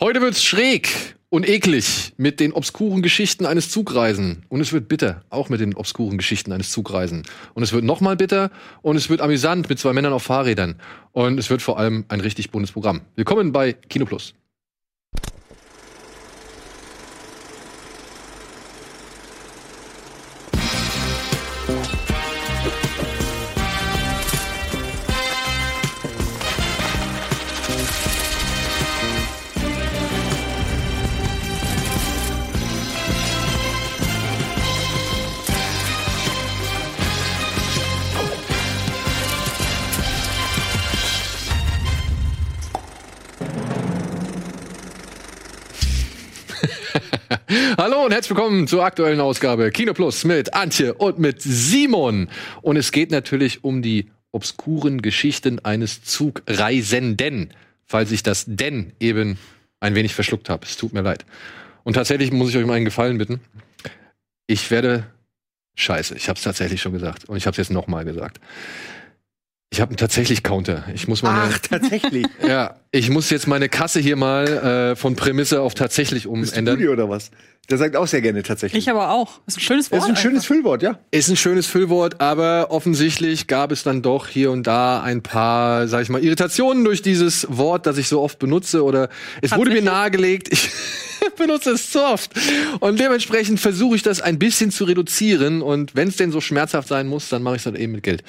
Heute wird's schräg und eklig mit den obskuren Geschichten eines Zugreisen. Und es wird bitter, auch mit den obskuren Geschichten eines Zugreisen. Und es wird nochmal bitter und es wird amüsant mit zwei Männern auf Fahrrädern. Und es wird vor allem ein richtig buntes Programm. Willkommen bei Kino Plus. Und herzlich willkommen zur aktuellen Ausgabe Kino Plus mit Antje und mit Simon. Und es geht natürlich um die obskuren Geschichten eines Zugreisenden, falls ich das denn eben ein wenig verschluckt habe. Es tut mir leid. Und tatsächlich muss ich euch um einen Gefallen bitten. Ich werde Scheiße, ich habe es tatsächlich schon gesagt und ich habe es jetzt nochmal gesagt. Ich habe einen tatsächlich Counter. Ich muss meine, Ach, tatsächlich. ja, ich muss jetzt meine Kasse hier mal äh, von Prämisse auf tatsächlich Bist du umändern. Oder was? Der sagt auch sehr gerne tatsächlich. Ich aber auch. Ist ein schönes Wort. ist ein schönes einfach. Füllwort, ja. Ist ein schönes Füllwort, aber offensichtlich gab es dann doch hier und da ein paar, sag ich mal, Irritationen durch dieses Wort, das ich so oft benutze oder es wurde mir nahegelegt, ich benutze es zu oft. Und dementsprechend versuche ich das ein bisschen zu reduzieren und wenn es denn so schmerzhaft sein muss, dann mache ich es dann eben mit Geld.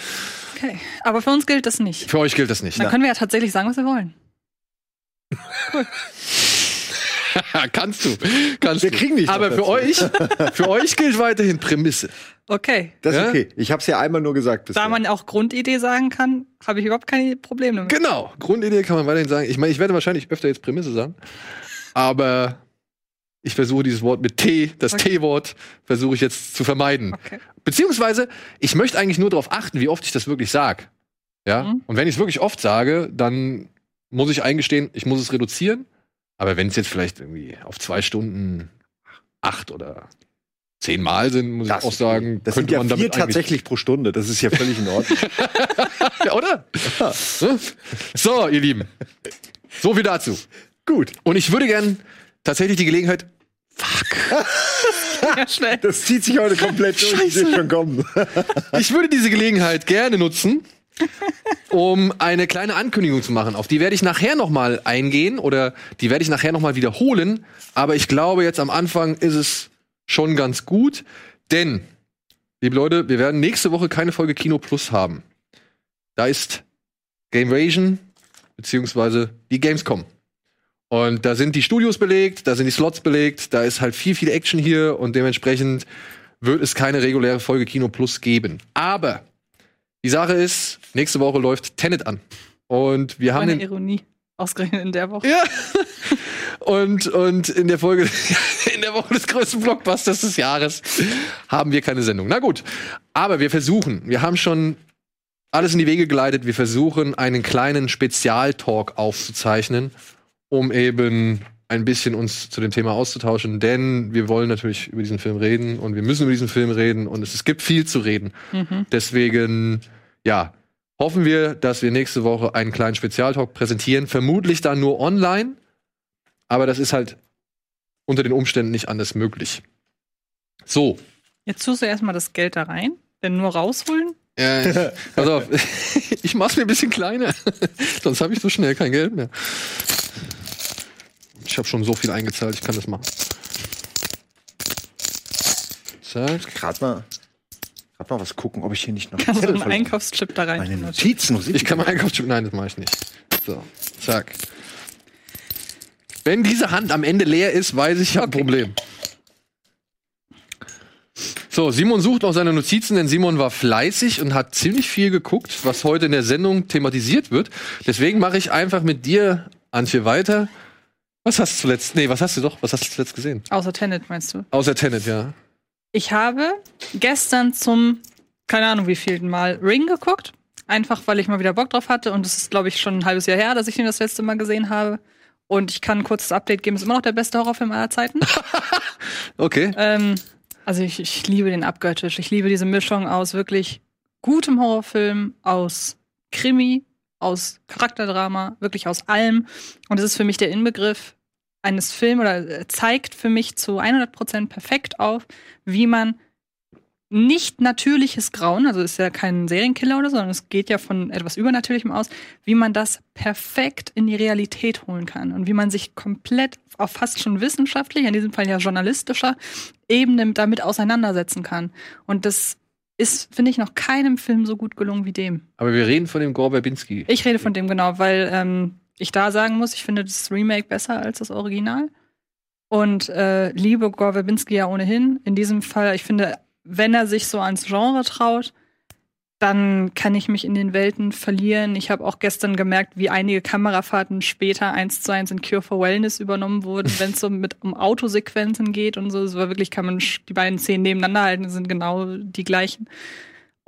Okay. Aber für uns gilt das nicht. Für euch gilt das nicht. Dann können wir ja tatsächlich sagen, was wir wollen. Kannst du. Kannst Wir du. kriegen dich doch Aber für euch, für euch gilt weiterhin Prämisse. Okay. Das ist Ja? okay. Ich habe es ja einmal nur gesagt bisher. Da man auch Grundidee sagen kann, habe ich überhaupt keine Probleme damit. Genau, Grundidee kann man weiterhin sagen. Ich meine, ich werde wahrscheinlich öfter jetzt Prämisse sagen, aber ich versuche dieses Wort mit T, das Okay. T-Wort, versuche ich jetzt zu vermeiden. Okay. Beziehungsweise, ich möchte eigentlich nur darauf achten, wie oft ich das wirklich sage. Ja? Mhm. Und wenn ich es wirklich oft sage, dann muss ich eingestehen, ich muss es reduzieren. Aber wenn es jetzt vielleicht irgendwie auf zwei Stunden acht oder zehn Mal sind, muss das, ich auch sagen, das sind könnte ja man vier damit eigentlich tatsächlich pro Stunde. Das ist ja völlig in Ordnung. Ja, oder? Ne? so, ihr Lieben. So viel dazu. Gut. Und ich würde gern tatsächlich die Gelegenheit. Ja, schnell. Das zieht sich heute komplett durch. Ich schon kommen. Ich würde diese Gelegenheit gerne nutzen, um eine kleine Ankündigung zu machen. Auf die werde ich nachher noch mal eingehen oder die werde ich nachher noch mal wiederholen. Aber ich glaube, jetzt am Anfang ist es schon ganz gut, denn, liebe Leute, wir werden nächste Woche keine Folge Kino Plus haben. Da ist Gamevasion beziehungsweise die Gamescom. Und da sind die Studios belegt, da sind die Slots belegt, da ist halt viel, viel Action hier und dementsprechend wird es keine reguläre Folge Kino Plus geben. Aber die Sache ist, nächste Woche läuft Tenet an. Und wir haben Meine den, Ironie. Ausgerechnet in der Woche. ja. Und, und in der Folge, in der Woche des größten Blockbusters des Jahres, haben wir keine Sendung. Na gut. Aber wir versuchen, wir haben schon alles in die Wege geleitet. Wir versuchen, einen kleinen Spezialtalk aufzuzeichnen, um eben ein bisschen uns zu dem Thema auszutauschen. Denn wir wollen natürlich über diesen Film reden und wir müssen über diesen Film reden und es, es gibt viel zu reden. Mhm. Deswegen, ja, hoffen wir, dass wir nächste Woche einen kleinen Spezialtalk präsentieren. Vermutlich dann nur online. Aber das ist halt unter den Umständen nicht anders möglich. So. Jetzt tust du erstmal das Geld da rein. Denn nur rausholen? Äh, pass auf, ich mach's mir ein bisschen kleiner. Sonst habe ich so schnell kein Geld mehr. Ich habe schon so viel eingezahlt, ich kann das machen. Zack. Gerade mal, grad mal was gucken, ob ich hier nicht noch Kannst du einen verloren Einkaufschip da rein? Meine Notizen. wo sind Ich die kann mal Einkaufsschub. Nein, das mache ich nicht. So, zack. Wenn diese Hand am Ende leer ist, weiß ich, ich habe ein Problem. So, Simon sucht noch seine Notizen, denn Simon war fleißig und hat ziemlich viel geguckt, was heute in der Sendung thematisiert wird. Deswegen mache ich einfach mit dir, Antje, weiter. Was hast du zuletzt? Nee, was hast du doch? Was hast du zuletzt gesehen? Außer Tenet, meinst du? Außer Tenet, ja. Ich habe gestern zum, keine Ahnung wie vielten Mal, Ring geguckt. Einfach, weil ich mal wieder Bock drauf hatte. Und es ist, glaube ich, schon ein halbes Jahr her, dass ich ihn das letzte Mal gesehen habe. Und ich kann ein kurzes Update geben. Ist immer noch der beste Horrorfilm aller Zeiten. Okay. ähm, also ich, ich liebe den abgöttisch. Ich liebe diese Mischung aus wirklich gutem Horrorfilm, aus Krimi, aus Charakterdrama, wirklich aus allem. Und es ist für mich der Inbegriff eines Films oder äh, zeigt für mich zu 100% perfekt auf, wie man nicht natürliches Grauen, also ist ja kein Serienkiller oder so, sondern es geht ja von etwas Übernatürlichem aus, wie man das perfekt in die Realität holen kann und wie man sich komplett auf fast schon wissenschaftlich, in diesem Fall ja journalistischer Ebene damit auseinandersetzen kann. Und das ist, finde ich, noch keinem Film so gut gelungen wie dem. Aber wir reden von dem Gore Verbinski. Ich rede von dem genau, weil ähm, ich da sagen muss, ich finde das Remake besser als das Original. Und äh, liebe Gore Verbinski ja ohnehin. In diesem Fall, ich finde, wenn er sich so ans Genre traut, dann kann ich mich in den Welten verlieren. Ich habe auch gestern gemerkt, wie einige Kamerafahrten später eins zu eins in Cure for Wellness übernommen wurden, wenn es so mit um Autosequenzen geht und so. Es war wirklich, kann man die beiden Szenen nebeneinander halten, das sind genau die gleichen.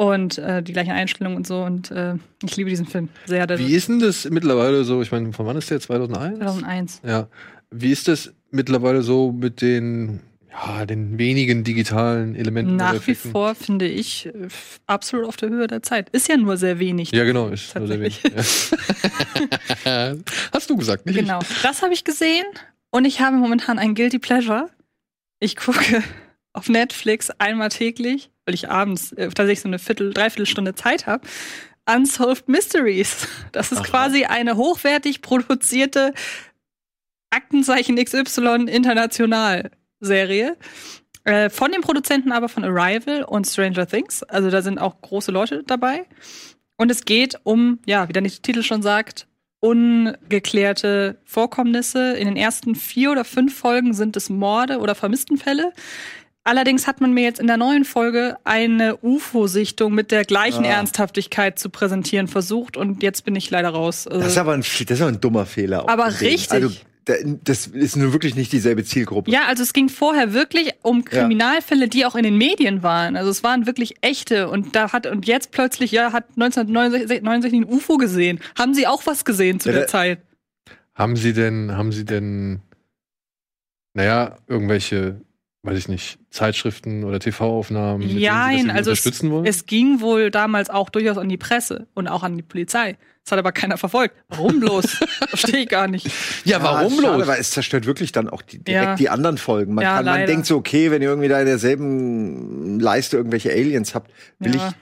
Und äh, die gleichen Einstellungen und so. Und äh, ich liebe diesen Film sehr. Wie ist denn das mittlerweile so? Ich meine, von wann ist der? 2001? 2001. Ja. Wie ist das mittlerweile so mit den, ja, den wenigen digitalen Elementen? Nach wie vor finde ich äh, absolut auf der Höhe der Zeit. Ist ja nur sehr wenig. Ja, genau. Ist nur sehr wenig. Ja. Hast du gesagt, nicht? ich? Genau. Das habe ich gesehen und ich habe momentan ein Guilty Pleasure. Ich gucke auf Netflix einmal täglich, weil ich abends äh, tatsächlich so eine Viertel, Dreiviertelstunde Zeit habe. Unsolved Mysteries. Das ist Aha. quasi eine hochwertig produzierte Aktenzeichen XY international Serie. Äh, von den Produzenten aber von Arrival und Stranger Things. Also da sind auch große Leute dabei. Und es geht um, ja, wie der Titel schon sagt, ungeklärte Vorkommnisse. In den ersten vier oder fünf Folgen sind es Morde oder Vermisstenfälle. Allerdings hat man mir jetzt in der neuen Folge eine UFO-Sichtung mit der gleichen Ah. Ernsthaftigkeit zu präsentieren versucht und jetzt bin ich leider raus. Also, Das ist aber ein, das ist aber ein dummer Fehler. auch Aber richtig. Also, da- das ist nur wirklich nicht dieselbe Zielgruppe. ja, also es ging vorher wirklich um Kriminalfälle, die auch in den Medien waren. Also es waren wirklich echte und da hat und jetzt plötzlich ja hat 1969 ein UFO gesehen. Haben Sie auch was gesehen zu Ja, der Zeit? Haben Sie denn, haben Sie denn, naja, irgendwelche, weiß ich nicht, Zeitschriften oder TV-Aufnahmen, Sie Nein, irgendwie also es, unterstützen wollen? es ging wohl damals auch durchaus an die Presse und auch an die Polizei. Das hat aber keiner verfolgt. Warum bloß? Verstehe ich gar nicht. ja, warum schade, bloß? Weil es zerstört wirklich dann auch die, direkt Ja. die anderen Ja, Folgen. Man, kann, man denkt so, okay, wenn ihr irgendwie da in derselben Leiste irgendwelche Aliens habt, will Ja.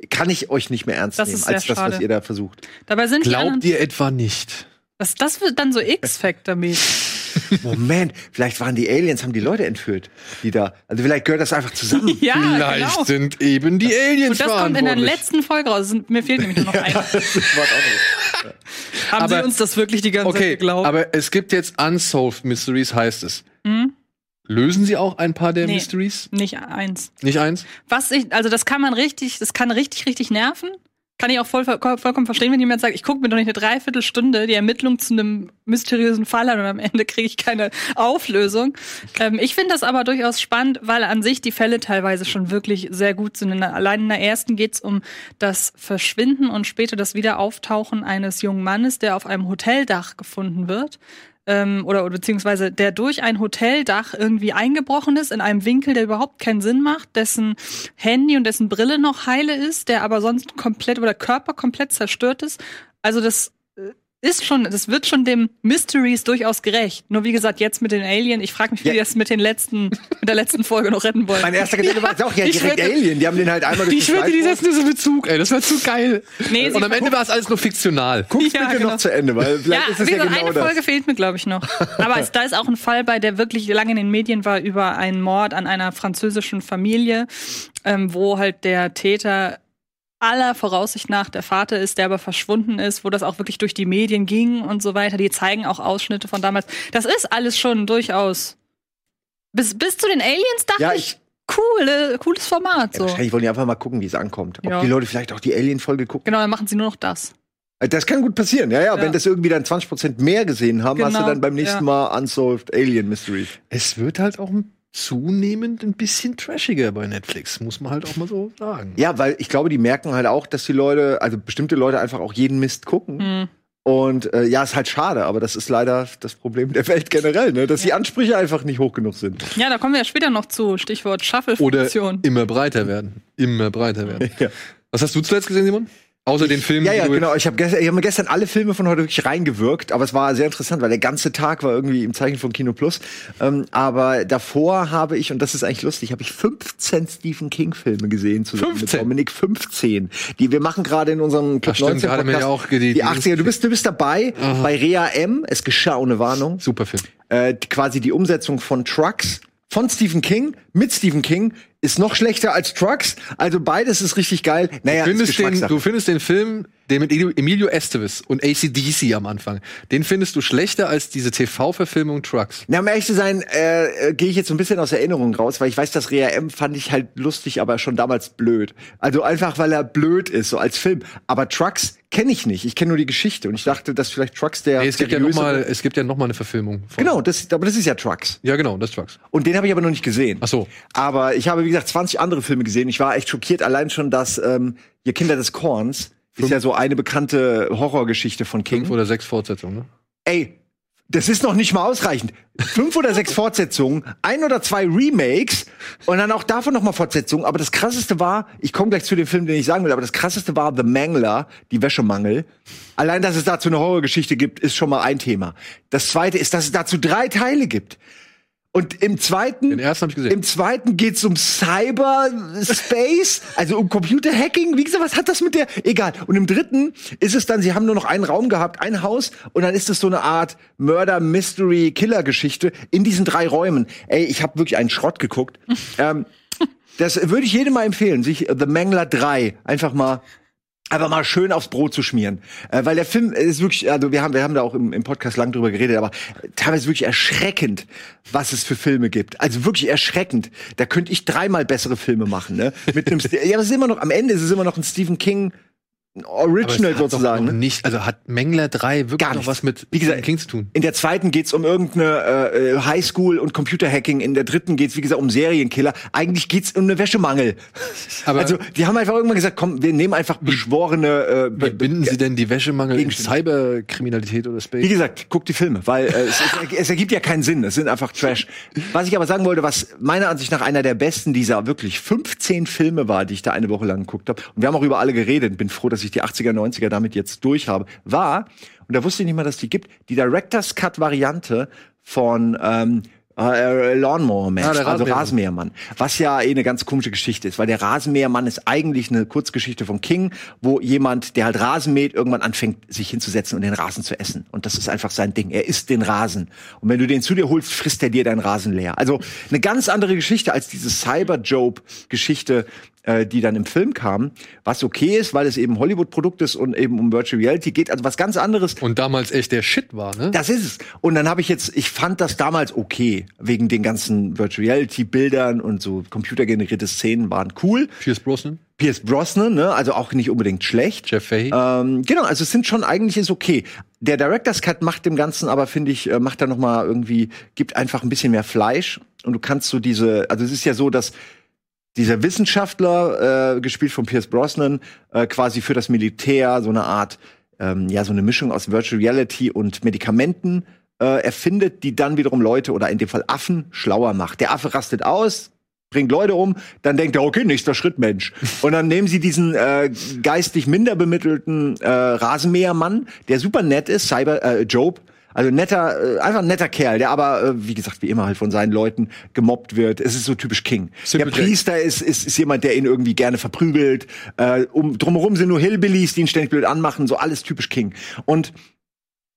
ich, kann ich euch nicht mehr ernst Das nehmen, als das, was schade. ihr da versucht. Dabei sind Glaubt ihr etwa nicht? Das, das wird dann so X-Factor-mäßig. Moment, vielleicht waren die Aliens, haben die Leute entführt, die da. Also vielleicht gehört das einfach zusammen. ja, Vielleicht genau. sind eben die Aliens Und das kommt in der letzten Folge raus. Mir fehlt nämlich nur noch eine. Das auch noch- Haben Aber- Sie uns das wirklich die ganze Zeit Okay, geglaubt? aber es gibt jetzt Unsolved Mysteries, heißt es. Hm? Lösen Sie auch ein paar der Nee. Mysteries? Nicht eins. Nicht eins? Was ich, also das kann man richtig, das kann richtig, richtig nerven. Kann ich auch voll, vollkommen verstehen, wenn jemand sagt, ich gucke mir doch nicht eine Dreiviertelstunde die Ermittlung zu einem mysteriösen Fall an und am Ende kriege ich keine Auflösung. Ähm, ich finde das aber durchaus spannend, weil an sich die Fälle teilweise schon wirklich sehr gut sind. In allein in der ersten geht's um das Verschwinden und später das Wiederauftauchen eines jungen Mannes, der auf einem Hoteldach gefunden wird ähm, oder, oder beziehungsweise der durch ein Hoteldach irgendwie eingebrochen ist, in einem Winkel, der überhaupt keinen Sinn macht, dessen Handy und dessen Brille noch heile ist, der aber sonst komplett oder Körper komplett zerstört ist. Also das ist schon, das wird schon dem Mysteries durchaus gerecht. Nur wie gesagt, jetzt mit den Alien, ich frage mich, wie Ja. die das mit den letzten, mit der letzten Folge noch retten wollen. Mein erster Gedanke war jetzt auch ja direkt wette- Alien. Die haben den halt einmal durch Ich die wette, die setzen diesen Bezug, ey. Das wäre zu geil. Nee, Und am Ende war es alles nur fiktional. Guck's Ja, bitte genau. noch zu Ende, weil vielleicht ja, ist es wie ja genau eine das. Folge fehlt mir, glaube ich, noch. Aber es, da ist auch ein Fall bei, der wirklich lange in den Medien war, über einen Mord an einer französischen Familie, ähm, wo halt der Täter aller Voraussicht nach der Vater ist, der aber verschwunden ist, wo das auch wirklich durch die Medien ging und so weiter. Die zeigen auch Ausschnitte von damals. Das ist alles schon durchaus. Bis, bis zu den Aliens dachte Ja, ich, ich, coole, cooles Format. ja, So. wahrscheinlich wollen die einfach mal gucken, wie es ankommt. Ob Ja. die Leute vielleicht auch die Alien-Folge gucken. Genau, dann machen sie nur noch das. Also Das kann gut passieren, ja, ja. Ja. Wenn das irgendwie dann 20% mehr gesehen haben, hast du Genau, dann beim nächsten ja. Mal Unsolved Alien Mystery. Es wird halt auch zunehmend ein bisschen trashiger bei Netflix, muss man halt auch mal so sagen. Ja, weil ich glaube, die merken halt auch, dass die Leute, also bestimmte Leute einfach auch jeden Mist gucken. Hm. Und äh, ja, ist halt schade, aber das ist leider das Problem der Welt generell, ne? dass die Ansprüche einfach nicht hoch genug sind. Ja, da kommen wir ja später noch zu. Stichwort Oder Shuffle-Funktion. immer breiter werden. Immer breiter werden. Ja. Was hast du zuletzt gesehen, Simon? Außer den Film, Ja, ja, genau. Ich habe gestern, ich hab mir gestern alle Filme von heute wirklich reingewirkt, aber es war sehr interessant, weil der ganze Tag war irgendwie im Zeichen von Kino Plus. Ähm, aber davor habe ich, und das ist eigentlich lustig, habe ich 15 Stephen King-Filme gesehen zusammen 15? mit Dominik. 15. Die wir machen gerade in unserem Club stimmt, 19 gerade mir Podcast. ja auch die- die die- 80er. Du bist, du bist dabei bei Rea M. Es geschah ohne Warnung. Super Film. Äh, quasi die Umsetzung von Trucks von Stephen King mit Stephen King ist noch schlechter als Trucks. Also beides ist richtig geil. Naja, ist Findest den, du findest den Film, den mit Emilio Estevez und ACDC am Anfang, den findest du schlechter als diese TV-Verfilmung Trucks. Na, um ehrlich zu sein, äh, äh, gehe ich jetzt so ein bisschen aus Erinnerung raus, weil ich weiß, dass Rea M fand ich halt lustig, aber schon damals blöd. Also einfach, weil er blöd ist, so als Film. Aber Trucks kenne ich nicht. Ich kenne nur die Geschichte und ich dachte, dass vielleicht Trucks der. Nee, es gibt ja noch mal, es gibt ja noch mal eine Verfilmung. Von, Genau, das, aber das ist ja Trucks. Ja, genau, das ist Trucks. Und den habe ich aber noch nicht gesehen. Ach so. Aber ich habe, wie gesagt, 20 andere Filme gesehen. Ich war echt schockiert, allein schon, dass ähm, Ihr Kinder des Korns ist ja so eine bekannte Horrorgeschichte von King. Fünf oder sechs Fortsetzungen, ne? Ey, das ist noch nicht mal ausreichend. Fünf oder sechs Fortsetzungen, ein oder zwei Remakes und dann auch davon noch mal Fortsetzungen. Aber das krasseste war, ich komme gleich zu dem Film, den ich sagen will, aber das krasseste war The Mangler, die Wäschemangel. Allein, dass es dazu eine Horrorgeschichte gibt, ist schon mal ein Thema. Das zweite ist, dass es dazu drei Teile gibt. Und im zweiten, Den ersten hab ich gesehen. im zweiten geht's um Cyberspace, also um Computerhacking. Wie gesagt, was hat das mit der? Egal. Und im dritten ist es dann, sie haben nur noch einen Raum gehabt, ein Haus, und dann ist es so eine Art Mörder-Mystery-Killer-Geschichte in diesen drei Räumen. Ey, ich habe wirklich einen Schrott geguckt. ähm, das würde ich jedem mal empfehlen, sich The Mangler 3 einfach mal einfach mal schön aufs Brot zu schmieren. Äh, weil der Film ist wirklich, also wir haben, wir haben da auch im, im Podcast lang drüber geredet, aber teilweise wirklich erschreckend, was es für Filme gibt. Also wirklich erschreckend. Da könnte ich dreimal bessere Filme machen, ne? Mit einem, ja, es ist immer noch, am Ende ist es immer noch ein Stephen King Original sozusagen. Noch Ne? nicht, also hat Mengler 3 wirklich Gar noch was mit Wie gesagt, King zu tun? In der zweiten geht's um irgendeine äh, äh, Highschool und Computerhacking. In der dritten geht's wie gesagt um Serienkiller. Eigentlich geht's um eine Wäschemangel. Aber- also die haben einfach irgendwann gesagt, komm, wir nehmen einfach beschworene. Äh, Wie be- binden Sie denn die Wäschemangel in Gegenstände. Cyberkriminalität oder Wie Space? gesagt, guck die Filme, weil äh, es, es, es ergibt ja keinen Sinn. Es sind einfach Trash. Was ich aber sagen wollte, was meiner Ansicht nach einer der besten dieser wirklich 15 Filme war, die ich da eine Woche lang geguckt habe, und wir haben auch über alle geredet, bin froh, dass ich die 80er, 90er damit jetzt durch habe, war, und da wusste ich nicht mal, dass die gibt, die Director's Cut-Variante von ähm, äh, Lawnmower Man, Ah, also Rasenmähermann. Rasenmähermann. Was ja eh eine ganz komische Geschichte ist, weil der Rasenmähermann ist eigentlich eine Kurzgeschichte von King, wo jemand, der halt Rasen mäht, irgendwann anfängt, sich hinzusetzen und den Rasen zu essen. Und das ist einfach sein Ding. Er isst den Rasen. Und wenn du den zu dir holst, frisst er dir deinen Rasen leer. Also eine ganz andere Geschichte als diese Cyber-Job-Geschichte, äh, die dann im Film kam, was okay ist, weil es eben Hollywood-Produkt ist und eben um Virtual Reality geht. Also was ganz anderes. Und damals echt der Shit war, ne? Das ist es. Und dann habe ich jetzt, ich fand das damals okay, wegen den ganzen Virtual Reality Bildern und so computergenerierte Szenen waren cool. Pierce Brosnan, Pierce Brosnan, ne, also auch nicht unbedingt schlecht. Jeff Fahey. Ähm, genau, also es sind schon eigentlich ist okay. Der Director's Cut macht dem Ganzen aber finde ich äh, macht da noch mal irgendwie gibt einfach ein bisschen mehr Fleisch und du kannst so diese also es ist ja so, dass dieser Wissenschaftler äh, gespielt von Pierce Brosnan äh, quasi für das Militär so eine Art ähm, ja so eine Mischung aus Virtual Reality und Medikamenten äh, erfindet, die dann wiederum Leute oder in dem Fall Affen schlauer macht. Der Affe rastet aus, bringt Leute um, dann denkt er, okay, nächster Schritt, Mensch. Und dann nehmen sie diesen äh, geistig minder bemittelten äh, Rasenmähermann, der super nett ist, Cyber äh, Job, also netter, äh, einfach ein netter Kerl, der aber, äh, wie gesagt, wie immer halt von seinen Leuten gemobbt wird. Es ist so typisch King. Simple der. Priester ist, ist, ist jemand, der ihn irgendwie gerne verprügelt. Äh, um, drumherum sind nur Hillbillies, die ihn ständig blöd anmachen, so alles typisch King. Und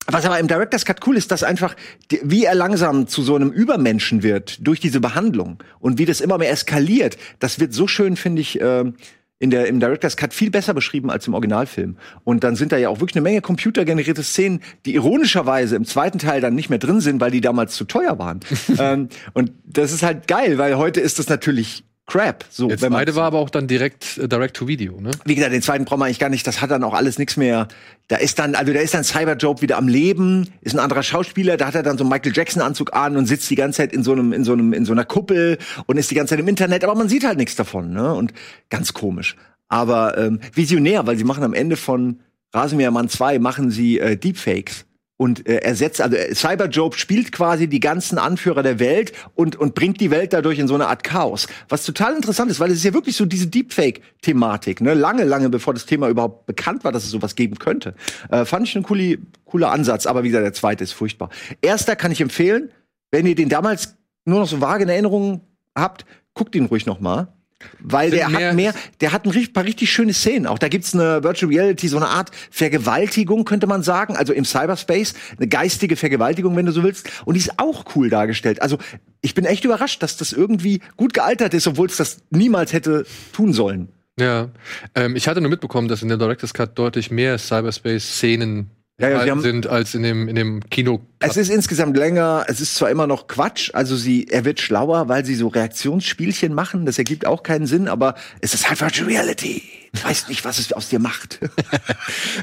was aber im Director's Cut cool ist, dass einfach, wie er langsam zu so einem Übermenschen wird durch diese Behandlung und wie das immer mehr eskaliert, das wird so schön, finde ich, ähm, in der, im Director's Cut viel besser beschrieben als im Originalfilm. Und dann sind da ja auch wirklich eine Menge computergenerierte Szenen, die ironischerweise im zweiten Teil dann nicht mehr drin sind, weil die damals zu teuer waren. ähm, und das ist halt geil, weil heute ist das natürlich Crap. So, Der man zweite war aber auch dann direkt äh, Direct to Video, ne? wie gesagt, den zweiten brauchen wir eigentlich gar nicht. Das hat dann auch alles nichts mehr. Da ist dann, also da ist dann Cyberjob wieder am Leben, ist ein anderer Schauspieler, da hat er dann so einen Michael Jackson Anzug an und sitzt die ganze Zeit in so einem, in so einem, in so einer Kuppel und ist die ganze Zeit im Internet, aber man sieht halt nichts davon, ne? Und ganz komisch. Aber ähm, visionär, weil sie machen am Ende von Rasenmähermann 2 machen sie äh, Deepfakes und äh, ersetzt, also äh, Cyber Job spielt quasi die ganzen Anführer der Welt und, und bringt die Welt dadurch in so eine Art Chaos. Was total interessant ist, weil es ist ja wirklich so diese Deepfake-Thematik, ne? Lange, lange bevor das Thema überhaupt bekannt war, dass es sowas geben könnte. Äh, fand ich ein coole, cooler Ansatz, aber wie gesagt, der zweite ist furchtbar. Erster kann ich empfehlen, wenn ihr den damals nur noch so vage in Erinnerung habt, guckt ihn ruhig noch mal. Weil Sind der mehr- hat mehr, der hat ein paar richtig schöne Szenen. Auch da gibt's eine Virtual Reality, so eine Art Vergewaltigung, könnte man sagen. Also im Cyberspace, eine geistige Vergewaltigung, wenn du so willst. Und die ist auch cool dargestellt. Also ich bin echt überrascht, dass das irgendwie gut gealtert ist, obwohl es das niemals hätte tun sollen. Ja. Ähm, ich hatte nur mitbekommen, dass in der Director's Cut deutlich mehr Cyberspace-Szenen Ja, ja, haben- sind als in dem, in dem Kino. Es ist insgesamt länger, es ist zwar immer noch Quatsch, also sie, er wird schlauer, weil sie so Reaktionsspielchen machen, das ergibt auch keinen Sinn, aber es ist halt Virtual Reality. Du weißt nicht, was es aus dir macht.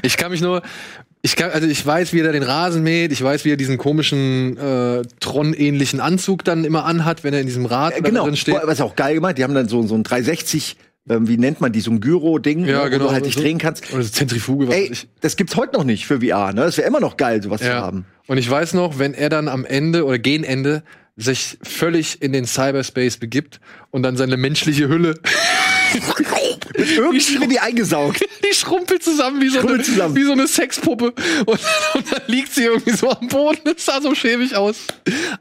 Ich kann mich nur. Ich kann, also ich weiß, wie er den Rasen mäht, ich weiß, wie er diesen komischen äh, Tron-ähnlichen Anzug dann immer anhat, wenn er in diesem Rad oder genau, drin steht. was ist auch geil gemacht, die haben dann so, so ein 360, ähm, wie nennt man die, so ein Gyro-Ding, Ja, ne, genau. wo du halt dich So- drehen kannst. Oder so Zentrifuge, was Ey, das gibt's heute noch nicht für VR, ne? Das wäre immer noch geil, sowas zu Ja. haben. Und ich weiß noch, wenn er dann am Ende oder gegen Ende sich völlig in den Cyberspace begibt und dann seine menschliche Hülle, Irgendwie wird die eingesaugt. die schrumpelt zusammen wie so, eine, zusammen. wie so eine Sexpuppe. Und, und dann liegt sie irgendwie so am Boden. Das sah so schäbig aus.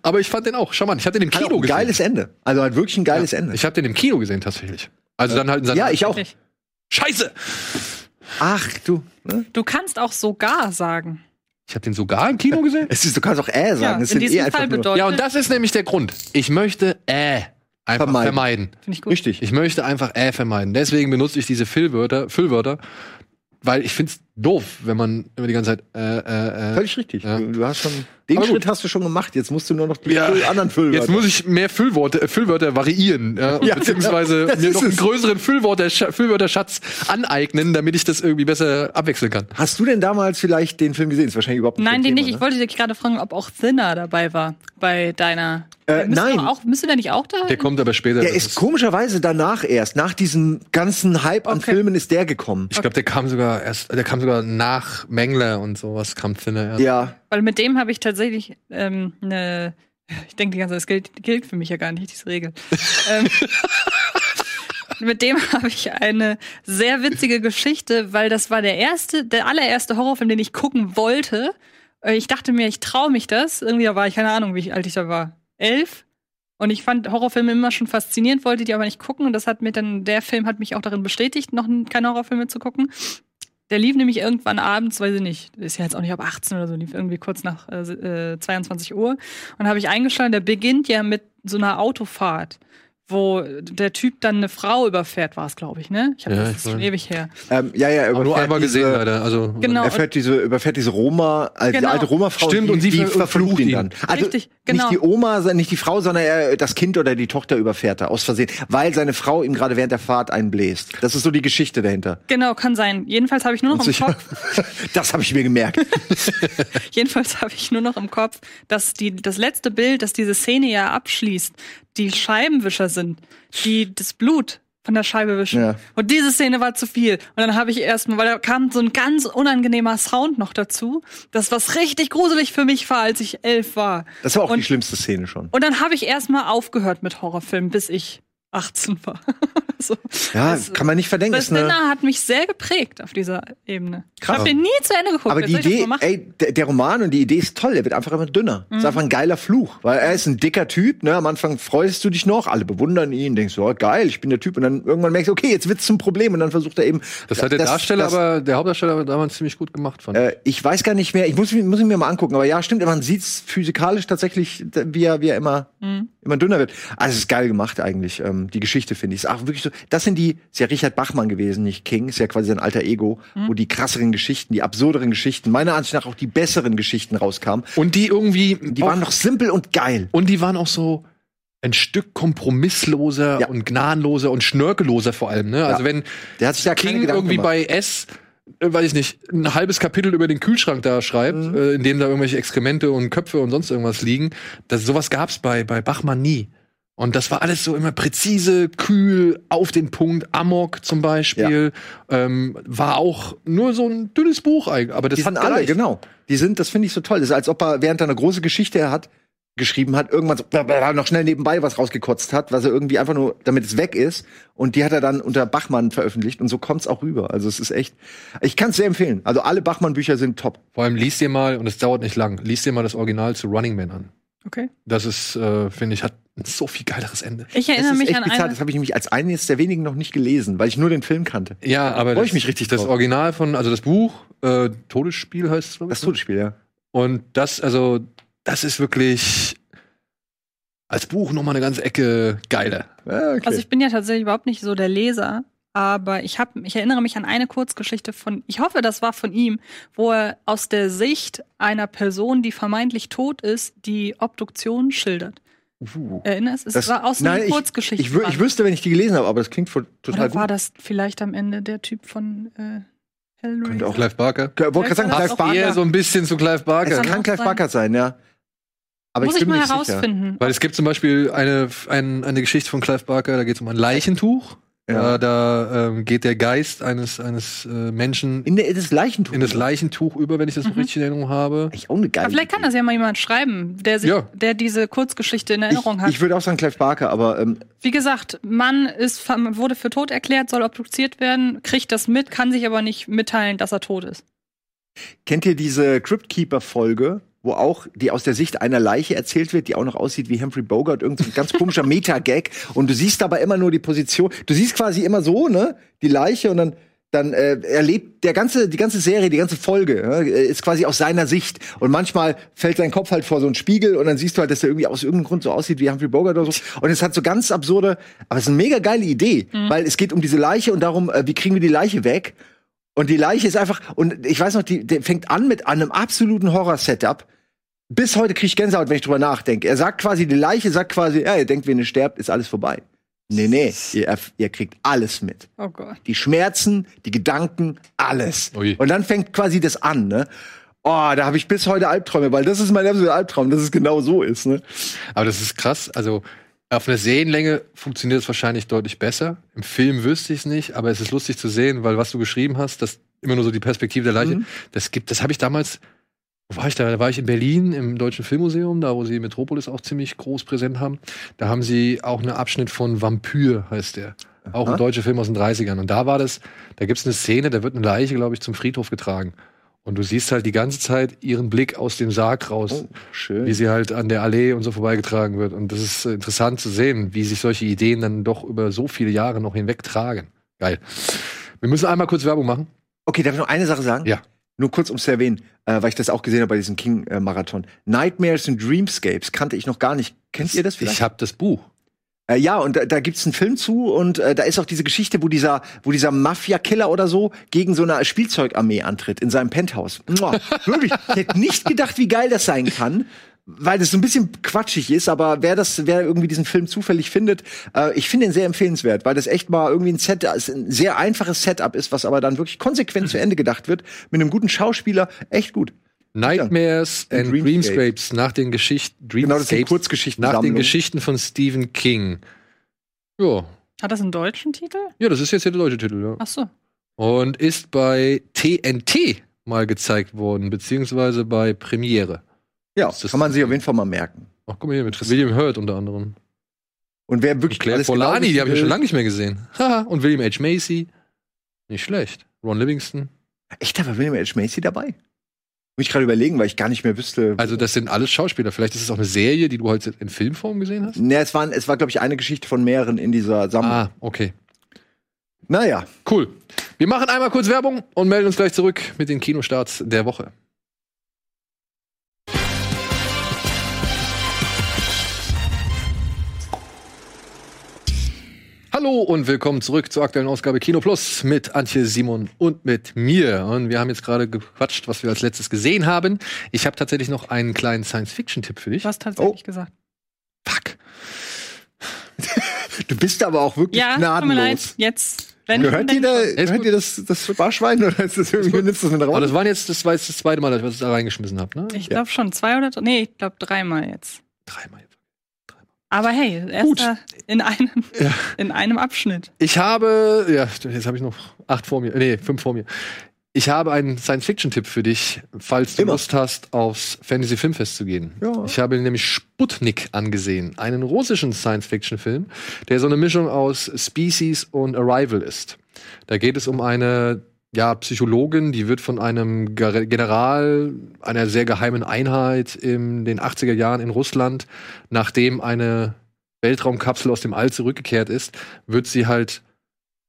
Aber ich fand den auch charmant. Ich habe den im Kino ein gesehen. geiles Ende. Also halt wirklich ein geiles Ende. Ich habe den im Kino gesehen tatsächlich. Also dann halt in seiner ja, ich auch. Scheiße. Ach, du. Ne? Du kannst auch sogar sagen. Ich habe den sogar im Kino gesehen. Es ist, du kannst auch äh sagen. Ja, es in sind eh diesem einfach Fall nur, bedeutet, Ja, und das ist nämlich der Grund. Ich möchte äh einfach Vermeiden. vermeiden. finde ich gut. Richtig. Ich möchte einfach äh vermeiden. Deswegen benutze ich diese Füllwörter, Füllwörter, weil ich find's doof, wenn man immer die ganze Zeit äh, äh, äh. Völlig richtig. Ja. Du, hast schon den. Schritt hast du schon gemacht. Jetzt musst du nur noch die Ja. Anderen Füllwörter. Jetzt muss ich mehr Füllworte, äh, Füllwörter variieren, ja, Ja, beziehungsweise genau. Mir noch einen größeren Füllwörter, Füllwörterschatz aneignen, damit ich das irgendwie besser abwechseln kann. Hast du denn damals vielleicht den Film gesehen? Ist wahrscheinlich überhaupt nicht Nein, den Thema, nicht. Ich ne? wollte dich gerade fragen, ob auch Thinner dabei war bei deiner. Äh, Müsste nein. Auch, müsste der nicht auch da? Der kommt aber später. Der ist komischerweise danach erst, nach diesem ganzen Hype an Okay. Filmen ist der gekommen. Ich glaube, der kam sogar erst, der kam sogar nach Mengler und sowas, kam Thinner erst. Ja, Weil mit dem habe ich tatsächlich ähm, eine. Ich denke die ganze Zeit, das gilt, gilt für mich ja gar nicht, diese Regel. ähm, mit dem habe ich eine sehr witzige Geschichte, weil das war der erste, der allererste Horrorfilm, den ich gucken wollte. Äh, Ich dachte mir, ich traue mich das. Irgendwie da war ich, keine Ahnung, wie alt ich da war. Elf. Und ich fand Horrorfilme immer schon faszinierend, wollte die aber nicht gucken. Und das hat mir dann, der Film hat mich auch darin bestätigt, noch keine Horrorfilme zu gucken. Der lief nämlich irgendwann abends, weiß ich nicht, ist ja jetzt auch nicht ab 18 oder so, lief irgendwie kurz nach äh, äh, 22 Uhr. Und habe ich eingeschaltet, der beginnt ja mit so einer Autofahrt, wo der Typ dann eine Frau überfährt, war es, glaube ich, ne? Ich habe Ja, das schon ewig her. ähm, ja, ja. Aber nur überfährt einmal diese- gesehen, leider. Also, Genau. Er fährt diese, überfährt diese Roma, äh, die Genau. alte Roma-Frau, Stimmt, die, und sie die ver- verflucht ihn dann. Also Richtig, genau. nicht die Oma, nicht die Frau, sondern er, das Kind oder die Tochter überfährt er aus Versehen, weil seine Frau ihm gerade während der Fahrt einen bläst. Das ist so die Geschichte dahinter. Genau, kann sein. Jedenfalls habe ich nur noch im Sicher. Kopf, das habe ich mir gemerkt. jedenfalls habe ich nur noch im Kopf, dass die, das letzte Bild, das diese Szene ja abschließt, die Scheibenwischer sind, die das Blut von der Scheibe wischen. Ja. Und diese Szene war zu viel. Und dann habe ich erstmal, weil da kam so ein ganz unangenehmer Sound noch dazu, das was richtig gruselig für mich war, als ich elf war. Das war auch Und- die schlimmste Szene schon. Und dann habe ich erstmal aufgehört mit Horrorfilmen, bis ich 18 war. so. Ja, Das- kann man nicht verdenken. Das Dinner hat mich sehr geprägt auf dieser Ebene. Ich Krass. habe den nie zu Ende geguckt. aber die ich das Idee, ey, der, der Roman und die Idee ist toll. Er wird einfach immer dünner. Mhm. Ist einfach ein geiler Fluch, weil er ist ein dicker Typ. Ne? Am Anfang freust du dich noch, alle bewundern ihn, denkst du, oh, geil, ich bin der Typ. Und dann irgendwann merkst du, okay, jetzt wird's zum Problem. Und dann versucht er eben. das hat der Darsteller, aber der Hauptdarsteller aber damals ziemlich gut gemacht, fand ich. Äh, ich weiß gar nicht mehr, ich muss, muss ihn mir mal angucken, aber ja, stimmt, man sieht's physikalisch tatsächlich, wie er, wie er immer, Mhm. Immer dünner wird. Also es ist geil gemacht eigentlich, ähm, die Geschichte finde ich. Ist auch wirklich so, das sind die, ist ja Richard Bachmann gewesen, nicht King, ist ja quasi sein alter Ego, Mhm. wo die krasseren Geschichten, die absurderen Geschichten, meiner Ansicht nach auch die besseren Geschichten rauskamen. Und die irgendwie. Die waren noch simpel und geil. Und die waren auch so ein Stück kompromissloser Ja. und gnadenloser und schnörkelloser vor allem. Ne? Also Ja. wenn Der hat sich da King irgendwie gemacht. bei S, weiß ich nicht, ein halbes Kapitel über den Kühlschrank da schreibt, Mhm. äh, in dem da irgendwelche Exkremente und Köpfe und sonst irgendwas liegen, das, sowas gab's bei, bei Bachmann nie. Und das war alles so immer präzise, kühl, auf den Punkt. Amok zum Beispiel ähm, war auch nur so ein dünnes Buch eigentlich, aber das Die sind alle, genau. Die sind, das finde ich so toll. Das ist, als ob er, während er eine große Geschichte hat, geschrieben hat, irgendwann so, noch schnell nebenbei was rausgekotzt hat, was er irgendwie einfach nur, damit es weg ist. Und die hat er dann unter Bachmann veröffentlicht und so kommt's auch rüber. Also es ist echt, ich kann es sehr empfehlen. Also alle Bachmann-Bücher sind top. Vor allem liest dir mal, und es dauert nicht lang, liest dir mal das Original zu Running Man an. Okay. Das ist, äh, finde ich, hat ein so viel geileres Ende. Ich Das erinnere ist mich echt an bizarr. eine. Das habe ich nämlich als eines der wenigen noch nicht gelesen, weil ich nur den Film kannte. Ja, aber Freu das, ich mich richtig das drauf. Original von, also das Buch, äh, Todesspiel heißt es, glaube ich. Das Todesspiel, ja. Und das, also, das ist wirklich als Buch nochmal eine ganze Ecke geiler. Okay. Also ich bin ja tatsächlich überhaupt nicht so der Leser, aber ich habe, ich erinnere mich an eine Kurzgeschichte von, ich hoffe, das war von ihm, wo er aus der Sicht einer Person, die vermeintlich tot ist, die Obduktion schildert. Uh. Erinnerst? Es Das- war aus Nein, einer ich- Kurzgeschichte. ich, wü- ich wüsste, wenn ich die gelesen habe, aber das klingt total Oder war gut. das vielleicht am Ende der Typ von äh, Hellraiser? Könnte auch Clive Barker. Ich wollte gerade sagen, Clive war auch Eher Barker. so ein bisschen zu Clive es Barker. kann kann auch Clive sein. Barker sein, ja. Aber Muss ich ich mal nicht sicher. herausfinden. Weil es gibt zum Beispiel eine, ein, eine Geschichte von Clive Barker, da geht es um ein Leichentuch. Ja. Da ähm, geht der Geist eines, eines äh, Menschen In, der, das Leichentuch. in das Leichentuch über, wenn ich das Mhm. richtig in Erinnerung habe. Eigentlich auch eine geile Aber vielleicht kann Idee. das ja mal jemand schreiben, der, sich, Ja. der diese Kurzgeschichte in Erinnerung ich, hat. Ich würde auch sagen Clive Barker, aber ähm, Wie gesagt, Mann ist, wurde für tot erklärt, soll obduziert werden, kriegt das mit, kann sich aber nicht mitteilen, dass er tot ist. kennt ihr diese Crypt Keeper Folge, wo auch die aus der Sicht einer Leiche erzählt wird, die auch noch aussieht wie Humphrey Bogart, irgendein so ganz komischer Meta-Gag. Und du siehst dabei immer nur die Position, du siehst quasi immer so, ne, die Leiche und dann dann äh, erlebt der ganze die ganze Serie, die ganze Folge äh, ist quasi aus seiner Sicht. Und manchmal fällt sein Kopf halt vor so einen Spiegel und dann siehst du halt, dass er irgendwie aus irgendeinem Grund so aussieht wie Humphrey Bogart oder so. Und es hat so ganz absurde, aber es ist eine mega geile Idee, weil es geht um diese Leiche und darum, äh, wie kriegen wir die Leiche weg? Und die Leiche ist einfach, und ich weiß noch, die, die fängt an mit einem absoluten Horror-Setup. Bis heute kriege ich Gänsehaut, wenn ich drüber nachdenke. Er sagt quasi, die Leiche sagt quasi, ja, ihr denkt, wenn ihr sterbt, ist alles vorbei. Nee, nee, ihr, ihr kriegt alles mit. Oh Gott. Die Schmerzen, die Gedanken, alles. Ui. Und dann fängt quasi das an, ne? Oh, da habe ich bis heute Albträume, weil das ist mein absoluter Albtraum, dass es genau so ist, ne? Aber das ist krass. Also auf einer Serienlänge funktioniert es wahrscheinlich deutlich besser. Im Film wüsste ich es nicht, aber es ist lustig zu sehen, weil was du geschrieben hast, das immer nur so die Perspektive der Leiche, Mhm. das gibt, das habe ich damals. Wo war ich da? Da war ich in Berlin im Deutschen Filmmuseum, da wo sie Metropolis auch ziemlich groß präsent haben. Da haben sie auch einen Abschnitt von Vampyr, heißt der. Auch Aha. ein deutscher Film aus den 30ern. Und da war das, da gibt es eine Szene, da wird eine Leiche, glaube ich, zum Friedhof getragen. Und du siehst halt die ganze Zeit ihren Blick aus dem Sarg raus Oh, schön. wie sie halt an der Allee und so vorbeigetragen wird. Und das ist äh, interessant zu sehen, wie sich solche Ideen dann doch über so viele Jahre noch hinweg tragen. Geil. Wir müssen einmal kurz Werbung machen. Okay, darf ich noch eine Sache sagen? Ja. Nur kurz, um es zu erwähnen, äh, weil ich das auch gesehen habe bei diesem King-Marathon. Nightmares and Dreamscapes kannte ich noch gar nicht. Kennt ihr das vielleicht? Ich habe das Buch. Äh, ja, und da, da gibt's einen Film zu und äh, da ist auch diese Geschichte, wo dieser, wo dieser Mafia-Killer oder so gegen so eine Spielzeugarmee antritt in seinem Penthouse. Mua. Wirklich, ich hätte nicht gedacht, wie geil das sein kann. Weil das so ein bisschen quatschig ist, aber wer das, wer irgendwie diesen Film zufällig findet, äh, ich finde ihn sehr empfehlenswert, weil das echt mal irgendwie ein Set, ist ein sehr einfaches Setup ist, was aber dann wirklich konsequent zu Ende gedacht wird, mit einem guten Schauspieler, echt gut. Nightmares Ja. and Dreamscape. Dreamscapes nach den Geschichten Genau, das ist eine Dreamscapes Kurzgeschichtensammlung. nach den Geschichten von Stephen King. Ja, Hat das einen deutschen Titel? ja, das ist jetzt hier der deutsche Titel. Ja. Ach so. Und ist bei TNT mal gezeigt worden, beziehungsweise bei Premiere. Ja, Das kann man sich auf jeden Fall mal merken. Ach, guck mal hier, mit William Hurt unter anderem. Und wer wirklich Und Claire alles genau Forlani, die habe ich will- schon lange nicht mehr gesehen. Haha, und William H. Macy. Nicht schlecht. Ron Livingston. Echt, da war William H. Macy dabei? Muss ich gerade überlegen, weil ich gar nicht mehr wüsste. Also, das sind alles Schauspieler. Vielleicht ist es auch eine Serie, die du heute in Filmform gesehen hast? ne, es, waren, es war, glaube ich, eine Geschichte von mehreren in dieser Sammlung. Ah, okay. Naja, Cool. Wir machen einmal kurz Werbung und melden uns gleich zurück mit den Kinostarts der Woche. Hallo und willkommen zurück zur aktuellen Ausgabe Kino Plus mit Antje, Simon und mit mir. Und wir haben jetzt gerade gequatscht, was wir als letztes gesehen haben. Ich habe tatsächlich noch einen kleinen Science-Fiction-Tipp für dich. Du hast tatsächlich Oh. gesagt. Fuck. du bist aber auch wirklich Ja, tut mir leid. gnadenlos. Jetzt. Wenn Gehört dir, wenn- da, gehört dir das, das Sparschwein oder ist das irgendwie, du das mit Aber raus? das waren jetzt, das war jetzt das zweite Mal, dass ich was da reingeschmissen habe, ne? Ich glaube schon zwei oder drei. Nee, ich glaube dreimal jetzt. Dreimal jetzt. Aber hey, erster in einem, Ja. in einem Abschnitt. Ich habe, ja, jetzt habe ich noch acht vor mir, nee, fünf vor mir. Ich habe einen Science-Fiction-Tipp für dich, falls du Immer. Lust hast, aufs Fantasy-Filmfest zu gehen. Ja. Ich habe nämlich Sputnik angesehen, einen russischen Science-Fiction-Film, der so eine Mischung aus Species und Arrival ist. Da geht es um eine ja, Psychologin, die wird von einem General einer sehr geheimen Einheit in den 80er Jahren in Russland, nachdem eine Weltraumkapsel aus dem All zurückgekehrt ist, wird sie halt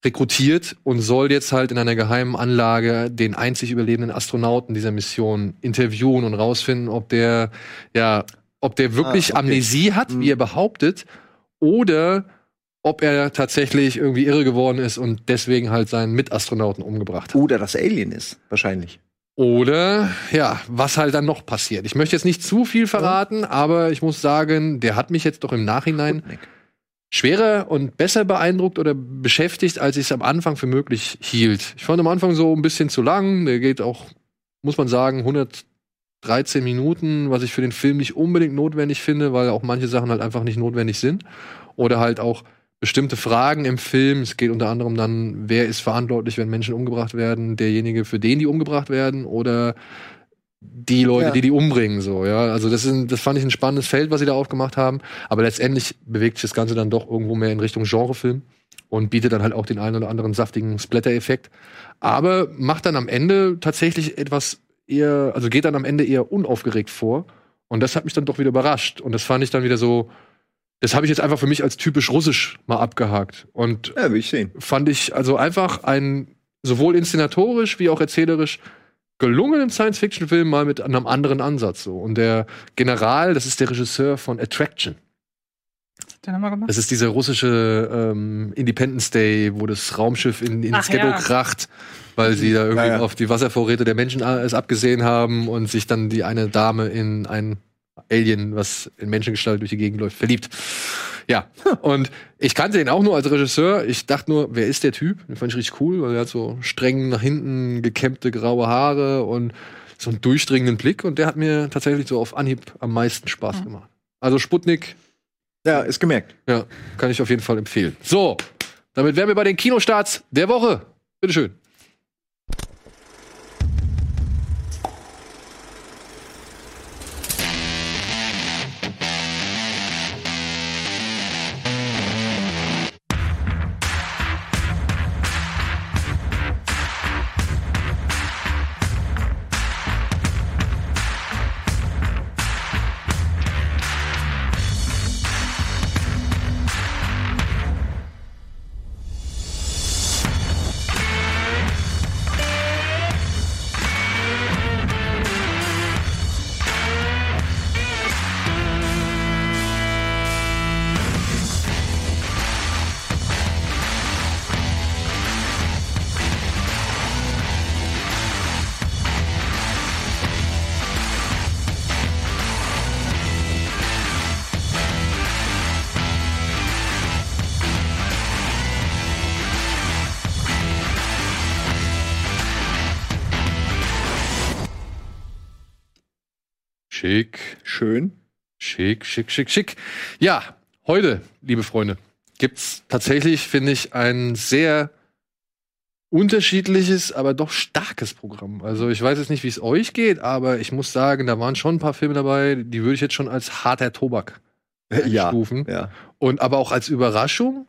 rekrutiert und soll jetzt halt in einer geheimen Anlage den einzig überlebenden Astronauten dieser Mission interviewen und rausfinden, ob der ja, ob der wirklich Ah, okay. Amnesie hat, Mhm. wie er behauptet, oder ob er tatsächlich irgendwie irre geworden ist und deswegen halt seinen Mitastronauten umgebracht hat. Oder das Alien ist, wahrscheinlich. Oder ja, was halt dann noch passiert. Ich möchte jetzt nicht zu viel verraten, aber ich muss sagen, der hat mich jetzt doch im Nachhinein Sputnik. schwerer und besser beeindruckt oder beschäftigt, als ich es am Anfang für möglich hielt. Ich fand am Anfang so ein bisschen zu lang. Der geht auch, muss man sagen, 113 Minuten, was ich für den Film nicht unbedingt notwendig finde, weil auch manche Sachen halt einfach nicht notwendig sind. Oder halt auch bestimmte Fragen im Film. Es geht unter anderem dann, wer ist verantwortlich, wenn Menschen umgebracht werden? Derjenige, für den die umgebracht werden? Oder die Leute, Ja. die die umbringen, so, ja. Also das, ist, das fand ich ein spannendes Feld, was sie da aufgemacht haben. Aber letztendlich bewegt sich das Ganze dann doch irgendwo mehr in Richtung Genrefilm und bietet dann halt auch den einen oder anderen saftigen Splatter-Effekt. Aber macht dann am Ende tatsächlich etwas eher, also geht dann am Ende eher unaufgeregt vor. Und das hat mich dann doch wieder überrascht. Und das fand ich dann wieder so, das habe ich jetzt einfach für mich als typisch russisch mal abgehakt. Und Ja, will ich sehen. fand ich also einfach einen sowohl inszenatorisch wie auch erzählerisch gelungenen Science-Fiction-Film mal mit einem anderen Ansatz. So. Und der General, das ist der Regisseur von Attraction. Den haben wir gemacht. Das ist dieser russische ähm, Independence Day, wo das Raumschiff in, ins Ach Ghetto ja. kracht, weil sie da irgendwie Ja, ja. auf die Wasservorräte der Menschen es abgesehen haben und sich dann die eine Dame in ein Alien, was in Menschengestalt durch die Gegend läuft, verliebt. Ja, und ich kannte ihn auch nur als Regisseur. Ich dachte nur, wer ist der Typ? Den fand ich richtig cool, weil er hat so streng nach hinten gekämmte graue Haare und so einen durchdringenden Blick. Und der hat mir tatsächlich so auf Anhieb am meisten Spaß Mhm. gemacht. Also Sputnik, Ja, ist gemerkt. ja, kann ich auf jeden Fall empfehlen. So, damit wären wir bei den Kinostarts der Woche. Bitteschön. Schön. schick, schick, schick, schick. Ja, heute, liebe Freunde, gibt's tatsächlich, finde ich, ein sehr unterschiedliches, aber doch starkes Programm. Also ich weiß jetzt nicht, wie es euch geht, aber ich muss sagen, da waren schon ein paar Filme dabei, die würde ich jetzt schon als harter Tobak Ja. einstufen. Ja. Und aber auch als Überraschung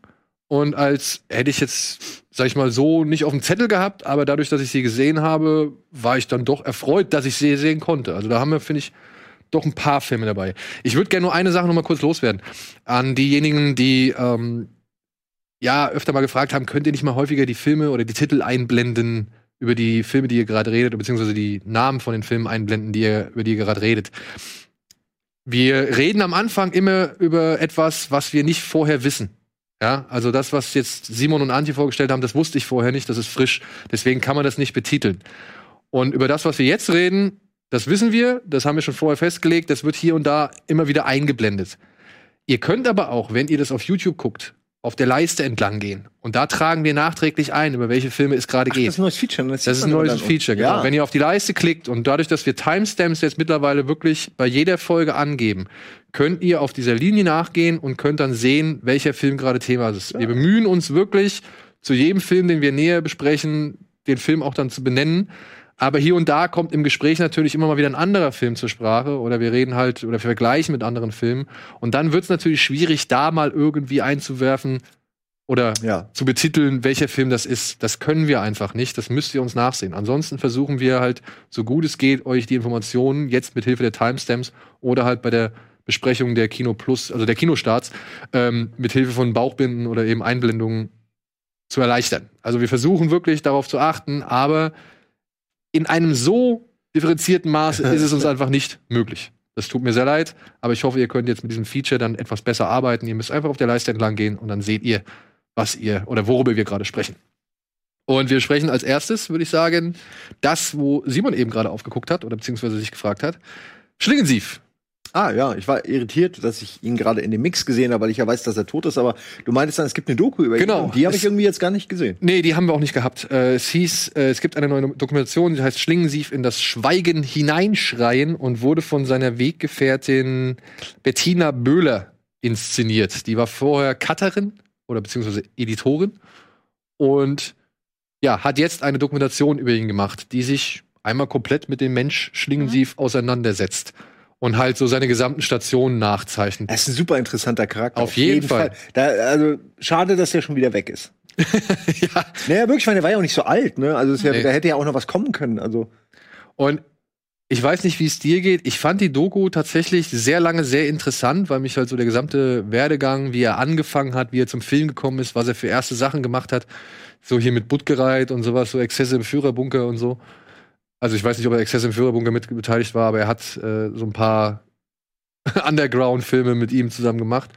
und als hätte ich jetzt, sag ich mal so, nicht auf dem Zettel gehabt, aber dadurch, dass ich sie gesehen habe, war ich dann doch erfreut, dass ich sie sehen konnte. Also da haben wir, finde ich, doch ein paar Filme dabei. Ich würde gerne nur eine Sache noch mal kurz loswerden. An diejenigen, die ähm, ja öfter mal gefragt haben, könnt ihr nicht mal häufiger die Filme oder die Titel einblenden über die Filme, die ihr gerade redet, beziehungsweise die Namen von den Filmen einblenden, die ihr, über die ihr gerade redet. Wir reden am Anfang immer über etwas, was wir nicht vorher wissen. Ja, also das, was jetzt Simon und Antje vorgestellt haben, das wusste ich vorher nicht, das ist frisch. Deswegen kann man das nicht betiteln. Und über das, was wir jetzt reden, das wissen wir, das haben wir schon vorher festgelegt, das wird hier und da immer wieder eingeblendet. Ihr könnt aber auch, wenn ihr das auf YouTube guckt, auf der Leiste entlang gehen. Und da tragen wir nachträglich ein, über welche Filme es gerade geht. das ist ein neues Feature. ne? Das ist ein neues Feature, genau. Ja. Wenn ihr auf die Leiste klickt und dadurch, dass wir Timestamps jetzt mittlerweile wirklich bei jeder Folge angeben, könnt ihr auf dieser Linie nachgehen und könnt dann sehen, welcher Film gerade Thema ist. Wir bemühen uns wirklich, zu jedem Film, den wir näher besprechen, den Film auch dann zu benennen. Aber hier und da kommt im Gespräch natürlich immer mal wieder ein anderer Film zur Sprache oder wir reden halt oder wir vergleichen mit anderen Filmen. Und dann wird es natürlich schwierig, da mal irgendwie einzuwerfen oder Ja. zu betiteln, welcher Film das ist. Das können wir einfach nicht. Das müsst ihr uns nachsehen. Ansonsten versuchen wir halt, so gut es geht, euch die Informationen jetzt mit Hilfe der Timestamps oder halt bei der Besprechung der Kino Plus, also der Kinostarts, ähm, mit Hilfe von Bauchbinden oder eben Einblendungen zu erleichtern. Also wir versuchen wirklich darauf zu achten, aber in einem so differenzierten Maße ist es uns einfach nicht möglich. Das tut mir sehr leid, aber ich hoffe, ihr könnt jetzt mit diesem Feature dann etwas besser arbeiten. Ihr müsst einfach auf der Leiste entlang gehen und dann seht ihr, was ihr oder worüber wir gerade sprechen. Und wir sprechen als erstes, würde ich sagen, das, wo Simon eben gerade aufgeguckt hat oder beziehungsweise sich gefragt hat. Schlingensief. Ah, ja, ich war irritiert, dass ich ihn gerade in dem Mix gesehen habe, weil ich ja weiß, dass er tot ist, aber du meintest dann, es gibt eine Doku über Genau. ihn. Und die habe ich irgendwie jetzt gar nicht gesehen. Nee, die haben wir auch nicht gehabt. Äh, es hieß, äh, es gibt eine neue Dokumentation, die heißt Schlingensief in das Schweigen hineinschreien und wurde von seiner Weggefährtin Bettina Böhler inszeniert. Die war vorher Cutterin oder beziehungsweise Editorin und ja, hat jetzt eine Dokumentation über ihn gemacht, die sich einmal komplett mit dem Mensch Schlingensief auseinandersetzt und halt so seine gesamten Stationen nachzeichnet. Er ist ein super interessanter Charakter. Auf jeden Fall. Da, also, schade, dass er schon wieder weg ist. ja, Naja, wirklich, ich meine, der war ja auch nicht so alt, ne? Also, ja, Nee. da hätte ja auch noch was kommen können. Also, Und ich weiß nicht, wie es dir geht. Ich fand die Doku tatsächlich sehr lange sehr interessant, weil mich halt so der gesamte Werdegang, wie er angefangen hat, wie er zum Film gekommen ist, was er für erste Sachen gemacht hat, so hier mit Buttgereit und sowas, so Exzesse im Führerbunker und so. Also ich weiß nicht, ob er Exzesse im Führerbunker mit beteiligt war, aber er hat äh, so ein paar Underground-Filme mit ihm zusammen gemacht.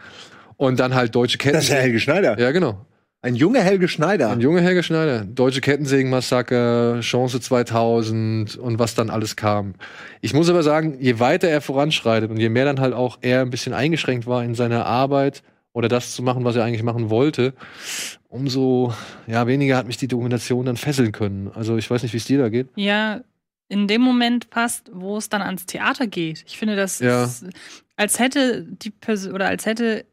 Und dann halt Deutsche Ketten. das ist ja Helge Schneider. ja, genau. Ein junger Helge Schneider. Ein junger Helge Schneider. Deutsche Kettensägen-Massaker, Chance 2000 und was dann alles kam. Ich muss aber sagen, je weiter er voranschreitet und je mehr dann halt auch er ein bisschen eingeschränkt war in seiner Arbeit oder das zu machen, was er eigentlich machen wollte, umso ja, weniger hat mich die Dokumentation dann fesseln können. Also ich weiß nicht, wie es dir da geht. Ja, in dem Moment passt, wo es dann ans Theater geht. Ich finde, das Ja. ist, als hätte die Person oder als hätte,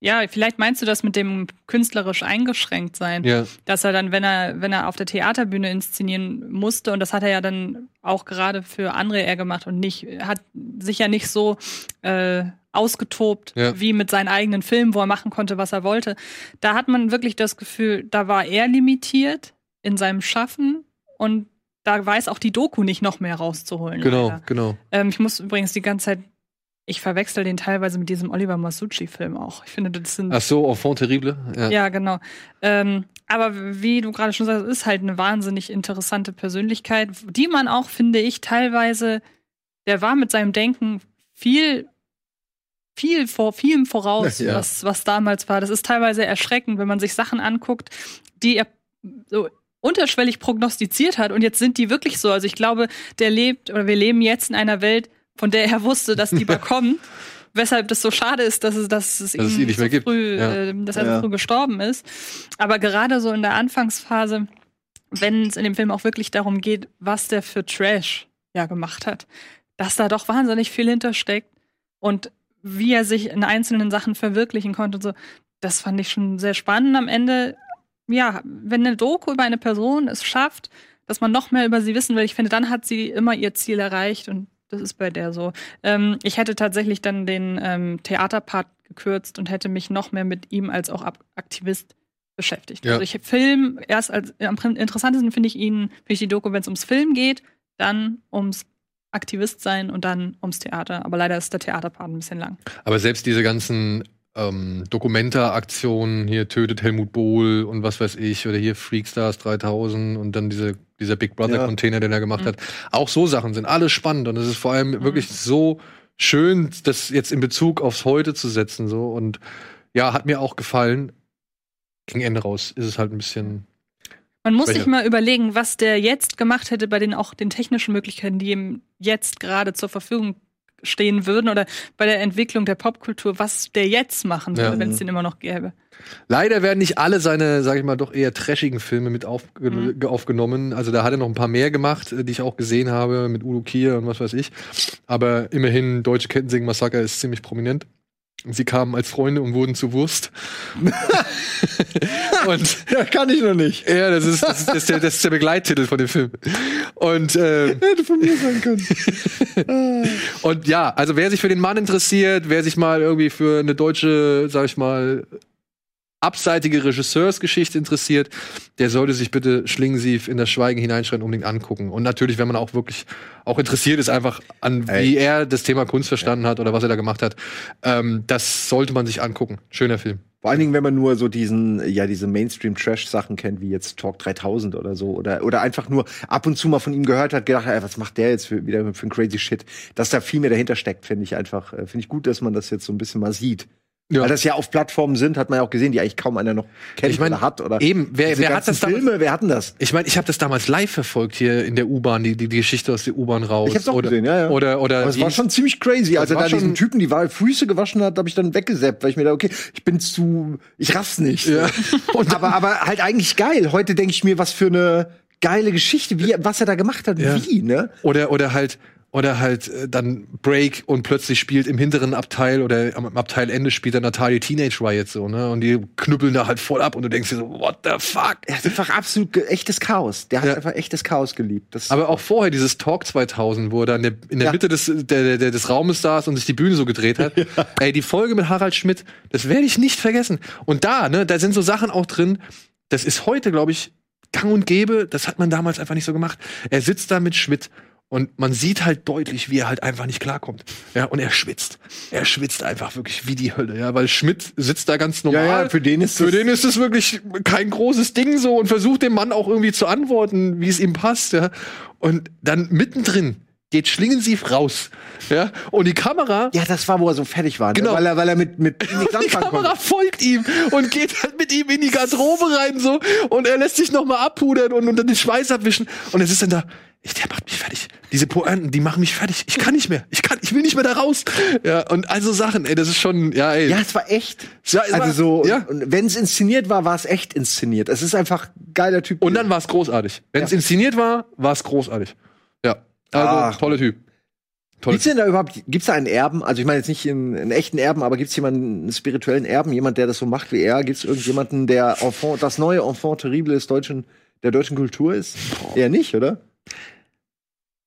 ja, vielleicht meinst du das mit dem künstlerisch eingeschränkt sein, Ja, dass er dann, wenn er, wenn er auf der Theaterbühne inszenieren musste, und das hat er ja dann auch gerade für andere eher gemacht und nicht, hat sich ja nicht so äh, ausgetobt Ja. wie mit seinen eigenen Filmen, wo er machen konnte, was er wollte. Da hat man wirklich das Gefühl, da war er limitiert in seinem Schaffen und da weiß auch die Doku nicht noch mehr rauszuholen. genau, leider. genau. Ähm, ich muss übrigens die ganze Zeit, ich verwechsel den teilweise mit diesem Oliver Masucci-Film auch. Ich finde, das sind Ach so, Enfant terrible. Ja. ja, genau. Ähm, aber wie du gerade schon sagst, ist halt eine wahnsinnig interessante Persönlichkeit, die man auch, finde ich, teilweise, der war mit seinem Denken viel, viel vor, vielem voraus, Ja. was, was damals war. Das ist teilweise erschreckend, wenn man sich Sachen anguckt, die er so unterschwellig prognostiziert hat und jetzt sind die wirklich so. Also ich glaube, der lebt oder wir leben jetzt in einer Welt, von der er wusste, dass die bekommen. Weshalb das so schade ist, dass es, dass es Dass es ihm ihn nicht mehr so gibt. früh, Ja. äh, dass er Ja. so früh gestorben ist. Aber gerade so in der Anfangsphase, wenn es in dem Film auch wirklich darum geht, was der für Trash ja gemacht hat, dass da doch wahnsinnig viel hintersteckt und wie er sich in einzelnen Sachen verwirklichen konnte und so, das fand ich schon sehr spannend. Am Ende, ja, wenn eine Doku über eine Person es schafft, dass man noch mehr über sie wissen will, ich finde, dann hat sie immer ihr Ziel erreicht und das ist bei der so. Ähm, ich hätte tatsächlich dann den ähm, Theaterpart gekürzt und hätte mich noch mehr mit ihm als auch Aktivist beschäftigt. Ja. Also ich Film erst als am interessantesten finde ich ihn, finde ich die Doku, wenn es ums Film geht, dann ums Aktivist sein und dann ums Theater. Aber leider ist der Theaterpart ein bisschen lang. Aber selbst diese ganzen ähm, Dokumenta-Aktionen, hier tötet Helmut Bohl und was weiß ich, oder hier Freakstars 3000 und dann diese, dieser Big Brother-Container, den er gemacht Mhm. hat. Auch so Sachen sind alle spannend und es ist vor allem wirklich so schön, das jetzt in Bezug aufs Heute zu setzen. So. Und ja, hat mir auch gefallen. Gegen Ende raus ist es halt ein bisschen. Man muss Welche? sich mal überlegen, was der jetzt gemacht hätte bei den auch den technischen Möglichkeiten, die ihm jetzt gerade zur Verfügung stehen würden oder bei der Entwicklung der Popkultur, was der jetzt machen würde, Ja. wenn es den immer noch gäbe. Leider werden nicht alle seine, sag ich mal, doch eher trashigen Filme mit auf, Mhm. aufgenommen. Also da hat er noch ein paar mehr gemacht, äh, die ich auch gesehen habe, mit Udo Kier und was weiß ich. Aber immerhin, Deutsche Kettensägen Massaker ist ziemlich prominent. Sie kamen als Freunde und wurden zu Wurst. und Ja, kann ich noch nicht. ja, das ist, das ist, das ist, der, das ist der Begleittitel von dem Film. Und äh, Hätte von mir sein können. Und ja, also wer sich für den Mann interessiert, wer sich mal irgendwie für eine deutsche, sag ich mal, abseitige Regisseursgeschichte interessiert, der sollte sich bitte Schlingensief in das Schweigen hineinschreien unbedingt angucken. Und natürlich, wenn man auch wirklich auch interessiert ist, einfach an, Ey. wie er das Thema Kunst verstanden hat oder was er da gemacht hat, ähm, das sollte man sich angucken. Schöner Film. Vor allen Dingen, wenn man nur so diesen, ja, diese Mainstream-Trash-Sachen kennt, wie jetzt Talk 3000 oder so, oder, oder einfach nur ab und zu mal von ihm gehört hat, gedacht, ey, was macht der jetzt für, wieder für ein crazy Shit? Dass da viel mehr dahinter steckt, finde ich einfach, äh, finde ich gut, dass man das jetzt so ein bisschen mal sieht. Ja. Weil das ja auf Plattformen sind, hat man ja auch gesehen, die eigentlich kaum einer noch kennt Ich mein, oder hat. Oder eben, wer- wer hat das damals- Filme, wer hatten das? Ich meine, ich habe das damals live verfolgt hier in der U-Bahn, die, die, die Geschichte aus der U-Bahn raus. Ich hab's auch oder, gesehen, ja, ja. Oder, oder Aber es war schon ziemlich crazy. Als er da diesen Typen die Füße gewaschen hat, habe ich dann weggesappt, weil ich mir da, okay, ich bin zu, ich raff's nicht. Ja. Aber, aber halt eigentlich geil. Heute denke ich mir, was für eine geile Geschichte, wie, was er da gemacht hat, Ja. wie, ne? Oder, oder halt, oder halt äh, dann Break und plötzlich spielt im hinteren Abteil oder am, Abteilende spielt dann Natalie Teenage Riot so, ne? Und die knüppeln da halt voll ab und du denkst dir so, what the fuck? Er hat einfach absolut echtes Chaos. Der hat Ja. einfach echtes Chaos geliebt. Das, Aber auch vorher dieses Talk 2000, wo er dann in der, Ja. Mitte des, der, der, des Raumes saß und sich die Bühne so gedreht hat. Ey, die Folge mit Harald Schmidt, das werde ich nicht vergessen. Und da, ne, da sind so Sachen auch drin, das ist heute, glaube ich, gang und gäbe, das hat man damals einfach nicht so gemacht. Er sitzt da mit Schmidt und man sieht halt deutlich, wie er halt einfach nicht klarkommt. Ja, und er schwitzt. Er schwitzt einfach wirklich wie die Hölle, ja, weil Schmidt sitzt da ganz normal. Ja, ja, für den ist Für das- den ist es wirklich kein großes Ding so und versucht dem Mann auch irgendwie zu antworten, wie es ihm passt, ja. Und dann mittendrin geht Schlingensief raus, ja. Und die Kamera, ja, das war, wo er so fertig war. ne? Genau. Weil er, weil er mit, mit die Kamera konnte. folgt ihm und geht halt mit ihm in die Garderobe rein so und er lässt sich noch mal abpudern und, und dann den Schweiß abwischen und es ist dann da ich, der macht mich fertig. Diese Pointen, die machen mich fertig. Ich kann nicht mehr. Ich kann, ich will nicht mehr da raus. Ja, und also Sachen, ey, das ist schon, ja, ey. Ja, es war echt. Ja, es war- also so, ja. und wenn es inszeniert war, war es echt inszeniert. Es ist einfach ein geiler Typ. Und dann war es großartig. Wenn es Ja. inszeniert war, war es großartig. Also, Ach. toller Typ. Toller Gibt's denn da überhaupt, gibt's da einen Erben? Also ich meine jetzt nicht einen, einen echten Erben, aber gibt's jemanden, einen spirituellen Erben, jemand, der das so macht wie er? Gibt's irgendjemanden, der Enfant, das neue Enfant terrible des deutschen, der deutschen Kultur ist? Eher nicht, oder?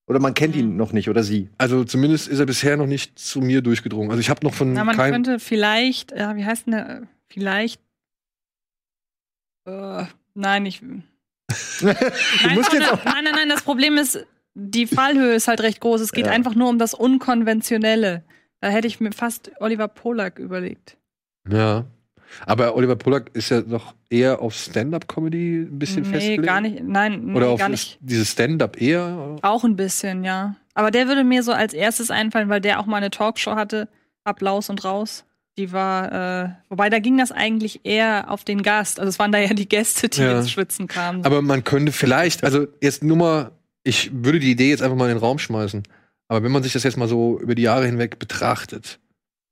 Oder man kennt ihn noch nicht, oder sie? Also zumindest ist er bisher noch nicht zu mir durchgedrungen. Also ich habe noch von Na, man keinem. könnte vielleicht, ja, wie heißt denn der? Vielleicht. Äh, nein, ich. nein, musst nein, jetzt auch- nein, nein, nein, das Problem ist, die Fallhöhe ist halt recht groß. Es geht Ja. einfach nur um das Unkonventionelle. Da hätte ich mir fast Oliver Polak überlegt. Ja. Aber Oliver Pollack ist ja doch eher auf Stand-up-Comedy ein bisschen nee, festgelegt. gar nicht. Nein, nee, Oder auf gar nicht. dieses Stand-up eher. Auch ein bisschen, ja. Aber der würde mir so als erstes einfallen, weil der auch mal eine Talkshow hatte, Applaus und raus. Die war, äh, wobei da ging das eigentlich eher auf den Gast. Also es waren da ja die Gäste, die Ja. ins Schwitzen kamen. Aber man könnte vielleicht, also jetzt nur mal, ich würde die Idee jetzt einfach mal in den Raum schmeißen. Aber wenn man sich das jetzt mal so über die Jahre hinweg betrachtet,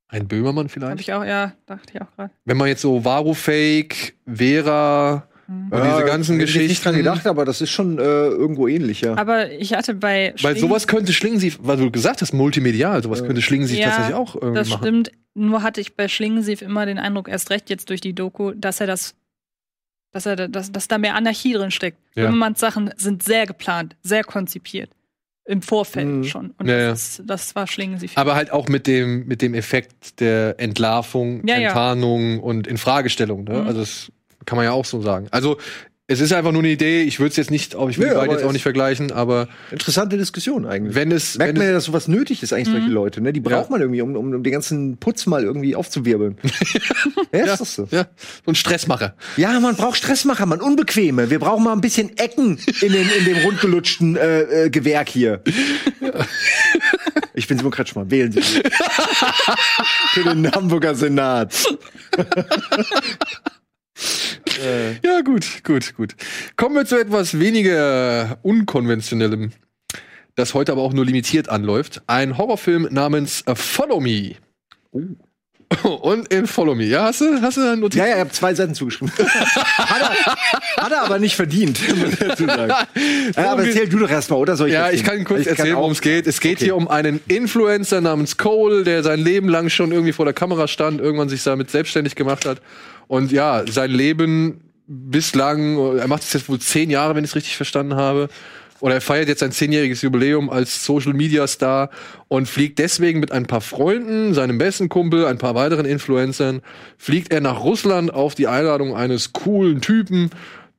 ein Böhmermann Habe vielleicht? ich auch, ja, dachte ich auch gerade. Wenn man jetzt so Varufake, Vera Mhm. und diese ganzen hätte ich nicht dran Geschichten. gedacht, aber das ist schon äh, irgendwo ähnlich, ja. Aber ich hatte bei Weil Schling- sowas könnte Schlingensief, weil du gesagt hast, multimedial, sowas Ja. könnte Schlingensief Ja, tatsächlich auch irgendwie das machen. stimmt. Nur hatte ich bei Schlingensief immer den Eindruck, erst recht jetzt durch die Doku, dass er das, dass er da- dass, dass da mehr Anarchie drin steckt. Ja. Böhmermanns Sachen sind sehr geplant, sehr konzipiert. Im Vorfeld Mhm. schon. Und Ja, ja. das, ist, das war Schlingensief. Aber halt auch mit dem, mit dem Effekt der Entlarvung, Ja, ja. Enttarnung und Infragestellung. Ne? Mhm. Also das kann man ja auch so sagen. Also es ist einfach nur eine Idee. Ich würde es jetzt nicht, auch- ich will Nö, die beiden aber jetzt auch nicht vergleichen, aber Interessante Diskussion eigentlich. wenn es, Merkt wenn man ja, dass sowas nötig ist eigentlich, solche Mhm. Leute. Ne? Die braucht Ja. man irgendwie, um, um, um den ganzen Putz mal irgendwie aufzuwirbeln. ja, ist das so. ja, so ein Stressmacher. Ja, man braucht Stressmacher, man unbequeme. Wir brauchen mal ein bisschen Ecken in, den, in dem rundgelutschten äh, äh, Gewerk hier. Ich bin Simon Kretschmann. Wählen Sie mich. Für den Hamburger Senat. Äh, Ja, gut, gut, gut. Kommen wir zu etwas weniger unkonventionellem. das heute aber auch nur limitiert anläuft. Ein Horrorfilm namens äh, Follow Me. Und in Follow Me. Ja, hast du, hast du eine Notiz? Ja, ja, ich habe zwei Seiten zugeschrieben. hat, er, hat er aber nicht verdient, muss ich dazu sagen. Aber erzähl du doch erstmal, oder soll ich Ja, ich kann kurz Ich erzählen, worum es geht. Es geht Okay. hier um einen Influencer namens Cole, der sein Leben lang schon irgendwie vor der Kamera stand, irgendwann sich damit selbstständig gemacht hat. Und ja, sein Leben bislang, er macht es jetzt wohl zehn Jahre, wenn ich es richtig verstanden habe. Oder er feiert jetzt sein zehnjähriges Jubiläum als Social Media Star und fliegt deswegen mit ein paar Freunden, seinem besten Kumpel, ein paar weiteren Influencern, fliegt er nach Russland auf die Einladung eines coolen Typen,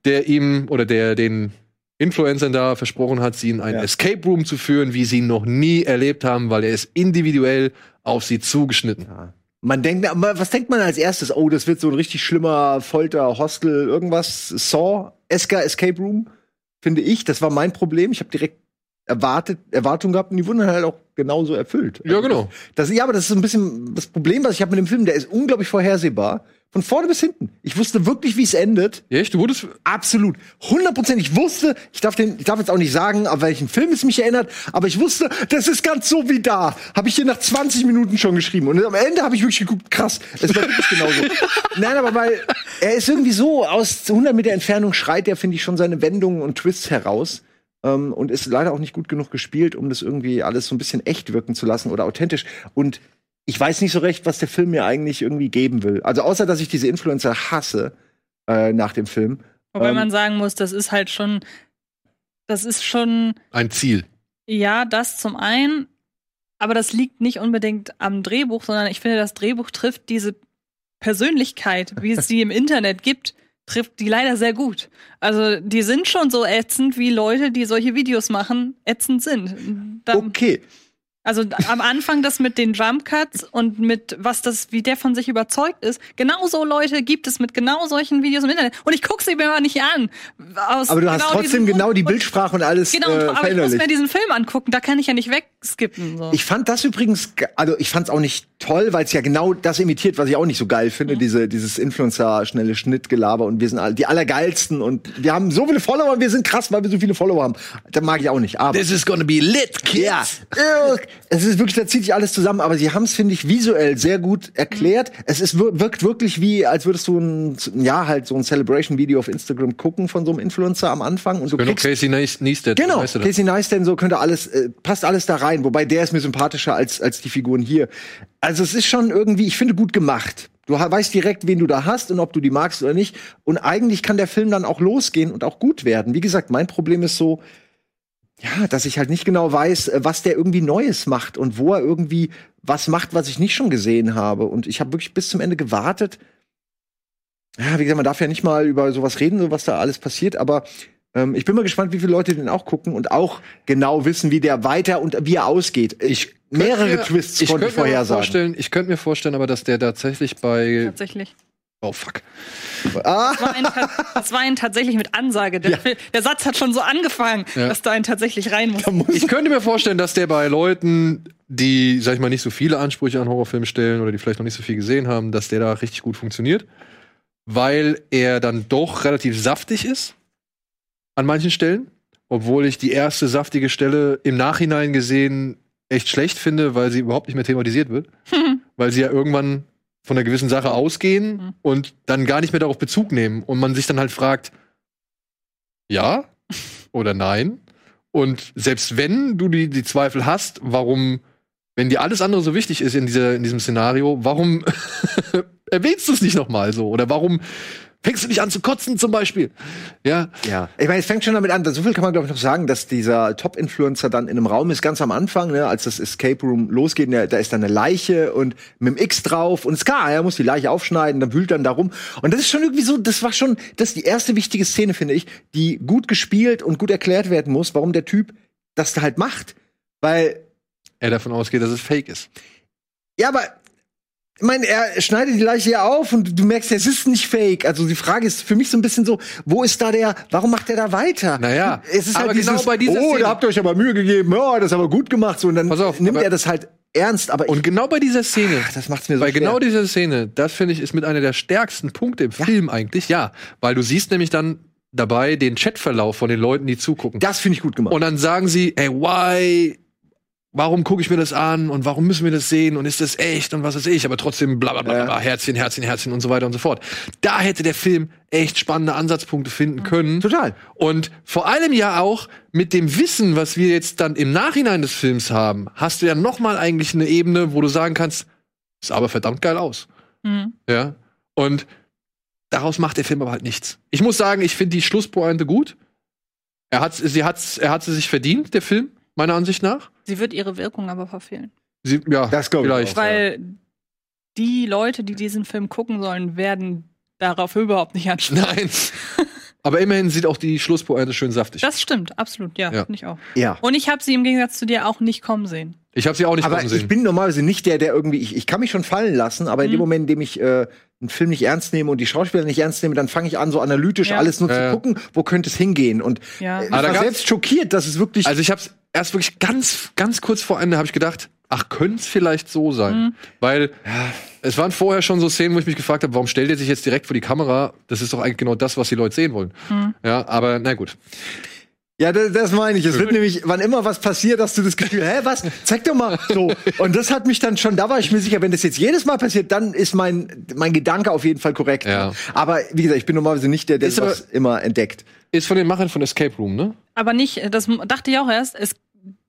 der ihm oder der den Influencern da versprochen hat, sie in einen Ja. Escape Room zu führen, wie sie ihn noch nie erlebt haben, weil er ist individuell auf sie zugeschnitten. Man denkt, was denkt man als erstes? Oh, das wird so ein richtig schlimmer Folter, Hostel, irgendwas. Saw, Eska Escape Room, finde ich. Das war mein Problem. Ich habe direkt erwartet, Erwartungen gehabt und die wurden halt auch genauso erfüllt. Ja, genau. Das, ja, aber das ist so ein bisschen das Problem, was ich habe mit dem Film. Der ist unglaublich vorhersehbar. Von vorne bis hinten. Ich wusste wirklich, wie es endet. Ja, echt? Du wurdest. Absolut. 100%. Ich wusste, ich darf, den, ich darf jetzt auch nicht sagen, auf welchen Film es mich erinnert, aber ich wusste, das ist ganz so wie da. Habe ich hier nach 20 Minuten schon geschrieben. Und am Ende habe ich wirklich geguckt, krass, es war wirklich genauso. Nein, aber weil er ist irgendwie so, aus 100 Meter Entfernung schreit er, finde ich, schon seine Wendungen und Twists heraus. Ähm, und ist leider auch nicht gut genug gespielt, um das irgendwie alles so ein bisschen echt wirken zu lassen oder authentisch. Und ich weiß nicht so recht, was der Film mir eigentlich irgendwie geben will. Also außer, dass ich diese Influencer hasse äh, nach dem Film. Wobei Ähm, man sagen muss, das ist halt schon, das ist schon, Ein Ziel. ja, das zum einen, aber das liegt nicht unbedingt am Drehbuch, sondern ich finde, das Drehbuch trifft diese Persönlichkeit, wie es sie im Internet gibt, trifft die leider sehr gut. Also die sind schon so ätzend, wie Leute, die solche Videos machen, ätzend sind. Da, Okay. Also am Anfang das mit den Jump Cuts und mit was das, wie der von sich überzeugt ist. Genauso Leute gibt es mit genau solchen Videos im Internet. Und ich gucke sie mir aber nicht an. Aus Aber du hast genau trotzdem genau die. Bildsprache und alles Genau, äh, aber ich muss mir diesen Film angucken, da kann ich ja nicht wegskippen. So. Ich fand das übrigens, ge- also ich fand es auch nicht toll, weil es ja genau das imitiert, was ich auch nicht so geil finde, Mhm. diese, dieses Influencer-schnelle Schnittgelaber und wir sind all, die Allergeilsten und wir haben so viele Follower und wir sind krass, weil wir so viele Follower haben. Das mag ich auch nicht, aber. This is gonna be lit, kids. Ja, Irk. Es ist wirklich, da zieht sich alles zusammen, aber sie haben es, finde ich, visuell sehr gut erklärt. Es ist, wir- wirkt wirklich wie, als würdest du ein, ja, halt so ein Celebration-Video auf Instagram gucken von so einem Influencer am Anfang und du Genau, kriegst Casey Neis- Neistat. Genau, weißt du? Casey Neistat, so könnte alles, äh, passt alles da rein. Wobei der ist mir sympathischer als, als die Figuren hier. Also es ist schon irgendwie, ich finde, gut gemacht. Du weißt direkt, wen du da hast und ob du die magst oder nicht. Und eigentlich kann der Film dann auch losgehen und auch gut werden. Wie gesagt, mein Problem ist so, ja, dass ich halt nicht genau weiß, äh, was der irgendwie Neues macht und wo er irgendwie was macht, was ich nicht schon gesehen habe. Und ich habe wirklich bis zum Ende gewartet. Ja, wie gesagt, man darf ja nicht mal über sowas reden, so was da alles passiert, aber ähm, ich bin mal gespannt, wie viele Leute den auch gucken und auch genau wissen, wie der weiter und wie er ausgeht. Ich, mehrere Könnte mir- Twists ich konnte vorhersagen. vorstellen, ich könnte mir vorstellen, aber dass der tatsächlich bei Tatsächlich. Oh fuck. Ah, Das war ein, das war ein tatsächlich mit Ansage. Der, Ja. Der Satz hat schon so angefangen, Ja. dass da ein tatsächlich rein muss. Ich könnte mir vorstellen, dass der bei Leuten, die, sag ich mal, nicht so viele Ansprüche an Horrorfilme stellen oder die vielleicht noch nicht so viel gesehen haben, dass der da richtig gut funktioniert. Weil er dann doch relativ saftig ist. An manchen Stellen. Obwohl ich die erste saftige Stelle im Nachhinein gesehen echt schlecht finde, weil sie überhaupt nicht mehr thematisiert wird. weil sie ja irgendwann von einer gewissen Sache ausgehen Mhm. und dann gar nicht mehr darauf Bezug nehmen. Und man sich dann halt fragt, ja oder nein? Und selbst wenn du die, die Zweifel hast, warum, wenn dir alles andere so wichtig ist in, dieser, in diesem Szenario, warum erwähnst du es nicht nochmal so? Oder warum fängst du nicht an zu kotzen zum Beispiel? Ja, Ja, ich meine, es fängt schon damit an, so viel kann man glaube ich noch sagen, dass dieser Top-Influencer dann in einem Raum ist, ganz am Anfang, ne, als das Escape Room losgeht, ne, da ist dann eine Leiche und mit dem X drauf und klar, er muss die Leiche aufschneiden, dann wühlt dann da rum. Und das ist schon irgendwie so, das war schon, das ist die erste wichtige Szene, finde ich, die gut gespielt und gut erklärt werden muss, warum der Typ das da halt macht. Weil er davon ausgeht, dass es fake ist. ja, aber ich meine, er schneidet die Leiche ja auf und du merkst, es ist nicht fake. Also die Frage ist für mich so ein bisschen so, wo ist da der, warum macht er da weiter? Naja, es ist aber halt genau dieses, bei dieser oh, Szene- da habt ihr euch aber Mühe gegeben, ja, das ist aber gut gemacht. So, und dann Pass auf, nimmt aber- er das halt ernst, aber Und genau bei dieser Szene, Ach, das macht's mir so bei schwer. genau dieser Szene, das finde ich ist mit einer der stärksten Punkte im Film eigentlich, ja, weil du siehst nämlich dann dabei den Chatverlauf von den Leuten, die zugucken. Das finde ich gut gemacht. Und dann sagen sie, ey, why? Warum gucke ich mir das an und warum müssen wir das sehen und ist das echt und was weiß ich, aber trotzdem bla bla bla, Ja. bla Herzchen, Herzchen, Herzchen und so weiter und so fort. Da hätte der Film echt spannende Ansatzpunkte finden können. Total. Und vor allem ja auch mit dem Wissen, was wir jetzt dann im Nachhinein des Films haben, hast du ja noch mal eigentlich eine Ebene, wo du sagen kannst, ist aber verdammt geil aus. Mhm. Ja. Und daraus macht der Film aber halt nichts. Ich muss sagen, ich finde die Schlusspointe gut. Er hat, sie hat's, er hat sie sich verdient, der Film, meiner Ansicht nach. Sie wird ihre Wirkung aber verfehlen. Sie, ja, Das glaub ich auch. Weil die Leute, die diesen Film gucken sollen, werden darauf überhaupt nicht anschauen. Nein. aber immerhin sieht auch die Schlusspointe schön saftig. Das stimmt, absolut, ja, Ja. finde ich auch. Ja. Und ich habe sie im Gegensatz zu dir auch nicht kommen sehen. ich habe sie auch nicht Aber kommen ich sehen. bin normalerweise nicht der, der irgendwie, ich, ich kann mich schon fallen lassen, aber in dem Mhm. Moment, in dem ich äh, einen Film nicht ernst nehme und die Schauspieler nicht ernst nehme, dann fange ich an, so analytisch Ja. alles nur Ja, zu ja. gucken, wo könnte es hingehen. Und Ja. äh, ich Aber war selbst schockiert, dass es wirklich. Also ich habe erst wirklich ganz, ganz kurz vor Ende habe ich gedacht, ach, könnte es vielleicht so sein, Mhm. weil es waren vorher schon so Szenen, wo ich mich gefragt habe, warum stellt er sich jetzt direkt vor die Kamera? Das ist doch eigentlich genau das, was die Leute sehen wollen. Mhm. Ja, aber na gut. ja, das, das meine ich. Es wird nämlich, wann immer was passiert, hast du das Gefühl, hä, was? Zeig doch mal. So. Und das hat mich dann schon, da war ich mir sicher, wenn das jetzt jedes Mal passiert, dann ist mein, mein Gedanke auf jeden Fall korrekt. Ja. Aber wie gesagt, ich bin normalerweise nicht der, der sowas immer entdeckt. Ist von den Machern von Escape Room, ne? Aber nicht, das dachte ich auch erst, es,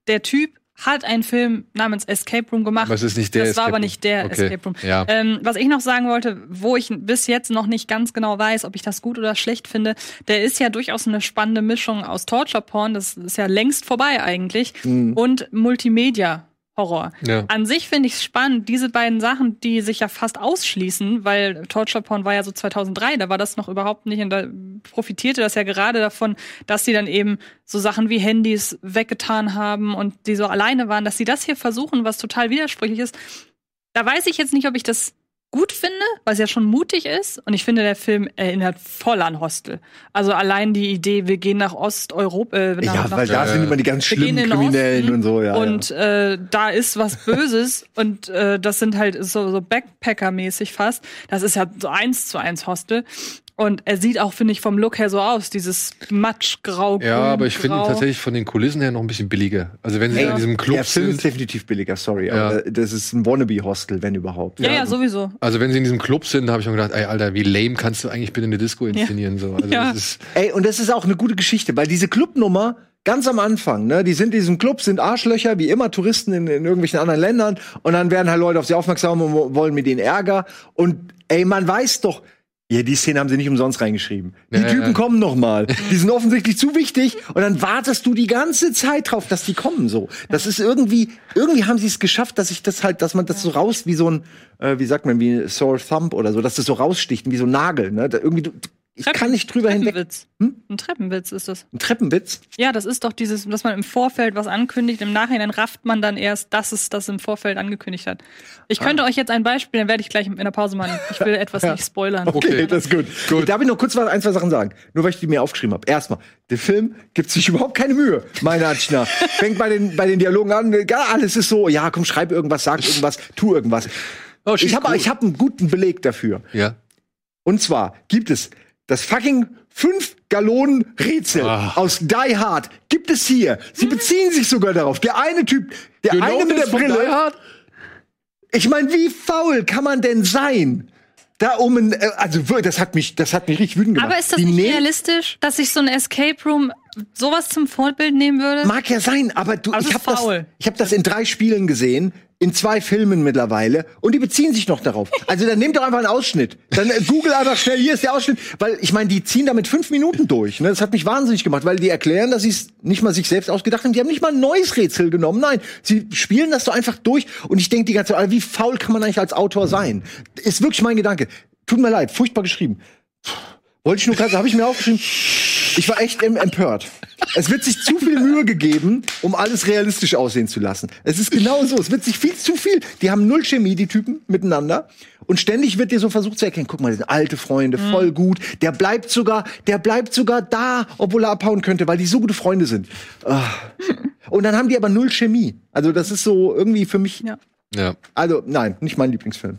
der Typ hat einen Film namens Escape Room gemacht. Aber es ist nicht der das war Escape aber Room. nicht der Okay. Escape Room. Ja. Ähm, was ich noch sagen wollte, wo ich bis jetzt noch nicht ganz genau weiß, ob ich das gut oder schlecht finde, der ist ja durchaus eine spannende Mischung aus Torture Porn, das ist ja längst vorbei eigentlich, und Multimedia. Horror. Ja. An sich finde ich es spannend, diese beiden Sachen, die sich ja fast ausschließen, weil Torture Porn war ja so 2003, da war das noch überhaupt nicht und da profitierte das ja gerade davon, dass sie dann eben so Sachen wie Handys weggetan haben und die so alleine waren, dass sie das hier versuchen, was total widersprüchlich ist. Da weiß ich jetzt nicht, ob ich das gut finde, es ja schon mutig ist. Und ich finde, der Film erinnert voll an Hostel. Also allein die Idee, wir gehen nach Osteuropa. Äh, nach, Ja, nach weil da Ja, sind immer die ganz schlimmen Kriminellen Osten und so, ja. und ja. Äh, da ist was Böses und äh, das sind halt so, so Backpacker-mäßig fast. Das ist ja so eins zu eins Hostel. Und er sieht auch, finde ich, vom Look her so aus, dieses matschgrau. Ja, aber ich finde ihn tatsächlich von den Kulissen her noch ein bisschen billiger. Also wenn sie Ey, in diesem Club der Film ist sind, definitiv billiger, sorry. Ja. Aber das ist ein Wannabe-Hostel, wenn überhaupt. Ja, ja, sowieso. also wenn sie in diesem Club sind, da habe ich schon gedacht, ey Alter, wie lame kannst du eigentlich bitte eine Disco inszenieren so. Also Ja. das ist Ey, und das ist auch eine gute Geschichte, weil diese Clubnummer ganz am Anfang, ne, die sind in diesem Club, sind Arschlöcher, wie immer Touristen in, in irgendwelchen anderen Ländern und dann werden halt Leute auf sie aufmerksam und wo- wollen mit denen Ärger und ey, man weiß doch, ja, die Szene haben sie nicht umsonst reingeschrieben. Die Ja, Typen ja. kommen noch mal. Die sind offensichtlich zu wichtig und dann wartest du die ganze Zeit drauf, dass die kommen so. Das ist irgendwie irgendwie haben sie es geschafft, dass ich das halt, dass man das so raus wie so ein äh, wie sagt man, wie ein Sore Thumb oder so, dass das so raussticht, wie so ein Nagel, ne? Da irgendwie du, ich kann nicht drüber hinweg. Treppenwitz. Hm? Ein Treppenwitz ist das. Ein Treppenwitz? Ja, das ist doch dieses, dass man im Vorfeld was ankündigt, im Nachhinein rafft man dann erst, dass es das im Vorfeld angekündigt hat. Ich könnte euch jetzt ein Beispiel, dann werde ich gleich in der Pause machen. Ich will etwas nicht spoilern. Okay. das ist gut. gut. Darf ich noch kurz was, ein, zwei Sachen sagen? Nur weil ich die mir aufgeschrieben habe. Erstmal, der Film gibt sich überhaupt keine Mühe, meiner Ansicht nach. Fängt bei den, bei den Dialogen an, ja, alles ist so, ja, komm, schreib irgendwas, sag irgendwas, tu irgendwas. Oh, ich habe ich hab einen guten Beleg dafür. ja. Und zwar gibt es das fucking fünf Gallonen Rätsel Ah. aus Die Hard. Gibt es hier. Sie beziehen sich sogar darauf. Der eine Typ, der You eine mit der Brille. Hard? Ich meine, wie faul kann man denn sein? Da um ein, äh, also das hat mich, das hat mich richtig wütend gemacht. Aber ist das Die nicht realistisch, dass sich so ein Escape Room sowas zum Vorbild nehmen würde? Mag ja sein, aber du, Also ich habe das, ich hab das in drei Spielen gesehen, in zwei Filmen mittlerweile, und die beziehen sich noch darauf. Also dann nehmt doch einfach einen Ausschnitt. Dann äh, google einfach schnell, hier ist der Ausschnitt, weil ich meine, die ziehen damit fünf Minuten durch. Ne? Das hat mich wahnsinnig gemacht, weil die erklären, dass sie es nicht mal sich selbst ausgedacht haben. Die haben nicht mal ein neues Rätsel genommen. Nein, sie spielen das so einfach durch. Und ich denke die ganze Zeit, Alter, wie faul kann man eigentlich als Autor sein? Ist wirklich mein Gedanke. Tut mir leid, furchtbar geschrieben. Wollte ich nur gerade, habe ich mir aufgeschrieben. Ich war echt em- empört. Es wird sich zu viel Mühe gegeben, um alles realistisch aussehen zu lassen. Es ist genau so. Es wird sich viel zu viel. Die haben null Chemie, die Typen, miteinander. Und ständig wird dir so versucht zu erkennen, guck mal, das sind alte Freunde, voll gut. Der bleibt sogar, der bleibt sogar da, obwohl er abhauen könnte, weil die so gute Freunde sind. Ah. Und dann haben die aber null Chemie. Also das ist so irgendwie für mich, Ja. Ja. also nein, nicht mein Lieblingsfilm.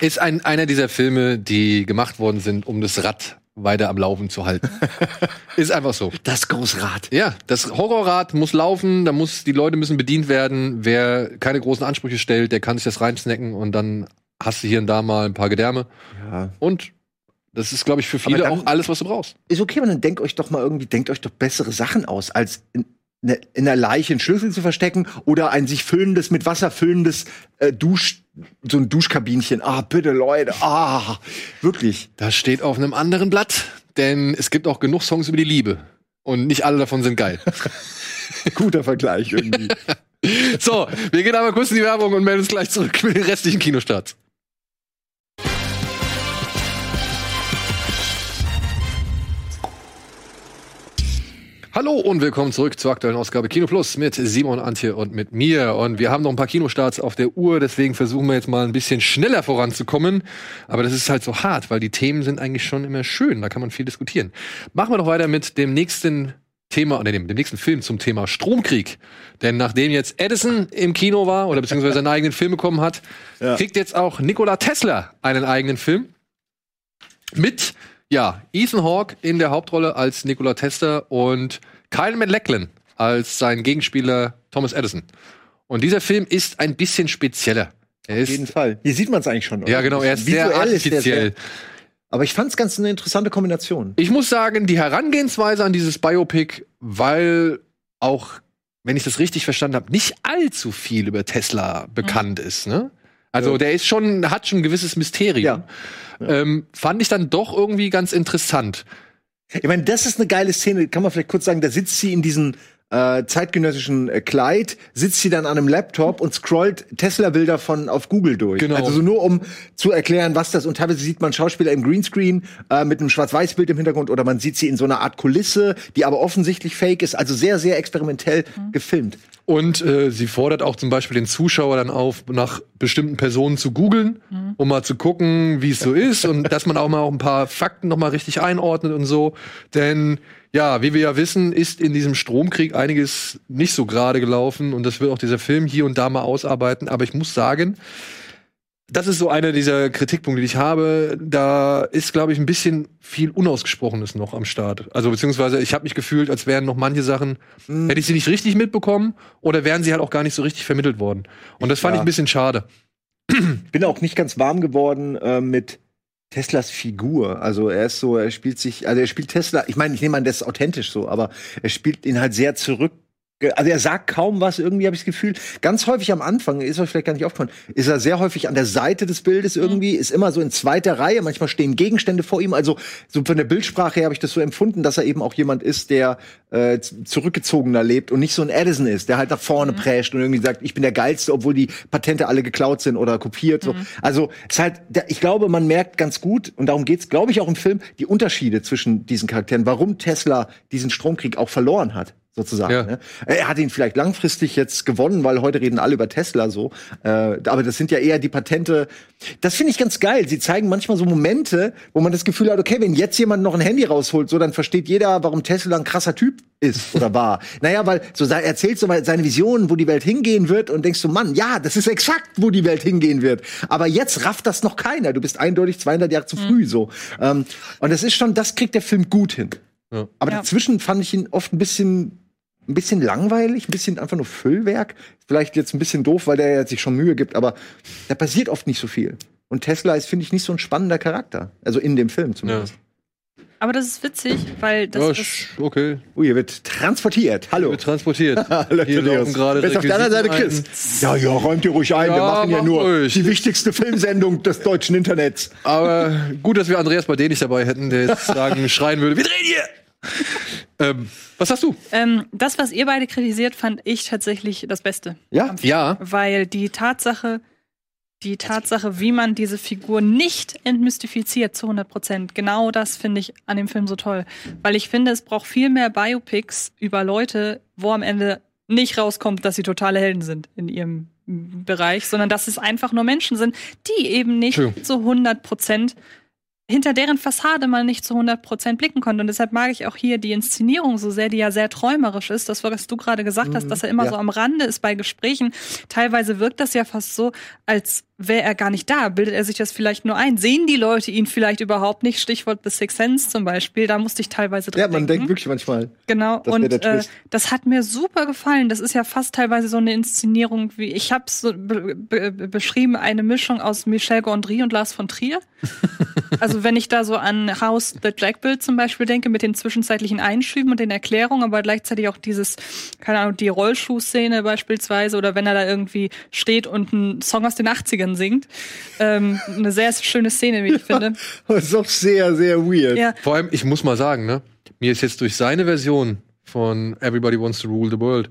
Ist ein, einer dieser Filme, die gemacht worden sind, um das Rad weiter am Laufen zu halten. ist einfach so. Das Großrad. Ja, das Horrorrad muss laufen, da muss, die Leute müssen bedient werden. Wer keine großen Ansprüche stellt, der kann sich das reinsnacken und dann hast du hier und da mal ein paar Gedärme. Ja. Und das ist, glaube ich, für viele auch alles, was du brauchst. Ist okay, aber dann denkt euch doch mal irgendwie, denkt euch doch bessere Sachen aus, als in, in der Leiche einen Schlüssel zu verstecken oder ein sich füllendes, mit Wasser füllendes äh, Dusch, so ein Duschkabinchen. Ah, bitte, Leute. Ah, wirklich. Das steht auf einem anderen Blatt, denn es gibt auch genug Songs über die Liebe. Und nicht alle davon sind geil. Guter Vergleich irgendwie. so, wir gehen aber kurz in die Werbung und melden uns gleich zurück mit den restlichen Kinostarts. Hallo und willkommen zurück zur aktuellen Ausgabe Kino Plus mit Simon, Antje und mit mir. Und wir haben noch ein paar Kinostarts auf der Uhr, deswegen versuchen wir jetzt mal ein bisschen schneller voranzukommen. Aber das ist halt so hart, weil die Themen sind eigentlich schon immer schön, da kann man viel diskutieren. Machen wir doch weiter mit dem nächsten Thema, oder dem, dem nächsten Film zum Thema Stromkrieg. Denn nachdem jetzt Edison im Kino war oder beziehungsweise seinen eigenen Film bekommen hat, Ja. kriegt jetzt auch Nikola Tesla einen eigenen Film. Mit, ja, Ethan Hawke in der Hauptrolle als Nikola Tesla und Kyle MacLachlan als sein Gegenspieler Thomas Edison. Und dieser Film ist ein bisschen spezieller. Er Auf jeden ist, Fall. Hier sieht man es eigentlich schon. oder? ja genau, er ist sehr Visuell ist der artifiziell. sehr- aber ich fand es ganz eine interessante Kombination. Ich muss sagen, die Herangehensweise an dieses Biopic, weil auch, wenn ich das richtig verstanden habe, nicht allzu viel über Tesla bekannt ist. Ne? Also Ja. der ist schon, hat schon ein gewisses Mysterium. Ähm, fand ich dann doch irgendwie ganz interessant. Ich meine, das ist eine geile Szene, kann man vielleicht kurz sagen, da sitzt sie in diesem äh, zeitgenössischen äh, Kleid, sitzt sie dann an einem Laptop und scrollt Tesla-Bilder von auf Google durch. Genau. Also so nur um zu erklären, was das und teilweise sieht man Schauspieler im Greenscreen äh, mit einem Schwarz-Weiß-Bild im Hintergrund oder man sieht sie in so einer Art Kulisse, die aber offensichtlich fake ist, also sehr, sehr experimentell gefilmt. Und äh, sie fordert auch zum Beispiel den Zuschauer dann auf, nach bestimmten Personen zu googeln, um mal zu gucken, wie es so ist und dass man auch mal auch ein paar Fakten noch mal richtig einordnet und so. Denn ja, wie wir ja wissen, ist in diesem Stromkrieg einiges nicht so gerade gelaufen und das wird auch dieser Film hier und da mal ausarbeiten. Aber ich muss sagen, das ist so einer dieser Kritikpunkte, die ich habe. Da ist, glaube ich, ein bisschen viel Unausgesprochenes noch am Start. Also beziehungsweise ich habe mich gefühlt, als wären noch manche Sachen, hätte ich sie nicht richtig mitbekommen oder wären sie halt auch gar nicht so richtig vermittelt worden. Und das fand Ja. ich ein bisschen schade. bin auch nicht ganz warm geworden äh, mit Teslas Figur. Also er ist so, er spielt sich, also er spielt Tesla, ich meine, ich nehme an, das ist authentisch so, aber er spielt ihn halt sehr zurück. Also er sagt kaum was, irgendwie habe ich das Gefühl. Ganz häufig am Anfang, ist euch vielleicht gar nicht aufgefallen, ist er sehr häufig an der Seite des Bildes irgendwie, ist immer so in zweiter Reihe, manchmal stehen Gegenstände vor ihm. Also so von der Bildsprache her habe ich das so empfunden, dass er eben auch jemand ist, der äh, zurückgezogener lebt und nicht so ein Edison ist, der halt nach vorne prescht und irgendwie sagt, ich bin der Geilste, obwohl die Patente alle geklaut sind oder kopiert. So. Also es ist halt, ich glaube, man merkt ganz gut, und darum geht's, glaube ich, auch im Film, die Unterschiede zwischen diesen Charakteren, warum Tesla diesen Stromkrieg auch verloren hat. Sozusagen. Ja. Ne? Er hat ihn vielleicht langfristig jetzt gewonnen, weil heute reden alle über Tesla so. Äh, aber das sind ja eher die Patente. Das finde ich ganz geil. Sie zeigen manchmal so Momente, wo man das Gefühl hat, okay, wenn jetzt jemand noch ein Handy rausholt, so dann versteht jeder, warum Tesla ein krasser Typ ist oder war. naja, weil so er erzählt so mal seine Visionen, wo die Welt hingehen wird und denkst du, Mann, ja, das ist exakt, wo die Welt hingehen wird. Aber jetzt rafft das noch keiner. Du bist eindeutig 200 Jahre zu früh so. Ähm, und das ist schon, das kriegt der Film gut hin. Ja. Aber Ja. dazwischen fand ich ihn oft ein bisschen, ein bisschen langweilig, ein bisschen einfach nur Füllwerk. Vielleicht jetzt ein bisschen doof, weil der ja sich schon Mühe gibt, aber da passiert oft nicht so viel. Und Tesla ist, finde ich, nicht so ein spannender Charakter. Also in dem Film zumindest. Aber das ist witzig, weil das Ja, ist. sch- okay. Ui, hier wird transportiert. Hallo. Wird transportiert. Hallo, Hier laufen gerade Wer ist auf der anderen Seite Chris. Ja, ja, räumt ihr ruhig ein. Wir Ja, machen ja nur ruhig. die wichtigste Filmsendung des deutschen Internets. Aber gut, dass wir Andreas bei nicht dabei hätten, der jetzt sagen, schreien würde, wir drehen hier! ähm, was hast du? Ähm, das, was ihr beide kritisiert, fand ich tatsächlich das Beste. Ja? Ja. Weil die Tatsache, die Tatsache, wie man diese Figur nicht entmystifiziert zu 100 Prozent, genau das finde ich an dem Film so toll. Weil ich finde, es braucht viel mehr Biopics über Leute, wo am Ende nicht rauskommt, dass sie totale Helden sind in ihrem Bereich, sondern dass es einfach nur Menschen sind, die eben nicht True. zu 100 Prozent hinter deren Fassade man nicht zu 100% blicken konnte. Und deshalb mag ich auch hier die Inszenierung so sehr, die ja sehr träumerisch ist. Das, was du gerade gesagt hast, dass er immer ja. so am Rande ist bei Gesprächen. Teilweise wirkt das ja fast so, als wäre er gar nicht da. Bildet er sich das vielleicht nur ein? Sehen die Leute ihn vielleicht überhaupt nicht? Stichwort The Sixth Sense zum Beispiel. Da musste ich teilweise dran Ja, man denken. denkt wirklich manchmal. Genau, und äh, das hat mir super gefallen. Das ist ja fast teilweise so eine Inszenierung wie, ich habe so be be beschrieben, eine Mischung aus Michel Gondry und Lars von Trier. also wenn ich da so an House the Jack Bill zum Beispiel denke, mit den zwischenzeitlichen Einschüben und den Erklärungen, aber gleichzeitig auch dieses, keine Ahnung, die Rollschuhszene beispielsweise oder wenn er da irgendwie steht und einen Song aus den 80ern singt. Ähm, eine sehr schöne Szene, wie ich finde. Das ist auch sehr, sehr weird. Ja, Vor allem, ich muss mal sagen, ne, mir ist jetzt durch seine Version von Everybody Wants to Rule the World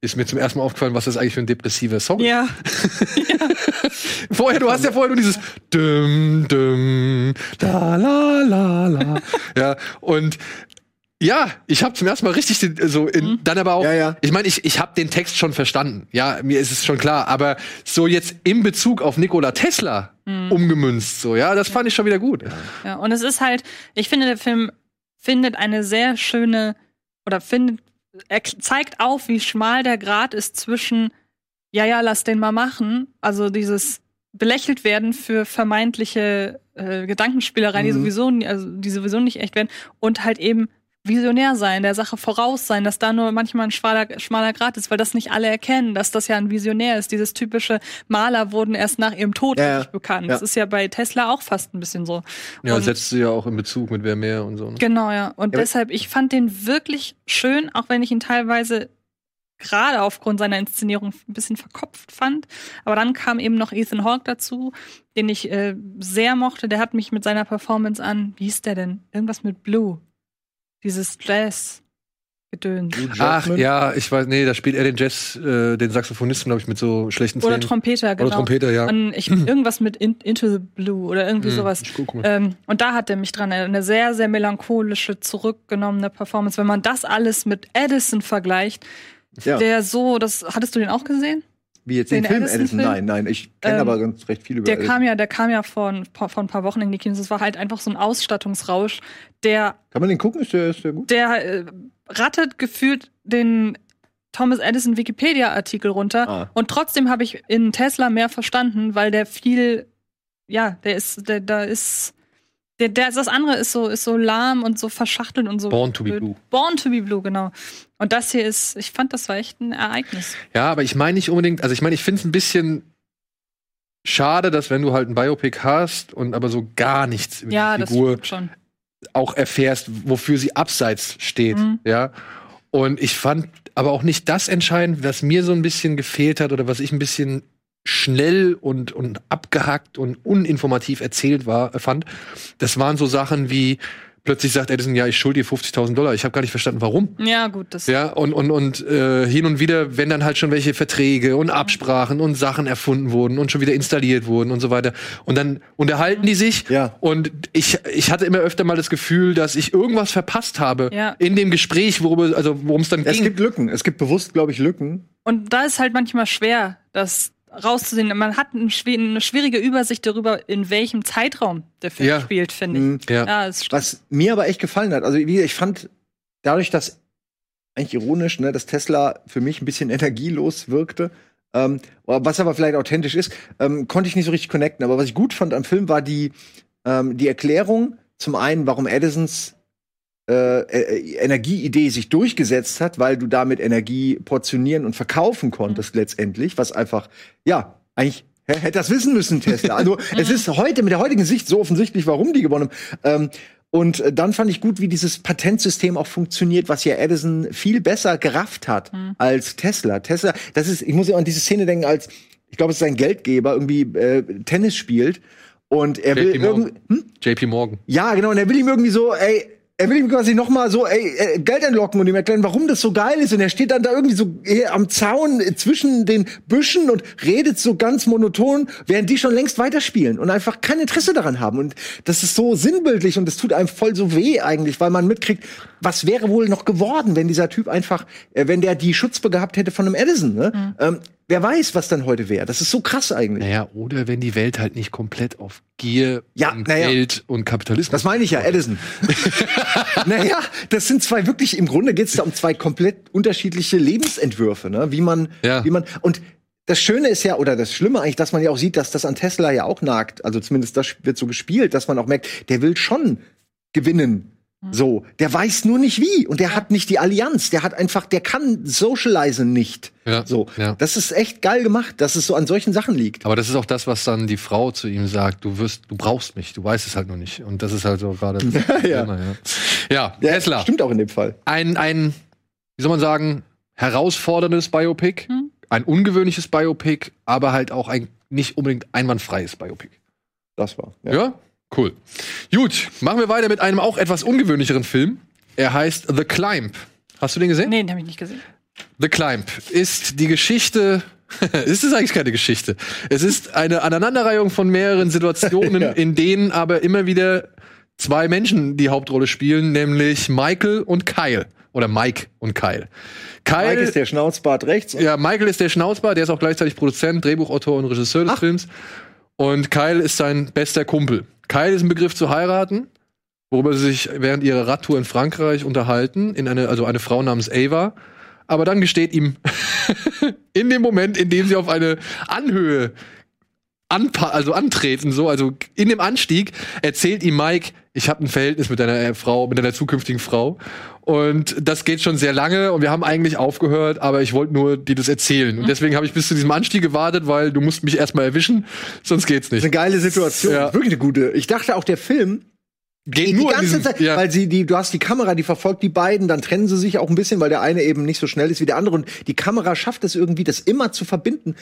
ist mir zum ersten Mal aufgefallen, was das eigentlich für ein depressiver Song ist. ja. Vorher, du hast ja vorher nur dieses dum dum la la la la. ja, und ja, ich habe zum ersten Mal richtig den, so in, dann aber auch Ja, ja. ich meine, ich ich habe den Text schon verstanden. Ja, mir ist es schon klar, aber so jetzt in Bezug auf Nikola Tesla umgemünzt so, ja, das fand ich schon wieder gut. Ja, und es ist halt, ich finde, der Film findet eine sehr schöne oder findet, er zeigt auf, wie schmal der Grad ist zwischen, ja, ja, lass den mal machen, also dieses belächelt werden für vermeintliche äh, Gedankenspielereien, die Mhm. sowieso, nie- also die sowieso nicht echt werden, und halt eben visionär sein, der Sache voraus sein, dass da nur manchmal ein schmaler, schmaler Grad ist, weil das nicht alle erkennen, dass das ja ein Visionär ist. Dieses typische Maler wurden erst nach ihrem Tod Ja, bekannt. Ja. Das ist ja bei Tesla auch fast ein bisschen so. Ja, Und- setzt du ja auch in Bezug mit wer mehr und so. Ne? Genau, ja. Und Ja, deshalb, ich fand den wirklich schön, auch wenn ich ihn teilweise gerade aufgrund seiner Inszenierung ein bisschen verkopft fand. Aber dann kam eben noch Ethan Hawke dazu, den ich äh, sehr mochte. Der hat mich mit seiner Performance an, wie hieß der denn? Irgendwas mit Blue. Dieses Jazz. Gedöns. Ach ja, ich weiß, nee, da spielt er den Jazz, äh, den Saxophonisten, glaube ich, mit so schlechten Oder Zähnen. Trompeter, genau. Oder Trompeter, ja. Und ich, irgendwas mit in, Into the Blue oder irgendwie Hm, sowas. Ähm, und da hat er mich dran erinnert. Eine sehr, sehr melancholische, zurückgenommene Performance. Wenn man das alles mit Edison vergleicht, Ja. der so, das hattest du den auch gesehen? Wie jetzt den, den Film? Edison? Nein, nein, ich kenne Ähm, aber ganz recht viel über Der Edison. kam ja, der kam ja vor, ein paar- vor ein paar Wochen in die Kinos. Das war halt einfach so ein Ausstattungsrausch, der, Kann man den gucken? Ist der, ist der gut? der äh, rattet gefühlt den Thomas Edison Wikipedia-Artikel runter. Ah. Und trotzdem habe ich in Tesla mehr verstanden, weil der viel, ja, der ist, der, da ist, der, der, das andere ist so, ist so lahm und so verschachtelt und so. Born to be. Blue. Born to be Blue, genau. Und das hier ist, ich fand, das war echt ein Ereignis. Ja, aber ich meine nicht unbedingt, also ich meine, ich finde es ein bisschen schade, dass wenn du halt ein Biopic hast und aber so gar nichts über Ja, die Figur auch erfährst, wofür sie abseits steht, Mhm. ja. Und ich fand aber auch nicht das entscheidend, was mir so ein bisschen gefehlt hat oder was ich ein bisschen schnell und, und abgehackt und uninformativ erzählt war, äh, fand. Das waren so Sachen wie, plötzlich sagt Edison, ja, ich schulde dir 50.000 Dollar. Ich habe gar nicht verstanden, warum. Ja, gut, das. Ja, und, und, und äh, hin und wieder, wenn dann halt schon welche Verträge und Absprachen und Sachen erfunden wurden und schon wieder installiert wurden und so weiter. Und dann unterhalten die sich. Ja. Und ich, ich hatte immer öfter mal das Gefühl, dass ich irgendwas verpasst habe Ja. in dem Gespräch, worüber, also worum es dann Es ging. gibt Lücken. Es gibt bewusst, glaube ich, Lücken. Und da ist halt manchmal schwer, das rauszusehen. Man hat eine schwierige Übersicht darüber, in welchem Zeitraum der Film Ja. spielt, finde Mhm. ich. Ja. Ja, stimmt. Was mir aber echt gefallen hat, also wie, ich fand dadurch, dass eigentlich ironisch, ne, dass Tesla für mich ein bisschen energielos wirkte, ähm, was aber vielleicht authentisch ist, ähm, konnte ich nicht so richtig connecten. Aber was ich gut fand am Film war die, ähm, die Erklärung, zum einen, warum Edisons äh, äh, Energieidee sich durchgesetzt hat, weil du damit Energie portionieren und verkaufen konntest letztendlich, was einfach, ja, eigentlich hä, hätte das wissen müssen, Tesla. Also es ist heute mit der heutigen Sicht so offensichtlich, warum die gewonnen haben. Ähm, und äh, dann fand ich gut, wie dieses Patentsystem auch funktioniert, was ja Edison viel besser gerafft hat als Tesla. Tesla, das ist, ich muss ja an diese Szene denken, als ich glaube, es ist ein Geldgeber, irgendwie äh, Tennis spielt und er will JP Morgan. irgendwie, hm? JP Morgan. Ja, genau. Und er will ihm irgendwie so, ey, er will ihm quasi noch mal so, ey, äh, Geld entlocken und ihm erklären, warum das so geil ist. Und er steht dann da irgendwie so hier am Zaun zwischen den Büschen und redet so ganz monoton, während die schon längst weiterspielen und einfach kein Interesse daran haben. Und das ist so sinnbildlich und das tut einem voll so weh eigentlich, weil man mitkriegt, was wäre wohl noch geworden, wenn dieser Typ einfach, äh, wenn der die Schutzbe gehabt hätte von einem Edison. Ne? Ähm, wer weiß, was dann heute wäre. Das ist so krass eigentlich. Naja, oder wenn die Welt halt nicht komplett auf Gier Ja, und naja. Geld und Kapitalismus. Das meine ich ja, Edison. naja, das sind zwei wirklich, im Grunde geht es da um zwei komplett unterschiedliche Lebensentwürfe, ne? Wie man, Ja. wie man, und das Schöne ist ja, oder das Schlimme eigentlich, dass man ja auch sieht, dass das an Tesla ja auch nagt. Also zumindest das wird so gespielt, dass man auch merkt, der will schon gewinnen. So, der weiß nur nicht wie und der hat nicht die Allianz, der hat einfach, der kann socialisen nicht. Ja, So, ja. das ist echt geil gemacht, dass es so an solchen Sachen liegt. Aber das ist auch das, was dann die Frau zu ihm sagt. Du wirst, du brauchst mich, du weißt es halt noch nicht. Und das ist halt so gerade. Ja. ja. ja, Ja, Tesla. Stimmt auch in dem Fall. Ein, ein, wie soll man sagen, herausforderndes Biopic, ein ungewöhnliches Biopic, aber halt auch ein nicht unbedingt einwandfreies Biopic. Das war. Ja? Cool. Gut, machen wir weiter mit einem auch etwas ungewöhnlicheren Film. Er heißt The Climb. Hast du den gesehen? Nee, den habe ich nicht gesehen. The Climb ist die Geschichte. es ist eigentlich keine Geschichte. Es ist eine Aneinanderreihung von mehreren Situationen, Ja. in denen aber immer wieder zwei Menschen die Hauptrolle spielen, nämlich Michael und Kyle. Oder Mike und Kyle. Kyle, Mike ist der Schnauzbart rechts. ja, Michael ist der Schnauzbar, der ist auch gleichzeitig Produzent, Drehbuchautor und Regisseur des Ach. Films. Und Kyle ist sein bester Kumpel. Kyle ist ein Begriff zu heiraten, worüber sie sich während ihrer Radtour in Frankreich unterhalten, in eine, also eine Frau namens Ava. Aber dann gesteht ihm in dem Moment, in dem sie auf eine Anhöhe anpa also antreten, so, also in dem Anstieg, erzählt ihm Mike, ich habe ein Verhältnis mit deiner äh, Frau, mit deiner zukünftigen Frau. Und das geht schon sehr lange und wir haben eigentlich aufgehört, aber ich wollte nur dir das erzählen. Und deswegen habe ich bis zu diesem Anstieg gewartet, weil du musst mich erstmal erwischen, sonst geht's nicht. Eine geile Situation. Ja. Wirklich eine gute. Ich dachte auch, der Film Geht die nur in ganze diesem- Zeit, ja. weil sie die, du hast die Kamera, die verfolgt die beiden, dann trennen sie sich auch ein bisschen, weil der eine eben nicht so schnell ist wie der andere und die Kamera schafft es irgendwie, das immer zu verbinden.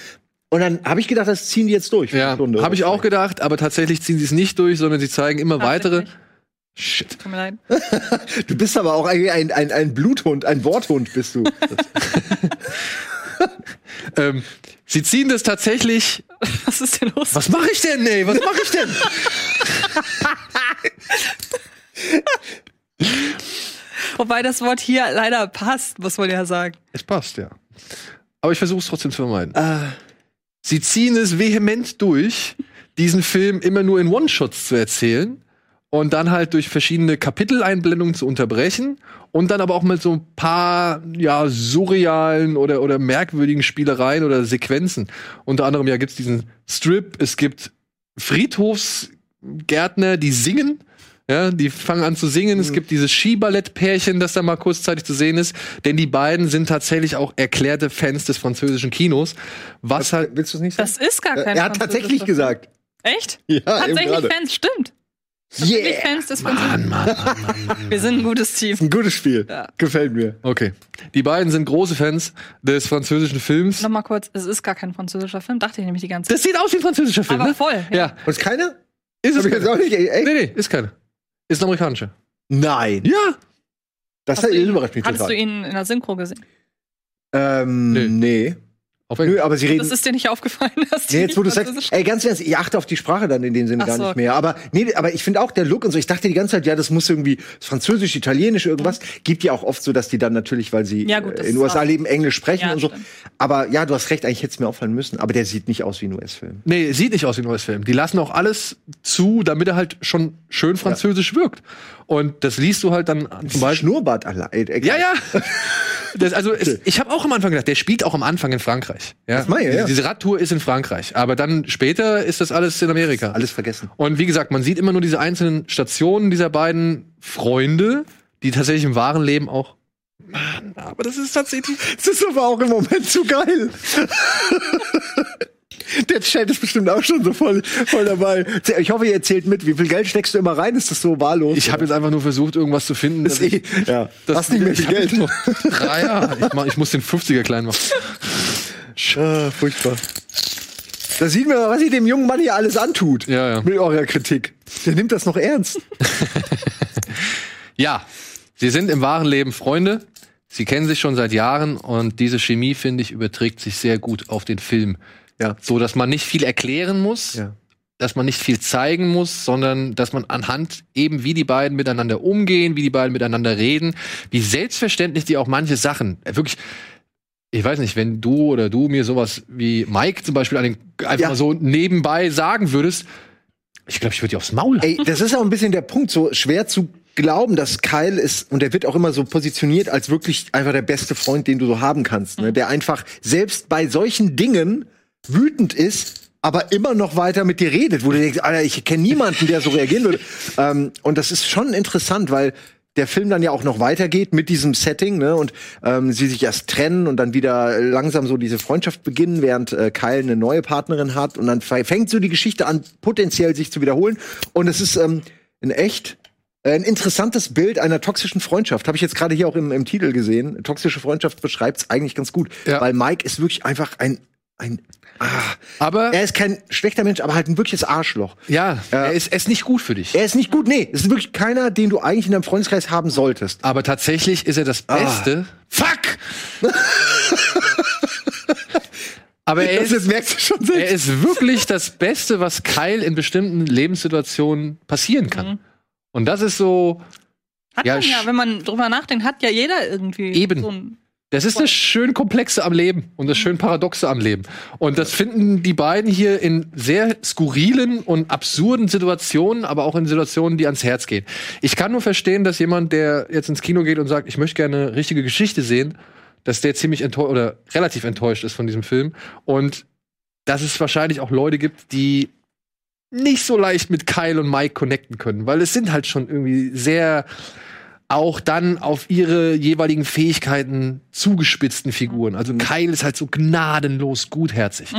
Und dann habe ich gedacht, das ziehen die jetzt durch. für Ja, eine Stunde habe ich auch gedacht, aber tatsächlich ziehen sie es nicht durch, sondern sie zeigen immer weitere. Shit. Tut mir leid. Du bist aber auch ein, ein, ein, ein Bluthund, ein Worthund bist du. Ähm, sie ziehen das tatsächlich. Was ist denn los? Was mache ich denn, ey? Was mache ich denn? Wobei das Wort hier leider passt, muss man ja sagen. es passt, ja. Aber ich versuche es trotzdem zu vermeiden. Ah, Sie ziehen es vehement durch, diesen Film immer nur in One-Shots zu erzählen und dann halt durch verschiedene Kapiteleinblendungen zu unterbrechen und dann aber auch mit so ein paar ja surrealen oder oder merkwürdigen Spielereien oder Sequenzen. Unter anderem ja gibt's diesen Strip, es gibt Friedhofsgärtner, die singen. Ja, die fangen an zu singen. Es gibt dieses Skiballettpärchen, das da mal kurzzeitig zu sehen ist. Denn die beiden sind tatsächlich auch erklärte Fans des französischen Kinos. Was halt willst du es nicht sagen? Das ist gar kein er hat tatsächlich gesagt. Echt? Ja, Tatsächlich. Fans, stimmt. Yeah. Fans des Franzosen. Wir sind ein gutes Team. Ein gutes Spiel. Ja. Gefällt mir. Okay. Die beiden sind große Fans des französischen Films. Nochmal kurz, es ist gar kein französischer Film, dachte ich nämlich die ganze Zeit. Das sieht aus wie ein französischer Film, Aber ne? voll. Ja. Und ist keine? Ist es Hab keine. auch nicht, echt? Nee, nee, ist keine. Ist ein amerikanischer. Nein. Ja. Das Hast du ihn, überrascht mich hattest total. du ihn in der Synchro gesehen? Ähm, Nee. nee. Auf Nö, aber sie reden. Das ist dir nicht aufgefallen, dass die Nee, jetzt wo du sagst, ey, ganz ernst, ich achte auf die Sprache dann in dem Sinne Ach gar so, nicht mehr. Aber nee, aber ich finde auch der Look und so. Ich dachte die ganze Zeit, ja, das muss irgendwie Französisch, Italienisch, irgendwas. Gibt ja auch oft so, dass die dann natürlich, weil sie Ja, gut, äh, in den USA leben, Englisch sprechen Ja, und so. stimmt. Aber ja, du hast recht, eigentlich hätte es mir auffallen müssen. Aber der sieht nicht aus wie ein US-Film. Nee, sieht nicht aus wie ein neues Film. Die lassen auch alles zu, damit er halt schon schön französisch wirkt. Und das liest du halt dann zum Beispiel. Schnurrbart allein. Äh, Ja, ja. Das, also es, ich habe auch am Anfang gedacht, der spielt auch am Anfang in Frankreich. Ja? Das meine ich, ja. Diese Radtour ist in Frankreich, aber dann später ist das alles in Amerika. Alles vergessen. Und wie gesagt, man sieht immer nur diese einzelnen Stationen dieser beiden Freunde, die tatsächlich im wahren Leben auch. Mann, aber das ist tatsächlich. Das ist aber auch im Moment zu geil. Der Chat ist bestimmt auch schon so voll, voll dabei. Ich hoffe, ihr erzählt mit. Wie viel Geld steckst du immer rein? Ist das so wahllos? Ich habe jetzt einfach nur versucht, irgendwas zu finden. das dass ich- eh, ja. das- Hast nicht mehr viel Geld. jetzt noch drei Jahre. Ich, mach, ich muss den 50er klein machen. Ah, furchtbar. Da sieht man, was ihr dem jungen Mann hier alles antut. Ja, ja. Mit eurer Kritik. Der nimmt das noch ernst. Ja, sie sind im wahren Leben Freunde. Sie kennen sich schon seit Jahren und diese Chemie, finde ich, überträgt sich sehr gut auf den Film. Ja. So, dass man nicht viel erklären muss, Ja. dass man nicht viel zeigen muss, sondern dass man anhand eben, wie die beiden miteinander umgehen, wie die beiden miteinander reden, wie selbstverständlich die auch manche Sachen, wirklich, ich weiß nicht, wenn du oder du mir sowas wie Mike zum Beispiel an den, einfach Ja. mal so nebenbei sagen würdest, ich glaube, ich würde dir aufs Maul. Ey, das ist auch ein bisschen der Punkt, so schwer zu glauben, dass Kyle ist, und der wird auch immer so positioniert als wirklich einfach der beste Freund, den du so haben kannst, ne? der einfach selbst bei solchen Dingen wütend ist, aber immer noch weiter mit dir redet, wo du denkst, Alter, ich kenne niemanden, der so reagieren würde. ähm, und das ist schon interessant, weil der Film dann ja auch noch weitergeht mit diesem Setting, ne? Und ähm, sie sich erst trennen und dann wieder langsam so diese Freundschaft beginnen, während äh, Kyle eine neue Partnerin hat und dann fängt so die Geschichte an, potenziell sich zu wiederholen. Und es ist ähm, ein echt ein interessantes Bild einer toxischen Freundschaft. Habe ich jetzt gerade hier auch im, im Titel gesehen. Toxische Freundschaft beschreibt es eigentlich ganz gut, Ja. weil Mike ist wirklich einfach ein ein ah, Aber er ist kein schlechter Mensch, aber halt ein wirkliches Arschloch. ja, er ist, er ist nicht gut für dich. Er ist nicht gut, nee, es ist wirklich keiner, den du eigentlich in deinem Freundeskreis haben solltest. Aber tatsächlich ist er das Ah. Beste. Fuck! Aber er Das, das ist, merkst du schon er selbst. ist wirklich das Beste, was Kyle in bestimmten Lebenssituationen passieren kann. Mhm. Und das ist so, Hat Ja, man ja, wenn man drüber nachdenkt, hat ja jeder irgendwie Eben. so ein das ist das schön Komplexe am Leben und das schön Paradoxe am Leben. Und das finden die beiden hier in sehr skurrilen und absurden Situationen, aber auch in Situationen, die ans Herz gehen. Ich kann nur verstehen, dass jemand, der jetzt ins Kino geht und sagt, ich möchte gerne eine richtige Geschichte sehen, dass der ziemlich enttäuscht oder relativ enttäuscht ist von diesem Film. Und dass es wahrscheinlich auch Leute gibt, die nicht so leicht mit Kyle und Mike connecten können, weil es sind halt schon irgendwie sehr auch dann auf ihre jeweiligen Fähigkeiten zugespitzten Figuren. Also Kyle ist halt so gnadenlos gutherzig.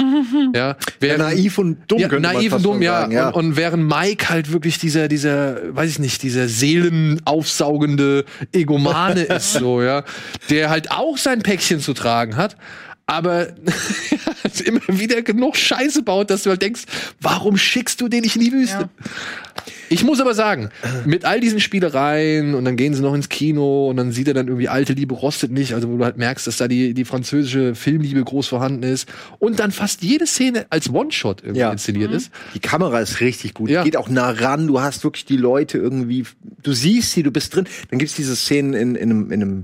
Ja, Ja, während, naiv und dumm, ja, naiv und dumm, ja. sagen, ja. Und, und während Mike halt wirklich dieser, dieser, weiß ich nicht, dieser seelenaufsaugende Egomane ist, so, ja, der halt auch sein Päckchen zu tragen hat, aber immer wieder genug Scheiße baut, dass du halt denkst, warum schickst du den nicht in die Wüste? Ja. Ich muss aber sagen, mit all diesen Spielereien und dann gehen sie noch ins Kino und dann sieht er dann irgendwie alte Liebe rostet nicht, also wo du halt merkst, dass da die, die französische Filmliebe groß vorhanden ist und dann fast jede Szene als One-Shot irgendwie Ja. inszeniert ist. Die Kamera ist richtig gut. Ja. Geht auch nah ran. Du hast wirklich die Leute irgendwie, du siehst sie, du bist drin. Dann gibt's diese Szenen in, in einem, in einem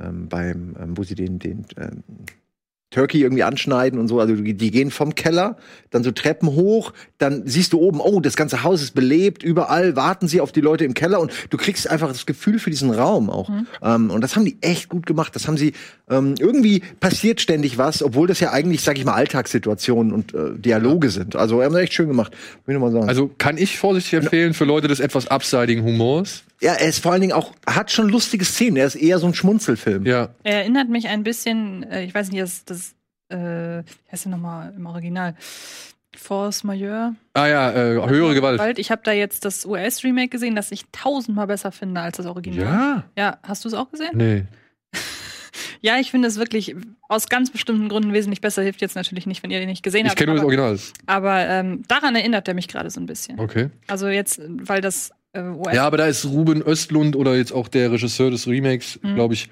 ähm, beim, ähm, wo sie den, den ähm, Turkey irgendwie anschneiden und so. Also die gehen vom Keller, dann so Treppen hoch, dann siehst du oben, oh, das ganze Haus ist belebt, überall warten sie auf die Leute im Keller und du kriegst einfach das Gefühl für diesen Raum auch. Ähm, und das haben die echt gut gemacht. Das haben sie ähm, irgendwie passiert ständig was, obwohl das ja eigentlich, sag ich mal, Alltagssituationen und äh, Dialoge sind. Also haben sie echt schön gemacht, will ich nur mal sagen. Also kann ich vorsichtig empfehlen für Leute des etwas abseitigen Humors. Ja, er ist vor allen Dingen auch, hat schon lustige Szenen. Er ist eher so ein Schmunzelfilm. Ja. Er erinnert mich ein bisschen, äh, ich weiß nicht, das, das äh, wie heißt der nochmal im Original? Force Majeure. Ah ja, äh, höhere Gewalt. Ich habe da jetzt das US-Remake gesehen, das ich tausendmal besser finde als das Original. Ja. Ja, hast du es auch gesehen? Nee. Ja, ich finde es wirklich aus ganz bestimmten Gründen wesentlich besser. Hilft jetzt natürlich nicht, wenn ihr den nicht gesehen Ich habt. kenne nur das aber Original. aber ähm, daran erinnert er mich gerade so ein bisschen. Okay. Also jetzt, weil das US Ja, aber da ist Ruben Östlund oder jetzt auch der Regisseur des Remakes, Mhm. glaube ich,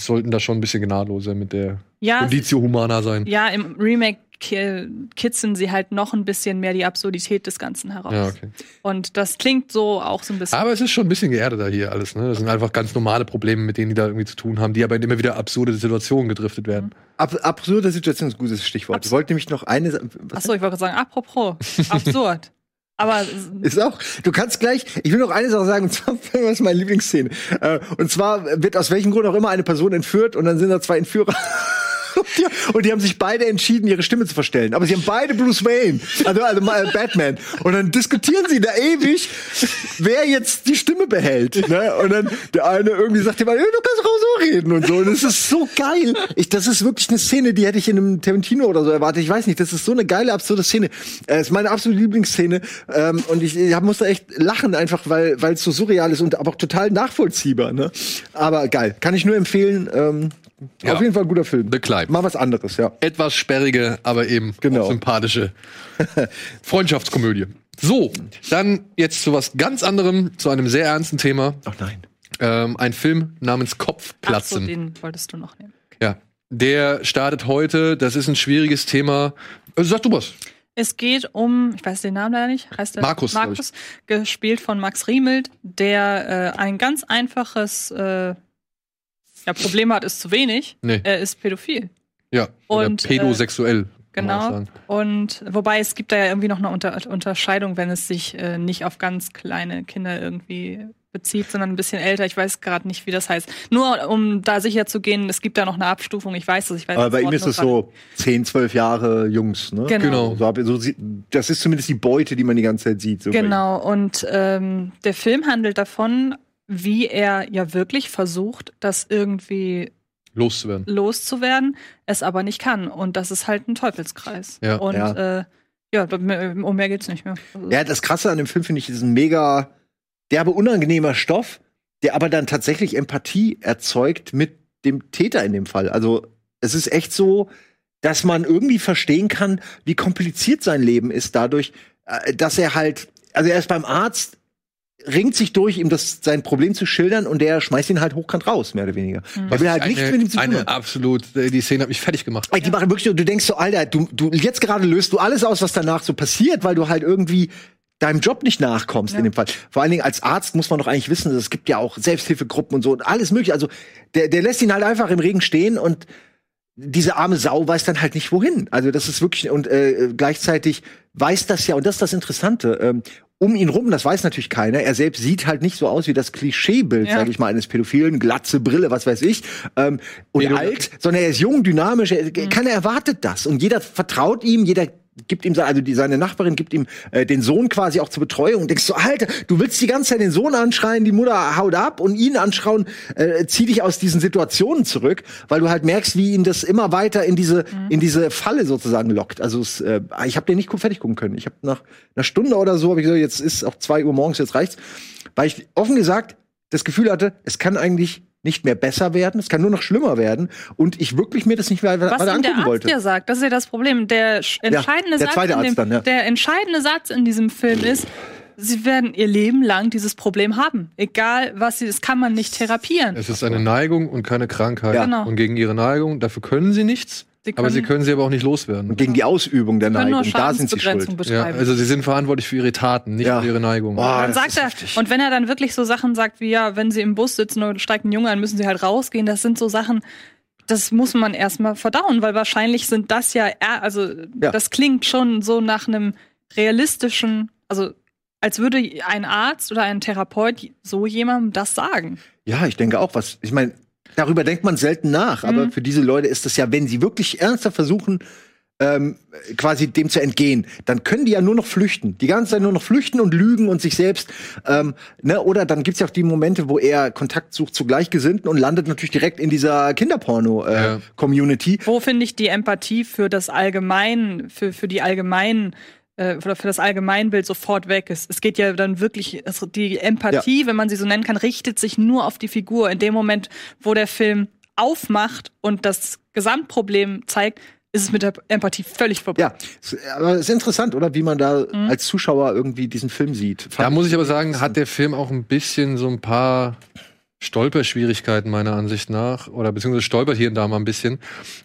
sollten da schon ein bisschen gnadloser mit der ja, Conditio Humana sein. ja, im Remake ki- kitzeln sie halt noch ein bisschen mehr die Absurdität des Ganzen heraus. Ja, okay. Und das klingt so auch so ein bisschen. Aber es ist schon ein bisschen geerdeter hier alles. Ne? Das sind einfach ganz normale Probleme, mit denen die da irgendwie zu tun haben, die aber in immer wieder absurde Situationen gedriftet werden. Ab, absurde Situation ist ein gutes Stichwort. Ich wollte nämlich noch eine. Achso, ich wollte gerade sagen, apropos, absurd. Aber Ist auch. Du kannst gleich. Ich will noch eine Sache sagen, und zwar was ist meine Lieblingsszene. Äh, Und zwar wird aus welchem Grund auch immer eine Person entführt und dann sind da zwei Entführer. Und die, haben sich beide entschieden, ihre Stimme zu verstellen. Aber sie haben beide Bruce Wayne, also, also mal Batman. Und dann diskutieren sie da ewig, wer jetzt die Stimme behält. Ne? Und dann der eine irgendwie sagt anderen, du kannst auch so reden und so. Und es ist so geil. Ich, das ist wirklich eine Szene, die hätte ich in einem Tarantino oder so erwartet. Ich weiß nicht, das ist so eine geile, absurde Szene. Äh, ist meine absolute Lieblingsszene. Ähm, und ich, ich musste echt lachen, einfach weil weil es so surreal ist und aber auch total nachvollziehbar. Ne? Aber geil. Kann ich nur empfehlen. Ähm, Ja. Auf jeden Fall ein guter Film. The Climb. Mal was anderes, ja. Etwas sperrige, aber eben Genau. sympathische Freundschaftskomödie. So, dann jetzt zu was ganz anderem, zu einem sehr ernsten Thema. Ach nein. Ähm, ein Film namens ach so, Kopfplatzen. den wolltest du noch nehmen. ja. Der startet heute, das ist ein schwieriges Thema. Äh, sag du was. Es geht um, ich weiß den Namen leider nicht, heißt der Markus, Markus, gespielt von Max Riemelt, der äh, ein ganz einfaches äh, ja, Probleme hat, ist zu wenig. Nee. Er ist pädophil. Ja. Und, Oder pädosexuell. auch Genau. Und wobei es gibt da ja irgendwie noch eine Unter Unterscheidung, wenn es sich äh, nicht auf ganz kleine Kinder irgendwie bezieht, sondern ein bisschen älter. Ich weiß gerade nicht, wie das heißt. Nur um da sicher zu gehen, es gibt da noch eine Abstufung. Ich weiß das, ich weiß Aber das bei ihm ist es so 10, 12 Jahre Jungs, ne? Genau. Genau. So, das ist zumindest die Beute, die man die ganze Zeit sieht. So Genau, und ähm, der Film handelt davon, wie er ja wirklich versucht, das irgendwie Loszuwerden. loszuwerden, es aber nicht kann. Und das ist halt ein Teufelskreis. Ja. Und Ja. Äh, ja, um mehr geht's nicht mehr. Also. Ja, das Krasse an dem Film finde ich, ist ein mega derbe unangenehmer Stoff, der aber dann tatsächlich Empathie erzeugt mit dem Täter in dem Fall. Also es ist echt so, dass man irgendwie verstehen kann, wie kompliziert sein Leben ist dadurch, äh, dass er halt, also er ist beim Arzt, ringt sich durch, ihm das sein Problem zu schildern und der schmeißt ihn halt hochkant raus, mehr oder weniger. Mhm. Er will halt eine, nichts mit ihm zu tun eine absolut, äh, die Szene hat mich fertig gemacht. Ey, Die machen wirklich du denkst so, Alter, du, du jetzt gerade löst du alles aus, was danach so passiert, weil du halt irgendwie deinem Job nicht nachkommst Ja. in dem Fall. Vor allen Dingen als Arzt muss man doch eigentlich wissen, es gibt ja auch Selbsthilfegruppen und so und alles mögliche. Also der, der lässt ihn halt einfach im Regen stehen und diese arme Sau weiß dann halt nicht wohin. Also das ist wirklich und äh, gleichzeitig weiß das ja und das ist das Interessante. Ähm, um ihn rum, das weiß natürlich keiner. Er selbst sieht halt nicht so aus wie das Klischeebild, Ja. sage ich mal, eines Pädophilen, glatze Brille, was weiß ich, ähm, und Pädo- alt, sondern er ist jung, dynamisch. Er, Keiner erwartet das und jeder vertraut ihm, jeder gibt ihm, also die, seine Nachbarin gibt ihm äh, den Sohn quasi auch zur Betreuung und denkst so, Alter, du willst die ganze Zeit den Sohn anschreien, die Mutter haut ab und ihn anschreien, äh, zieh dich aus diesen Situationen zurück, weil du halt merkst, wie ihn das immer weiter in diese in diese Falle sozusagen lockt. Also es, äh, ich habe den nicht fertig gucken können. Ich habe nach einer Stunde oder so, habe ich gesagt, jetzt ist auch zwei Uhr morgens, jetzt reicht's, weil ich offen gesagt das Gefühl hatte, es kann eigentlich nicht mehr besser werden, es kann nur noch schlimmer werden und ich wirklich mir das nicht mehr Was weiter ihm der angucken Arzt wollte. ja sagt, das ist ja das Problem. Der sch- entscheidende, der Satz, in dem, dann, ja. der entscheidende Satz in diesem Film ist, sie werden ihr Leben lang dieses Problem haben. Egal was sie, das kann man nicht therapieren. Es ist eine Neigung und keine Krankheit. Ja. Genau. Und gegen ihre Neigung, dafür können sie nichts, Sie aber sie können- sie aber auch nicht loswerden. Und gegen die Ausübung der Neigung, da sind sie schuld. Ja, also sie sind verantwortlich für ihre Taten, nicht Ja. für ihre Neigung. Boah, dann sagt er, heftig. und wenn er dann wirklich so Sachen sagt wie, ja, wenn sie im Bus sitzen und steigt ein Junge an, müssen sie halt rausgehen, das sind so Sachen, das muss man erstmal verdauen, weil wahrscheinlich sind das ja, also Ja. das klingt schon so nach einem realistischen, also als würde ein Arzt oder ein Therapeut so jemandem das sagen. Ja, ich denke auch, was, ich meine, darüber denkt man selten nach, aber Mhm. für diese Leute ist das ja, wenn sie wirklich ernsthaft versuchen, ähm, quasi dem zu entgehen, dann können die ja nur noch flüchten. Die ganze Zeit nur noch flüchten und lügen und sich selbst. Ähm, ne? Oder dann gibt's ja auch die Momente, wo er Kontakt sucht zu Gleichgesinnten und landet natürlich direkt in dieser Ja. Kinderporno-Community. Wo finde ich die Empathie für das Allgemein, für, für die allgemeinen äh, oder für das Allgemeinbild sofort weg ist. Es geht ja dann wirklich, also die Empathie, wenn man sie so nennen kann, richtet sich nur auf die Figur. In dem Moment, wo der Film aufmacht und das Gesamtproblem zeigt, ist es mit der Empathie völlig vorbei. Ja, es- aber es ist interessant, oder? Wie man da als Zuschauer irgendwie diesen Film sieht. Da muss ich aber sagen, hat der Film auch ein bisschen so ein paar Stolperschwierigkeiten meiner Ansicht nach oder beziehungsweise stolpert hier und da mal ein bisschen.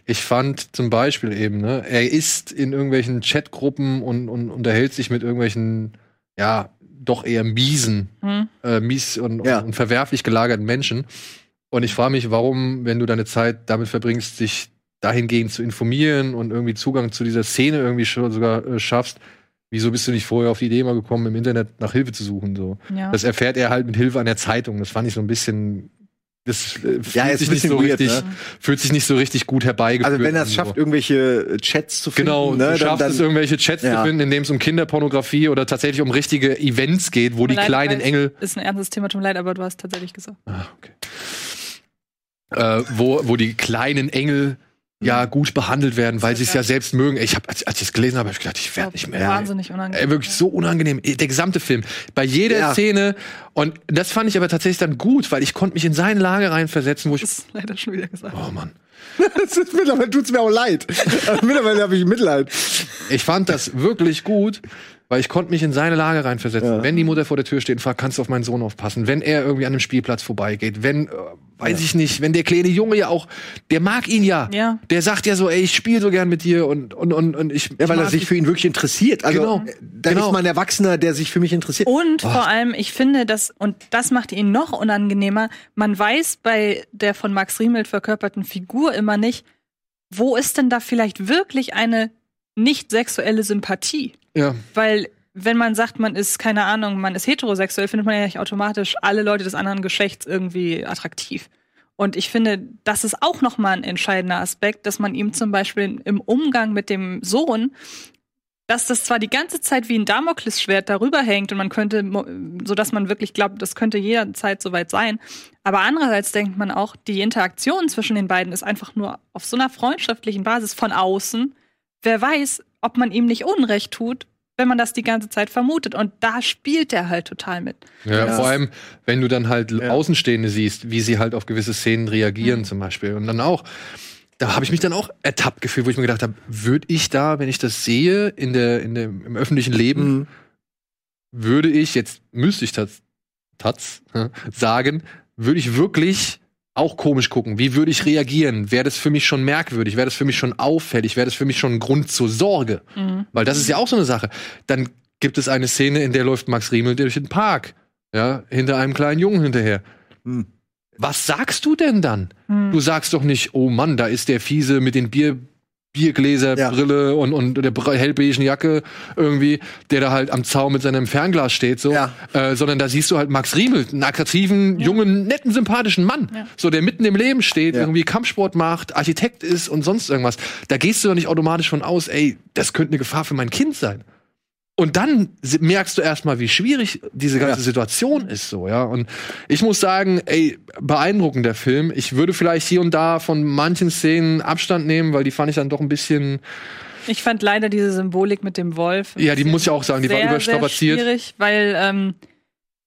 Ich fand zum Beispiel eben, ne, er ist in irgendwelchen Chatgruppen und, und unterhält sich mit irgendwelchen, ja, doch eher miesen, Hm? äh, mies und, Ja. und verwerflich gelagerten Menschen. Und ich frage mich, warum, wenn du deine Zeit damit verbringst, dich dahingehend zu informieren und irgendwie Zugang zu dieser Szene irgendwie schon sogar äh, schaffst, wieso bist du nicht vorher auf die Idee mal gekommen, im Internet nach Hilfe zu suchen? So. Ja. Das erfährt er halt mit Hilfe an der Zeitung. Das fand ich so ein bisschen. Das äh, fühlt, Ja, ist sich nicht so weird, richtig, ne? fühlt sich nicht so richtig gut herbeigeführt. Also wenn er es an, schafft, so. irgendwelche äh, Chats zu finden, Genau, ne, du schaffst dann, es, irgendwelche Chats Ja. zu finden, in denen es um Kinderpornografie oder tatsächlich um richtige Events geht, wo Tut die leid, kleinen Engel. Ist ein ernstes Thema, tut mir leid, aber du hast tatsächlich gesagt. Ah, okay. Äh, wo, wo die kleinen Engel ja gut behandelt werden, weil sie es ja selbst mögen. Ich hab, als, als ich es gelesen habe, habe ich gedacht, ich werde nicht mehr. Wahnsinnig unangenehm. Ey, wirklich so unangenehm. Der gesamte Film. Bei jeder Ja. Szene. Und das fand ich aber tatsächlich dann gut, weil ich konnte mich in seine Lage reinversetzen, wo ich. Das ist leider schon wieder gesagt. Oh Mann. das ist, mittlerweile tut's mir auch leid. mittlerweile habe ich Mitleid. Ich fand das wirklich gut, weil ich konnte mich in seine Lage reinversetzen. Ja. Wenn die Mutter vor der Tür steht und fragt, kannst du auf meinen Sohn aufpassen? Wenn er irgendwie an einem Spielplatz vorbeigeht, wenn, weiß ich nicht, wenn der kleine Junge ja auch, der mag ihn ja. Ja. Der sagt ja so, ey, ich spiele so gern mit dir und, und, und, und ich. Ja, weil ich er sich für ihn wirklich interessiert. Also, Genau. äh, da Genau. ist mal ein Erwachsener, der sich für mich interessiert. Und vor allem, ich finde, dass, und das macht ihn noch unangenehmer, man weiß bei der von Max Riemelt verkörperten Figur immer nicht, wo ist denn da vielleicht wirklich eine nicht sexuelle Sympathie? Ja. Weil, wenn man sagt, man ist, keine Ahnung, man ist heterosexuell, findet man ja nicht automatisch alle Leute des anderen Geschlechts irgendwie attraktiv. Und ich finde, das ist auch nochmal ein entscheidender Aspekt, dass man ihm zum Beispiel im Umgang mit dem Sohn, dass das zwar die ganze Zeit wie ein Damoklesschwert darüber hängt und man könnte, so dass man wirklich glaubt, das könnte jederzeit soweit sein. Aber andererseits denkt man auch, die Interaktion zwischen den beiden ist einfach nur auf so einer freundschaftlichen Basis von außen. Wer weiß, ob man ihm nicht Unrecht tut, wenn man das die ganze Zeit vermutet. Und da spielt er halt total mit. Ja, Ja. vor allem, wenn du dann halt Ja. Außenstehende siehst, wie sie halt auf gewisse Szenen reagieren, Mhm. zum Beispiel. Und dann auch, da habe ich mich dann auch ertappt gefühlt, wo ich mir gedacht habe, würde ich da, wenn ich das sehe, in der, in dem, im öffentlichen Leben, Mhm. würde ich, jetzt müsste ich das Taz, sagen, würde ich wirklich auch komisch gucken. Wie würde ich reagieren? Wäre das für mich schon merkwürdig? Wäre das für mich schon auffällig? Wäre das für mich schon ein Grund zur Sorge? Mhm. Weil das ist ja auch so eine Sache. Dann gibt es eine Szene, in der läuft Max Riemel durch den Park. Ja, hinter einem kleinen Jungen hinterher. Mhm. Was sagst du denn dann? Mhm. Du sagst doch nicht, oh Mann, da ist der Fiese mit den Bier, Biergläser, Ja. Brille und, und der hellbeigen Jacke irgendwie, der da halt am Zaun mit seinem Fernglas steht, so. Ja. Äh, sondern da siehst du halt Max Riemel, einen attraktiven, Ja. jungen, netten, sympathischen Mann. Ja. So, der mitten im Leben steht, Ja. irgendwie Kampfsport macht, Architekt ist und sonst irgendwas. Da gehst du doch nicht automatisch von aus, ey, das könnte eine Gefahr für mein Kind sein. Und dann merkst du erstmal, wie schwierig diese ganze Ja. Situation ist, so, ja. Und ich muss sagen, ey, beeindruckend der Film. Ich würde vielleicht hier und da von manchen Szenen Abstand nehmen, weil die fand ich dann doch ein bisschen, Ich fand leider diese Symbolik mit dem Wolf. ja, die muss ich auch sagen, die war sehr, überstrapaziert. Sehr schwierig, weil ähm,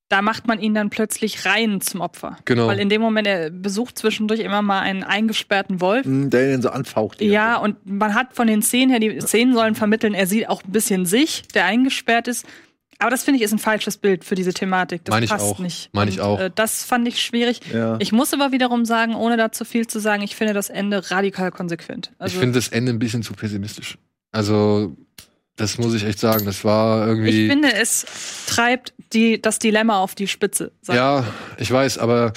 da macht man ihn dann plötzlich rein zum Opfer. Genau. Weil in dem Moment, er besucht zwischendurch immer mal einen eingesperrten Wolf. Mhm, Der ihn so anfaucht. Ja, und man hat von den Szenen her, die Szenen sollen vermitteln, er sieht auch ein bisschen sich, der eingesperrt ist. Aber das finde ich ist ein falsches Bild für diese Thematik. Das Meine ich passt auch. nicht. Meine ich auch. Äh, das fand ich schwierig. Ja. Ich muss aber wiederum sagen, ohne da zu viel zu sagen, ich finde das Ende radikal konsequent. Also, ich finde das Ende ein bisschen zu pessimistisch. Also, das muss ich echt sagen. Das war irgendwie. ich finde, es treibt die, das Dilemma auf die Spitze. ja, ich weiß, aber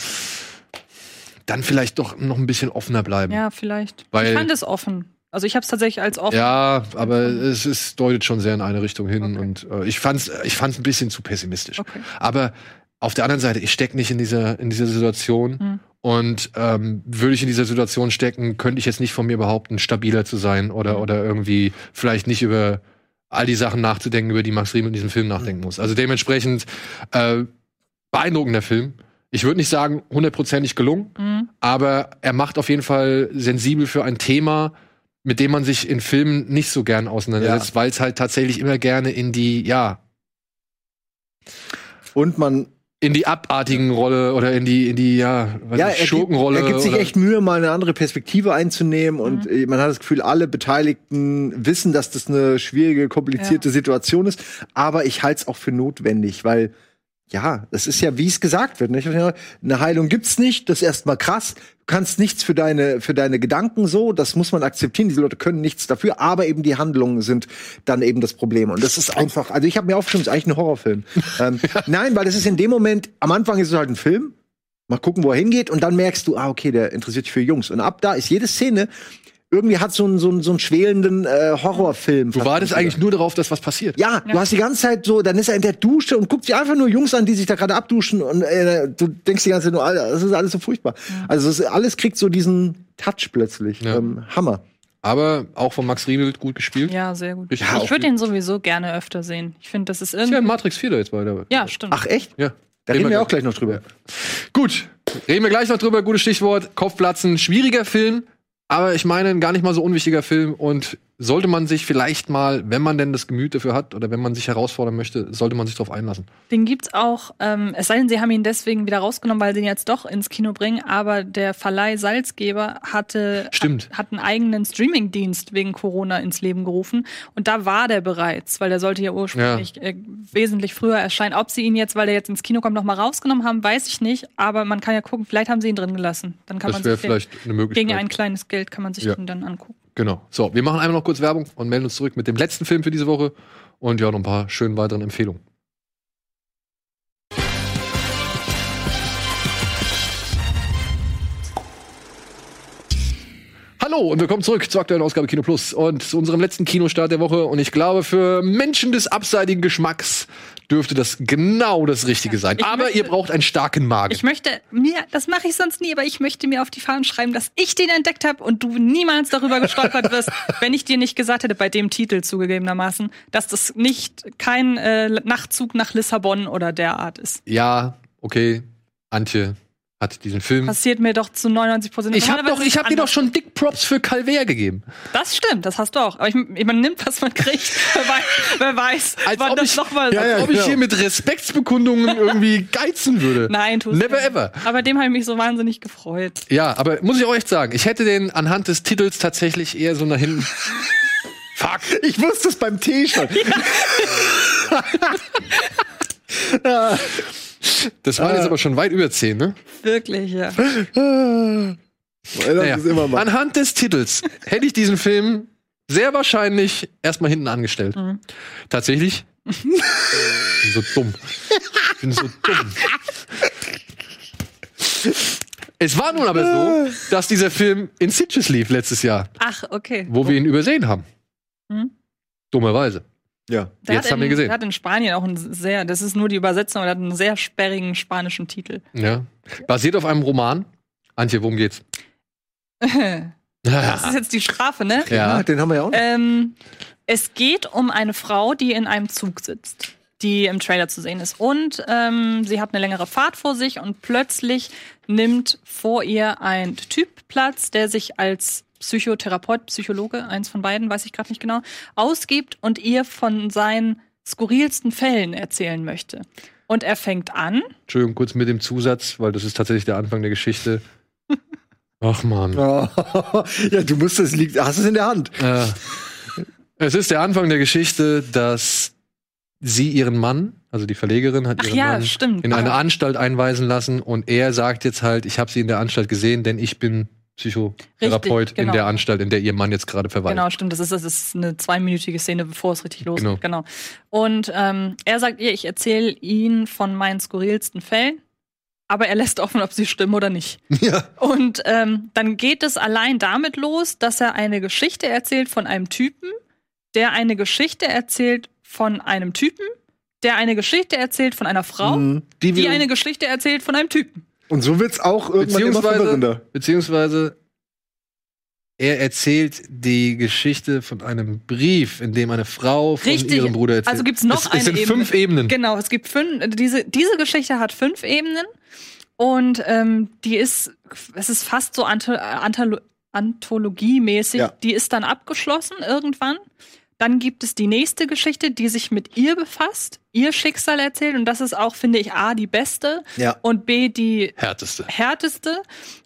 dann vielleicht doch noch ein bisschen offener bleiben. Ja, vielleicht. Weil- ich fand es offen. Also ich habe es tatsächlich als offen. Ja, aber es ist, deutet schon sehr in eine Richtung hin Okay. und äh, ich fand's, ich fand's ein bisschen zu pessimistisch. Okay. Aber auf der anderen Seite, ich steck nicht in dieser, in dieser Situation Hm. und ähm, würde ich in dieser Situation stecken, könnte ich jetzt nicht von mir behaupten, stabiler zu sein oder, Hm. oder irgendwie vielleicht nicht über all die Sachen nachzudenken, über die Max Riemel in diesem Film nachdenken muss. Also dementsprechend äh, beeindruckender Film. Ich würde nicht sagen, hundertprozentig gelungen, Mhm. aber er macht auf jeden Fall sensibel für ein Thema, mit dem man sich in Filmen nicht so gern auseinandersetzt, weil es halt tatsächlich immer gerne in die, ja, Und man, in die abartigen Rolle oder in die, in die, ja, weiß ja, er gibt, Schurkenrolle. er gibt sich echt Mühe, mal eine andere Perspektive einzunehmen und Mhm. äh, man hat das Gefühl, alle Beteiligten wissen, dass das eine schwierige, komplizierte Situation ist, aber ich halte es auch für notwendig, weil ja, das ist ja, wie es gesagt wird. Nicht? Eine Heilung gibt's nicht, das ist erstmal krass. Du kannst nichts für deine, für deine Gedanken so, das muss man akzeptieren. Diese Leute können nichts dafür, aber eben die Handlungen sind dann eben das Problem. Und das ist einfach, also ich habe mir aufgeschrieben, das ist eigentlich ein Horrorfilm. ähm, nein, weil das ist in dem Moment, am Anfang ist es halt ein Film, mal gucken, wo er hingeht, und dann merkst du, ah, okay, der interessiert sich für Jungs. Und ab da ist jede Szene irgendwie hat so einen, so einen, so einen schwelenden äh, Horrorfilm. Du wartest eigentlich nur darauf, dass was passiert. Ja, du hast die ganze Zeit so, dann ist er in der Dusche und guckt sich einfach nur Jungs an, die sich da gerade abduschen und äh, du denkst die ganze Zeit nur, Alter, das ist alles so furchtbar. Also das alles kriegt so diesen Touch plötzlich. Ja. Ähm, Hammer. Aber auch von Max Riemel gut gespielt. Ja, sehr gut. Ja, gut ich würde ihn sowieso gerne öfter sehen. Ich finde, das ist Ist ja in irgendwie. Matrix 4 da jetzt bei der. Ja, stimmt. Ach echt? Ja. Da reden wir auch gleich noch drüber. Gut, reden wir gleich noch drüber. Gutes Stichwort. Kopfplatzen. Schwieriger Film, aber ich meine, ein gar nicht mal so unwichtiger Film und sollte man sich vielleicht mal, wenn man denn das Gemüt dafür hat oder wenn man sich herausfordern möchte, sollte man sich darauf einlassen. Den gibt's auch, ähm, es sei denn, sie haben ihn deswegen wieder rausgenommen, weil sie ihn jetzt doch ins Kino bringen, aber der Verleih Salzgeber hatte Stimmt. Hat, hat einen eigenen Streamingdienst wegen Corona ins Leben gerufen und da war der bereits, weil der sollte ja ursprünglich Äh, wesentlich früher erscheinen. Ob sie ihn jetzt, weil der jetzt ins Kino kommt, noch mal rausgenommen haben, weiß ich nicht, aber man kann ja gucken, vielleicht haben sie ihn drin gelassen. Dann kann Das man wäre sich den, vielleicht eine Möglichkeit. gegen ein kleines Geld kann man sich Ja. den dann angucken. Genau. So, wir machen einmal noch kurz Werbung und melden uns zurück mit dem letzten Film für diese Woche und ja, noch ein paar schönen weiteren Empfehlungen. Hallo und willkommen zurück zur aktuellen Ausgabe Kino Plus und zu unserem letzten Kinostart der Woche. Und ich glaube, für Menschen des abseitigen Geschmacks dürfte das genau das Richtige sein. Ich Aber möchte- ihr braucht einen starken Magen. Ich möchte mir, das mache ich sonst nie, aber ich möchte mir auf die Fahnen schreiben, dass ich den entdeckt habe und du niemals darüber gestolpert wirst, wenn ich dir nicht gesagt hätte, bei dem Titel zugegebenermaßen, dass das nicht kein äh, Nachtzug nach Lissabon oder derart ist. ja, okay. Antje hat diesen Film. Passiert mir doch zu 99 Prozent. Ich habe doch, ich habe dir doch schon Dick Props für Calvert gegeben. Das stimmt, das hast du auch. Aber ich, man nimmt, was man kriegt. wer weiß, wer weiß Als wann ob das ich- noch mal Ja, ja. Ob ich hier mit Respektsbekundungen irgendwie geizen würde. Nein, tust Never nicht. ever. Aber dem habe ich mich so wahnsinnig gefreut. Ja, aber muss ich auch echt sagen, ich hätte den anhand des Titels tatsächlich eher so nach hinten. Fuck. Ich wusste es beim Tee schon. Das waren jetzt aber schon weit über zehn, ne? Wirklich, ja. Das Naja. Anhand des Titels hätte ich diesen Film sehr wahrscheinlich erstmal hinten angestellt. Mhm. Tatsächlich. Ich bin so dumm. Ich bin so dumm. Es war nun aber so, dass dieser Film in Sitges lief letztes Jahr, Ach, okay. wo wir ihn übersehen haben. Mhm. Dummerweise. Ja. Der Jetzt hat haben wir in, gesehen. Der hat in Spanien auch einen sehr, das ist nur die Übersetzung, der hat einen sehr sperrigen spanischen Titel. Ja. Basiert auf einem Roman. Antje, worum geht's? Das ist jetzt die Strafe, ne? ja, Ja. den haben wir ja auch. noch. Ähm, es geht um eine Frau, die in einem Zug sitzt, die im Trailer zu sehen ist. Und ähm, sie hat eine längere Fahrt vor sich und plötzlich nimmt vor ihr ein Typ Platz, der sich als Psychotherapeut, Psychologe, eins von beiden, weiß ich gerade nicht genau, ausgibt und ihr von seinen skurrilsten Fällen erzählen möchte. Und er fängt an, Entschuldigung, kurz mit dem Zusatz, weil das ist tatsächlich der Anfang der Geschichte. Ach man. ja, du musst es liegt, hast es in der Hand. Äh, es ist der Anfang der Geschichte, dass sie ihren Mann, also die Verlegerin, hat Ach ihren ja, Mann stimmt. in eine. Anstalt einweisen lassen und er sagt jetzt halt, ich habe sie in der Anstalt gesehen, denn ich bin Psychotherapeut Richtig, genau. in der Anstalt, in der ihr Mann jetzt gerade verweilt. Genau, stimmt. Das ist, das ist eine zweiminütige Szene, bevor es richtig losgeht. Genau. Genau. Und ähm, er sagt ihr, ich erzähle ihn von meinen skurrilsten Fällen, aber er lässt offen, ob sie stimmen oder nicht. Ja. Und ähm, dann geht es allein damit los, dass er eine Geschichte erzählt von einem Typen, der eine Geschichte erzählt von einem Typen, der eine Geschichte erzählt von einer Frau, Mhm. Die die eine Geschichte erzählt von einem Typen. Und so wird's auch irgendwann immer beziehungsweise, verwirrender. beziehungsweise er erzählt die Geschichte von einem Brief, in dem eine Frau von Richtig. ihrem Bruder erzählt. Also gibt's noch es, eine es sind Ebene. fünf Ebenen. Genau, es gibt fünf. Diese, diese Geschichte hat fünf Ebenen und ähm, die ist, es ist fast so Anto, Antolo, anthologiemäßig. Ja. Die ist dann abgeschlossen irgendwann. Dann gibt es die nächste Geschichte, die sich mit ihr befasst, ihr Schicksal erzählt und das ist auch, finde ich, a die beste Ja. und b die Härteste. härteste.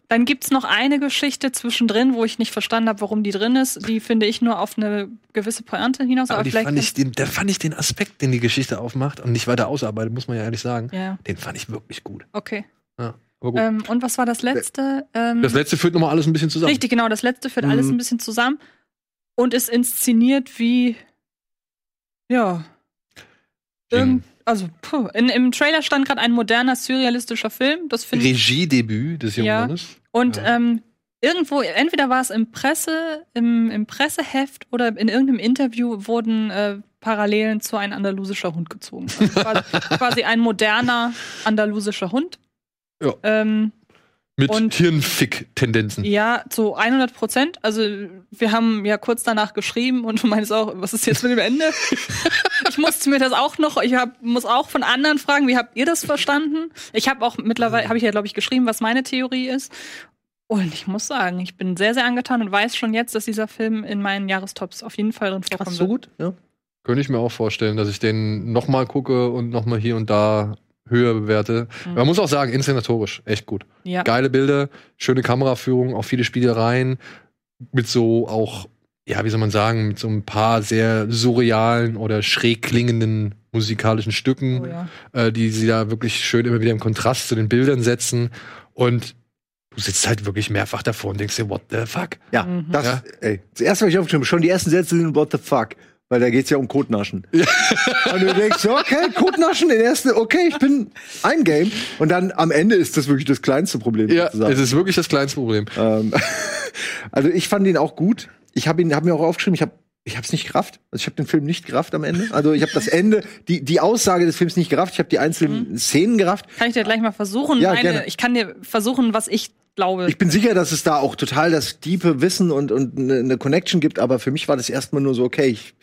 Dann gibt's noch eine Geschichte zwischendrin, wo ich nicht verstanden habe, warum die drin ist. Die finde ich nur auf eine gewisse Pointe hinaus. Aber Aber, vielleicht fand ich, den, da fand ich den Aspekt, den die Geschichte aufmacht und nicht weiter ausarbeitet, muss man ja ehrlich sagen. ja, Den fand ich wirklich gut. okay. Ja. Ähm, und was war das letzte? Ähm, das letzte führt nochmal alles ein bisschen zusammen. richtig, genau, das letzte führt Mhm. alles ein bisschen zusammen und ist inszeniert wie ja. Irgend, also, puh, in, im Trailer stand gerade ein moderner surrealistischer Film. Das finde ich. Regiedebüt des jungen Ja. Mannes. Und Ja. ähm, irgendwo, entweder war es im Presse, im, im Presseheft oder in irgendeinem Interview wurden äh, Parallelen zu ein andalusischer Hund gezogen. Also quasi, quasi ein moderner andalusischer Hund. Ja. Ähm, Mit Und- Hirnfick-Tendenzen. ja, zu 100 Prozent. Also wir haben ja kurz danach geschrieben und du meinst auch, was ist jetzt mit dem Ende? ich musste mir das auch noch, ich hab, muss auch von anderen fragen, wie habt ihr das verstanden? Ich habe auch mittlerweile, habe ich ja glaube ich geschrieben, was meine Theorie ist. Und ich muss sagen, ich bin sehr, sehr angetan und weiß schon jetzt, dass dieser Film in meinen Jahrestops auf jeden Fall drin vorkommen Fast so gut? Ja. Könnte ich mir auch vorstellen, dass ich den noch mal gucke und noch mal hier und da höher bewerte. Mhm. Man muss auch sagen, inszenatorisch echt gut. Ja. Geile Bilder, schöne Kameraführung, auch viele Spielereien mit so auch, ja, wie soll man sagen, mit so ein paar sehr surrealen oder schräg klingenden musikalischen Stücken, Oh, ja. äh, die sie da wirklich schön immer wieder im Kontrast zu den Bildern setzen. Und du sitzt halt wirklich mehrfach davor und denkst dir, what the fuck? Ja, Mhm. das, Ja. ey, das erste, was ich aufgeschrieben habe, schon die ersten Sätze sind What the fuck. Weil da geht's ja um Kotnaschen. Und du denkst, so, okay, Kotnaschen, den ersten, okay, ich bin ein Game. Und dann am Ende ist das wirklich das kleinste Problem. Ja, sozusagen. es ist wirklich das kleinste Problem. Ähm, also ich fand ihn auch gut. Ich habe ihn, habe mir auch aufgeschrieben, ich habe ich habe es nicht gerafft. Also ich habe den Film nicht gerafft am Ende. Also ich habe das Ende, die die Aussage des Films nicht gerafft. Ich habe die einzelnen Szenen gerafft. Kann ich dir gleich mal versuchen? Ja, Meine, gerne. ich kann dir versuchen, was ich glaube. Ich bin sicher, dass es da auch total das diepe Wissen und und eine ne Connection gibt. Aber für mich war das erstmal nur so okay. Ich,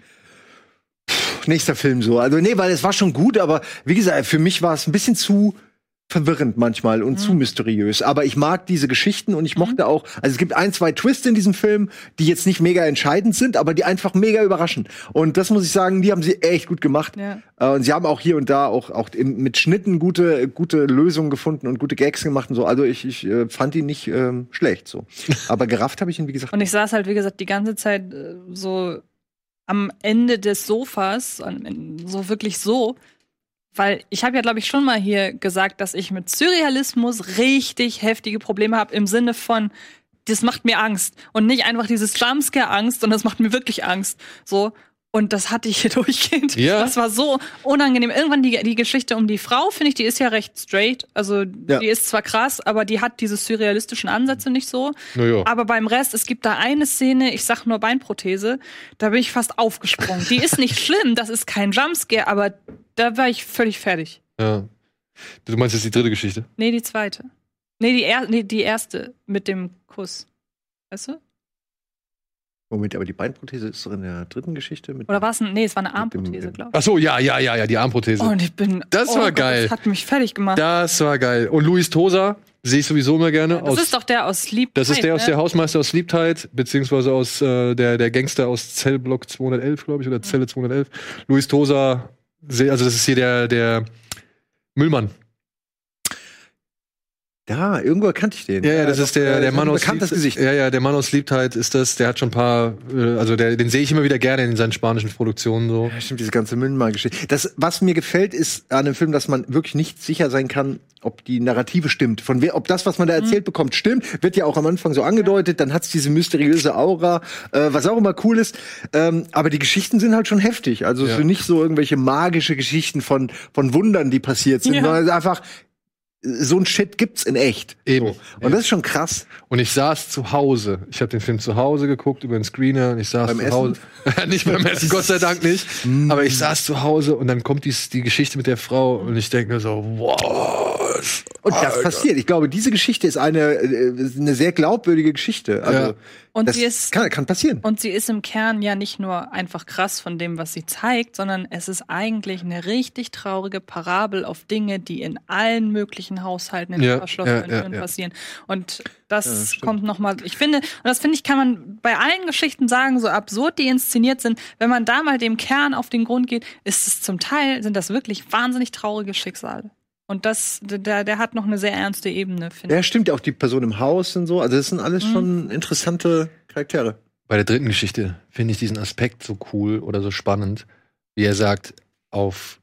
nächster Film so. Also nee, weil es war schon gut, aber wie gesagt, für mich war es ein bisschen zu verwirrend manchmal und zu mysteriös. Aber ich mag diese Geschichten und ich mochte auch, also es gibt ein, zwei Twists in diesem Film, die jetzt nicht mega entscheidend sind, aber die einfach mega überraschen. Und das muss ich sagen, die haben sie echt gut gemacht. Ja. Äh, und sie haben auch hier und da auch, auch mit Schnitten gute, gute Lösungen gefunden und gute Gags gemacht und so. Also ich, ich äh, fand ihn nicht ähm, schlecht so. Aber gerafft habe ich ihn, wie gesagt. Und ich saß halt, wie gesagt, die ganze Zeit äh, so am Ende des Sofas, so wirklich so. Weil ich habe ja, glaube ich, schon mal hier gesagt, dass ich mit Surrealismus richtig heftige Probleme habe im Sinne von, das macht mir Angst. Und nicht einfach dieses Jumpscare-Angst, sondern das macht mir wirklich Angst. So. Und das hatte ich hier durchgehend. Ja. Das war so unangenehm. Irgendwann die, die Geschichte um die Frau, finde ich, die ist ja recht straight. Also Ja. die ist zwar krass, aber die hat diese surrealistischen Ansätze nicht so. Naja. Aber beim Rest, es gibt da eine Szene, ich sag nur Beinprothese, da bin ich fast aufgesprungen. Die ist nicht schlimm, das ist kein Jumpscare, aber da war ich völlig fertig. Ja. Du meinst jetzt die dritte Geschichte? Nee, die zweite. Nee, die, er nee, die erste mit dem Kuss. Weißt du? Moment, aber die Beinprothese ist doch in der dritten Geschichte mit. Oder war es ein, nee, es war eine Armprothese, glaube ich. Ach so, ja, ja, ja, ja, die Armprothese. Und ich bin. Das oh war Gott, geil. Das hat mich fertig gemacht. Das war geil. Und Luis Tosa sehe ich sowieso immer gerne. das aus, ist doch der aus Sleep. das ist der aus ne? der Hausmeister aus Sleep beziehungsweise aus äh, der, der Gangster aus Zellblock 211, glaube ich, oder Zelle 211. Luis Tosa, also das ist hier der, der Müllmann. Ja, irgendwo kannte ich den. Ja, ja, das ist der, der Mann aus bekanntes Gesicht. Ja, ja, der Mann aus Tight ist das. Der hat schon ein paar, äh, also der, den sehe ich immer wieder gerne in seinen spanischen Produktionen so. Ja, stimmt, diese ganze Müllmann-Geschichte. Das, was mir gefällt, ist an dem Film, dass man wirklich nicht sicher sein kann, ob die Narrative stimmt. Von wer, ob das, was man da erzählt bekommt, stimmt, wird ja auch am Anfang so angedeutet. Dann hat's diese mysteriöse Aura, äh, was auch immer cool ist. Ähm, aber die Geschichten sind halt schon heftig. Also es Ja. sind nicht so irgendwelche magische Geschichten von, von Wundern, die passiert sind, Ja. sondern es ist einfach, so ein Shit gibt's in echt. Eben. So. Und das ist schon krass. Und ich saß zu Hause. Ich habe den Film zu Hause geguckt über den Screener und ich saß Beim zu Essen? Hause. nicht beim Essen, Gott sei Dank nicht. Aber ich saß zu Hause und dann kommt dies, die Geschichte mit der Frau und ich denke mir so, wow. Und das passiert. Ich glaube, diese Geschichte ist eine, äh, eine sehr glaubwürdige Geschichte. Also, Ja. Und das sie ist kann, kann passieren. Und sie ist im Kern ja nicht nur einfach krass von dem, was sie zeigt, sondern es ist eigentlich eine richtig traurige Parabel auf Dinge, die in allen möglichen Haushalten in Ja, verschlossenen ja, ja, Türen ja. passieren. Und Ja, das stimmt. kommt noch mal. Ich finde, und das finde ich, kann man bei allen Geschichten sagen, so absurd die inszeniert sind, wenn man da mal dem Kern auf den Grund geht, ist es zum Teil sind das wirklich wahnsinnig traurige Schicksale. Und das, der, der hat noch eine sehr ernste Ebene, finde Ja, stimmt ja auch die Person im Haus und so. Also das sind alles schon interessante Charaktere. Bei der dritten Geschichte finde ich diesen Aspekt so cool oder so spannend, wie er sagt, auf,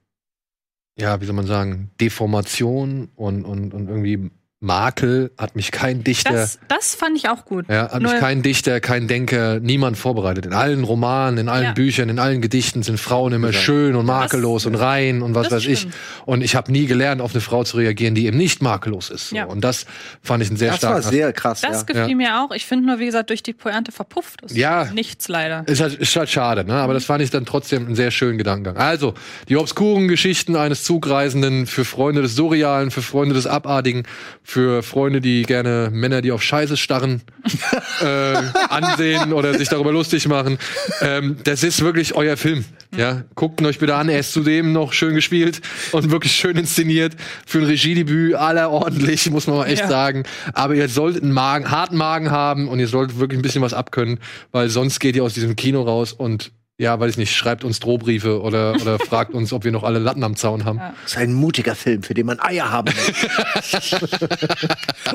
ja, wie soll man sagen, Deformation und, und, und irgendwie Makel hat mich kein ich. Dichter. Das, das fand ich auch gut. Ja, hat mich Nur- kein Dichter, kein Denker, niemand vorbereitet. In allen Romanen, in allen Ja. Büchern, in allen Gedichten sind Frauen immer Ja. schön und makellos und rein und was Das weiß ich. Und ich habe nie gelernt, auf eine Frau zu reagieren, die eben nicht makellos ist. So. Ja. Und das fand ich einen sehr Das war starken sehr krass. Das ja. gefiel mir auch. Ich finde nur, wie gesagt, durch die Pointe verpufft ist Ja. nichts leider. Ist halt, ist halt schade, ne? aber das fand ich dann trotzdem einen sehr schönen Gedankengang. Also, die obskuren Geschichten eines Zugreisenden für Freunde des Surrealen, für Freunde des Abartigen für Freunde, die gerne Männer, die auf Scheiße starren, äh, ansehen oder sich darüber lustig machen. Ähm, das ist wirklich euer Film. Ja, guckt ihn euch bitte an. Er ist zudem noch schön gespielt und wirklich schön inszeniert. Für ein Regiedebüt aller ordentlich, muss man mal echt Ja. sagen. Aber ihr solltet einen Magen, harten Magen haben und ihr solltet wirklich ein bisschen was abkönnen, weil sonst geht ihr aus diesem Kino raus und ja, weiß ich nicht, schreibt uns Drohbriefe oder, oder fragt uns, ob wir noch alle Latten am Zaun haben. Ja. Das ist ein mutiger Film, für den man Eier haben muss.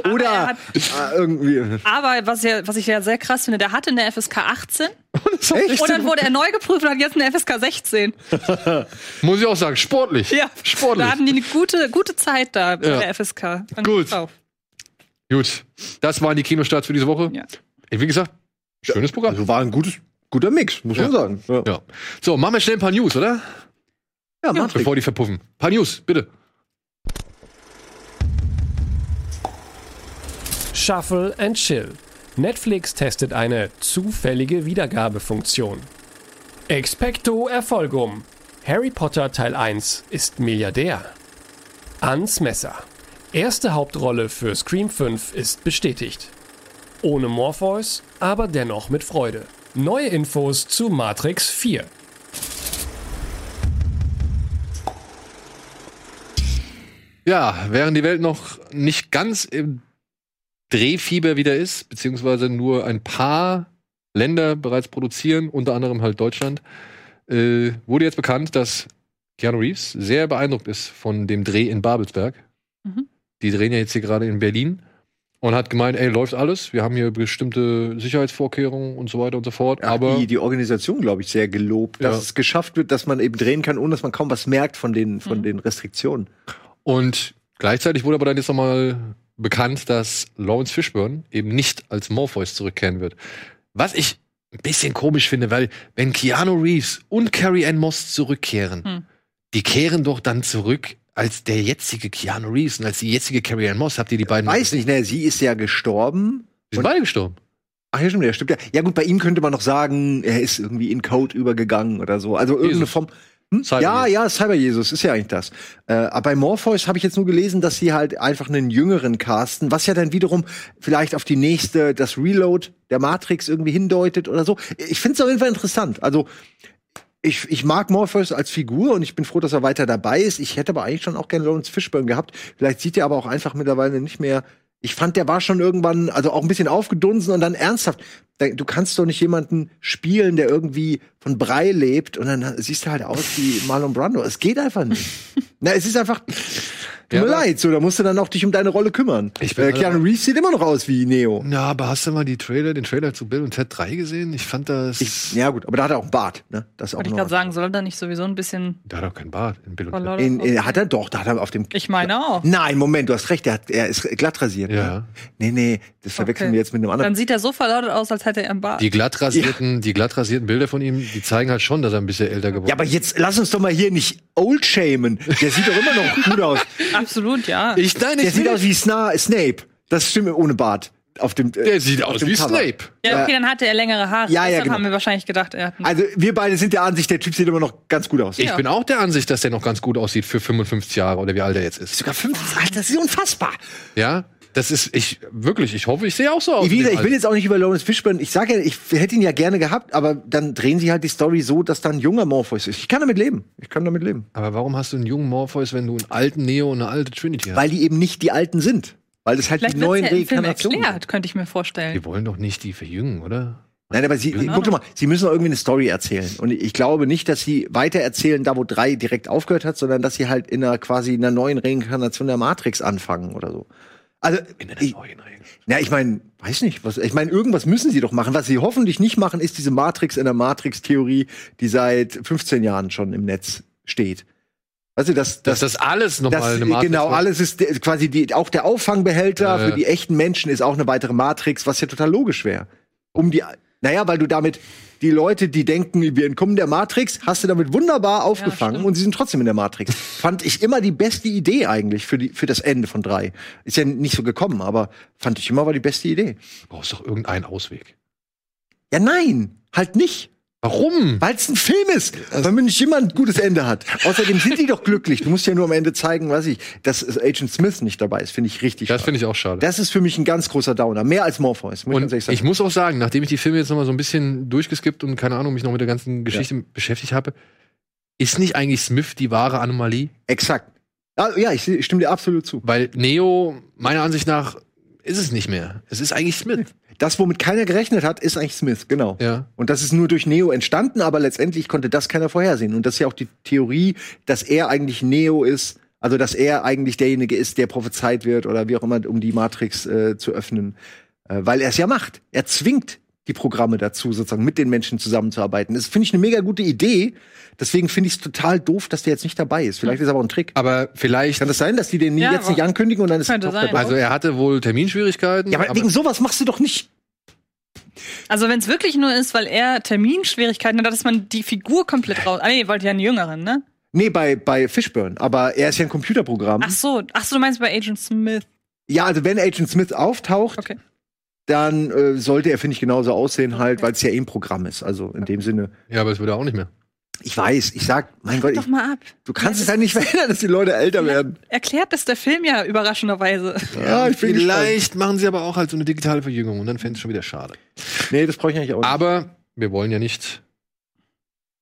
er Oder hat- äh, irgendwie. Aber was, ja, was ich ja sehr krass finde, der hatte eine FSK 18 Echt? und dann wurde er neu geprüft und hat jetzt eine FSK 16. Muss ich auch sagen, sportlich. Ja, Sportlich. Da hatten die eine gute, gute Zeit da Ja. der FSK. Fand Gut. Gut, das waren die Kinostarts für diese Woche. Ja. Wie gesagt, schönes Programm. Also war ein gutes, guter Mix, muss Ja. man sagen. Ja, Ja. So, machen wir schnell ein paar News, oder? ja, Matrix. Bevor die verpuffen. Ein paar News, bitte. Shuffle and Chill. Netflix testet eine zufällige Wiedergabefunktion. Expecto Erfolgum. Harry Potter Teil 1 ist Milliardär. Ans Messer. Erste Hauptrolle für Scream 5 ist bestätigt. Ohne Morpheus, aber dennoch mit Freude. Neue Infos zu Matrix 4. Ja, während die Welt noch nicht ganz im Drehfieber wieder ist, beziehungsweise nur ein paar Länder bereits produzieren, unter anderem halt Deutschland, äh, wurde jetzt bekannt, dass Keanu Reeves sehr beeindruckt ist von dem Dreh in Babelsberg. Mhm. Die drehen ja jetzt hier gerade in Berlin und hat gemeint, ey, läuft alles, wir haben hier bestimmte Sicherheitsvorkehrungen und so weiter und so fort, Ja, aber die, die Organisation, glaube ich, sehr gelobt, dass Ja. es geschafft wird, dass man eben drehen kann, ohne dass man kaum was merkt von den, von Mhm. den Restriktionen. Und gleichzeitig wurde aber dann jetzt nochmal bekannt, dass Lawrence Fishburne eben nicht als Morpheus zurückkehren wird. Was ich ein bisschen komisch finde, weil wenn Keanu Reeves und Carrie Ann Moss zurückkehren, Hm. die kehren doch dann zurück als der jetzige Keanu Reeves und als die jetzige Carrie Ann Moss. Habt ihr die beiden? Weiß nicht, ne, sie ist ja gestorben. Die sind beide gestorben. Ach ja, stimmt, ja, stimmt ja. Ja gut, bei ihm könnte man noch sagen, er ist irgendwie in Code übergegangen oder so. Also irgendeine Jesus. Form. Hm? Ja, ja, Cyber Jesus ist ja eigentlich das. Äh, aber bei Morpheus habe ich jetzt nur gelesen, dass sie halt einfach einen jüngeren casten, was ja dann wiederum vielleicht auf die nächste, das Reload der Matrix irgendwie hindeutet oder so. Ich finde es auf jeden Fall interessant. Also ich, ich mag Morpheus als Figur und ich bin froh, dass er weiter dabei ist. Ich hätte aber eigentlich schon auch gerne Lawrence Fishburne gehabt. Vielleicht sieht er aber auch einfach mittlerweile nicht mehr. Ich fand, der war schon irgendwann, also auch ein bisschen aufgedunsen und dann ernsthaft. Da- Du kannst doch nicht jemanden spielen, der irgendwie von Brei lebt und dann siehst du halt aus wie Marlon Brando. Es geht einfach nicht. Na, es ist einfach. Tut Ja, mir aber- leid, so, da musst du dann auch dich um deine Rolle kümmern. Ich bin äh, halt Keanu Reeves sieht immer noch aus wie Neo. Ja, aber hast du mal die Trailer, den Trailer zu Bill und Ted 3 gesehen? Ich fand das. Ich, ja, gut, aber da hat er auch einen Bart, ne? Das auch Wollte ich gerade sagen, soll da nicht sowieso ein bisschen der hat doch keinen Bart in Bill und Ted. In, in, hat er doch, da hat er auf dem. Ich meine auch. Nein, Moment, du hast recht, er, hat, er ist glatt rasiert. Ja. Ne? Nee, nee, das verwechseln Okay. wir jetzt mit einem anderen. Dann sieht er so verlautet aus, als hätte er einen Bart. Die glatt rasierten, die glatt rasierten Bilder von ihm, die zeigen halt schon, dass er ein bisschen älter geworden ist. Ja, aber jetzt lass uns doch mal hier nicht old shamen. Der sieht doch immer noch gut aus. Absolut, ja. Ich, nein, Der ich sieht will- aus wie Sna Snape. Das stimmt ohne Bart. Auf dem, äh, Der sieht auf aus dem wie Cover. Snape. ja, okay, dann hatte er längere Haare. Ja, ja, Deshalb genau. haben wir wahrscheinlich gedacht, er hat einen Also wir beide sind der Ansicht, der Typ sieht immer noch ganz gut aus. Ich Ja. bin auch der Ansicht, dass der noch ganz gut aussieht für 55 Jahre oder wie alt er jetzt ist. Sogar fünf. Alter, das ist unfassbar. Ja, das ist ich wirklich. Ich hoffe, ich sehe auch so aus. Wie gesagt, ich will jetzt auch nicht über Lawrence Fishburne. Ich sage ja, ich hätte ihn ja gerne gehabt, aber dann drehen sie halt die Story so, dass dann ein junger Morpheus ist. Ich kann damit leben. Ich kann damit leben. Aber warum hast du einen jungen Morpheus, wenn du einen alten Neo und eine alte Trinity hast? Weil die eben nicht die Alten sind. Weil das halt Vielleicht die neuen ja Film Reinkarnationen sind. erklärt, könnte ich mir vorstellen. Die wollen doch nicht die verjüngen, oder? Nein, aber sie, Keine guck doch mal, sie müssen doch irgendwie eine Story erzählen. Und ich glaube nicht, dass sie weiter erzählen, da wo drei direkt aufgehört hat, sondern dass sie halt in einer quasi einer neuen Reinkarnation der Matrix anfangen oder so. Also, In der ich, na, ich meine, weiß nicht, was, ich meine, irgendwas müssen sie doch machen. Was sie hoffentlich nicht machen, ist diese Matrix in der Matrix-Theorie, die seit 15 Jahren schon im Netz steht. Weißt du, dass, Dass das alles nochmal das, eine Matrix genau, alles ist quasi die, auch der Auffangbehälter Ja, ja. für die echten Menschen ist auch eine weitere Matrix, was ja total logisch wäre. Um die, naja, weil du damit die Leute, die denken, wir entkommen der Matrix, hast du damit wunderbar aufgefangen stimmt. und sie sind trotzdem in der Matrix. fand ich immer die beste Idee eigentlich für, die, für das Ende von drei. Ist ja nicht so gekommen, aber fand ich immer war die beste Idee. Du brauchst doch irgendeinen Ausweg. Ja, nein, halt nicht. Warum? Weil es ein Film ist, weil man nicht immer ein gutes Ende hat. Außerdem sind die doch glücklich. Du musst ja nur am Ende zeigen, was ich, dass Agent Smith nicht dabei ist, finde ich richtig. Das finde ich auch schade. Das ist für mich ein ganz großer Downer. Mehr als Morpheus, muss ich ganz Und ehrlich sagen. ich muss auch sagen, nachdem ich die Filme jetzt noch mal so ein bisschen durchgeskippt und keine Ahnung, mich noch mit der ganzen Geschichte beschäftigt habe, ist nicht eigentlich Smith die wahre Anomalie? Exakt. Ah, Ja, ich, ich stimme dir absolut zu. Weil Neo, meiner Ansicht nach, ist es nicht mehr. Es ist eigentlich Smith. Das, womit keiner gerechnet hat, ist eigentlich Smith, genau. Ja. Und das ist nur durch Neo entstanden, aber letztendlich konnte das keiner vorhersehen. Und das ist ja auch die Theorie, dass er eigentlich Neo ist, also dass er eigentlich derjenige ist, der prophezeit wird oder wie auch immer, um die Matrix äh, zu öffnen. Äh, weil er es ja macht. Er zwingt die Programme dazu, sozusagen mit den Menschen zusammenzuarbeiten. Das finde ich eine mega gute Idee. Deswegen finde ich es total doof, dass der jetzt nicht dabei ist. Vielleicht ist aber auch ein Trick. Aber vielleicht, Kann das sein, dass die den Ja, jetzt nicht aber- ankündigen und dann ist er doch dabei? also er hatte wohl Terminschwierigkeiten. ja, aber, wegen sowas machst du doch nicht. Also wenn es wirklich nur ist, weil er Terminschwierigkeiten hat, dass man die Figur komplett raus. Ah nee, ihr wollt ja einen jüngeren, ne? Nee, bei, bei Fishburne. Aber er ist ja ein Computerprogramm. Ach so, ach so, du meinst bei Agent Smith. Ja, also wenn Agent Smith auftaucht, Okay. Dann äh, sollte er, finde ich, genauso aussehen halt, weil es ja eh ein Programm ist. Also in dem Sinne. ja, aber es würde auch nicht mehr. Ich weiß, ich sag, mein Gott, Doch ich, mal ab. du kannst es halt nicht verhindern, dass die Leute älter werden. Erklärt das der Film ja überraschenderweise. Ja, ich bin gespannt. Vielleicht machen sie aber auch halt so eine digitale Verjüngung und dann fände ich es schon wieder schade. Nee, das brauche ich eigentlich auch nicht. Aber wir wollen ja nicht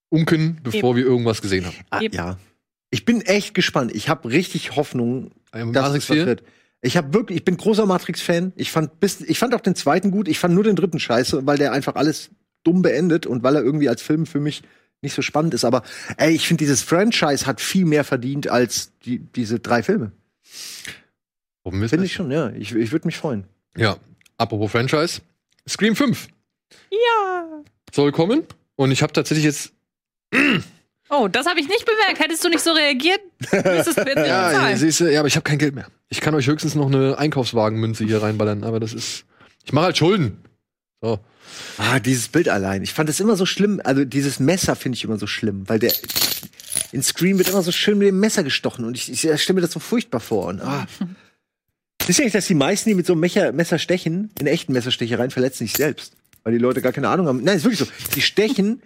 unken, bevor wir irgendwas gesehen haben. Ah, eben. ja. Ich bin echt gespannt. Ich habe richtig Hoffnung, dass es was 4? wird. Ich habe wirklich, ich bin großer Matrix-Fan. Ich fand bis, ich fand auch den zweiten gut. Ich fand nur den dritten scheiße, weil der einfach alles dumm beendet und weil er irgendwie als Film für mich nicht so spannend ist. Aber ey, ich finde, dieses Franchise hat viel mehr verdient als die, diese drei Filme. Hoffen wir es Finde ich schon, ja. Ich, ich würde mich freuen. Ja, apropos Franchise. Scream 5 Ja. soll kommen und ich habe tatsächlich jetzt Oh, das habe ich nicht bemerkt. Hättest du nicht so reagiert, müsstest du jetzt nicht ja, bezahlen. siehst du, ja, aber ich habe kein Geld mehr. Ich kann euch höchstens noch eine Einkaufswagenmünze hier reinballern, aber das ist ich mache halt Schulden. So. Ah, dieses Bild allein. Ich fand es immer so schlimm. Also dieses Messer finde ich immer so schlimm, weil der in Scream wird immer so schön mit dem Messer gestochen und ich, ich stelle mir das so furchtbar vor. Und, ah. Wisst ihr eigentlich, dass die meisten, die mit so einem Mecher, Messer stechen, in echten Messerstechereien verletzen sich selbst? Weil die Leute gar keine Ahnung haben. Nein, ist wirklich so. Die stechen,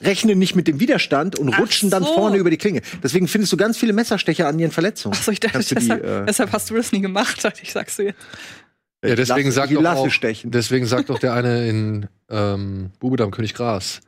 rechnen nicht mit dem Widerstand und Ach rutschen dann so. vorne über die Klinge. Deswegen findest du ganz viele Messerstecher an ihren Verletzungen. Achso, ich dachte, du die, deshalb, äh, deshalb hast du das nie gemacht, ich, du jetzt. Ja, deswegen Lasse- sagt die doch Lasse auch, stechen. deswegen sagt doch der eine in ähm, Bubedam König Gras.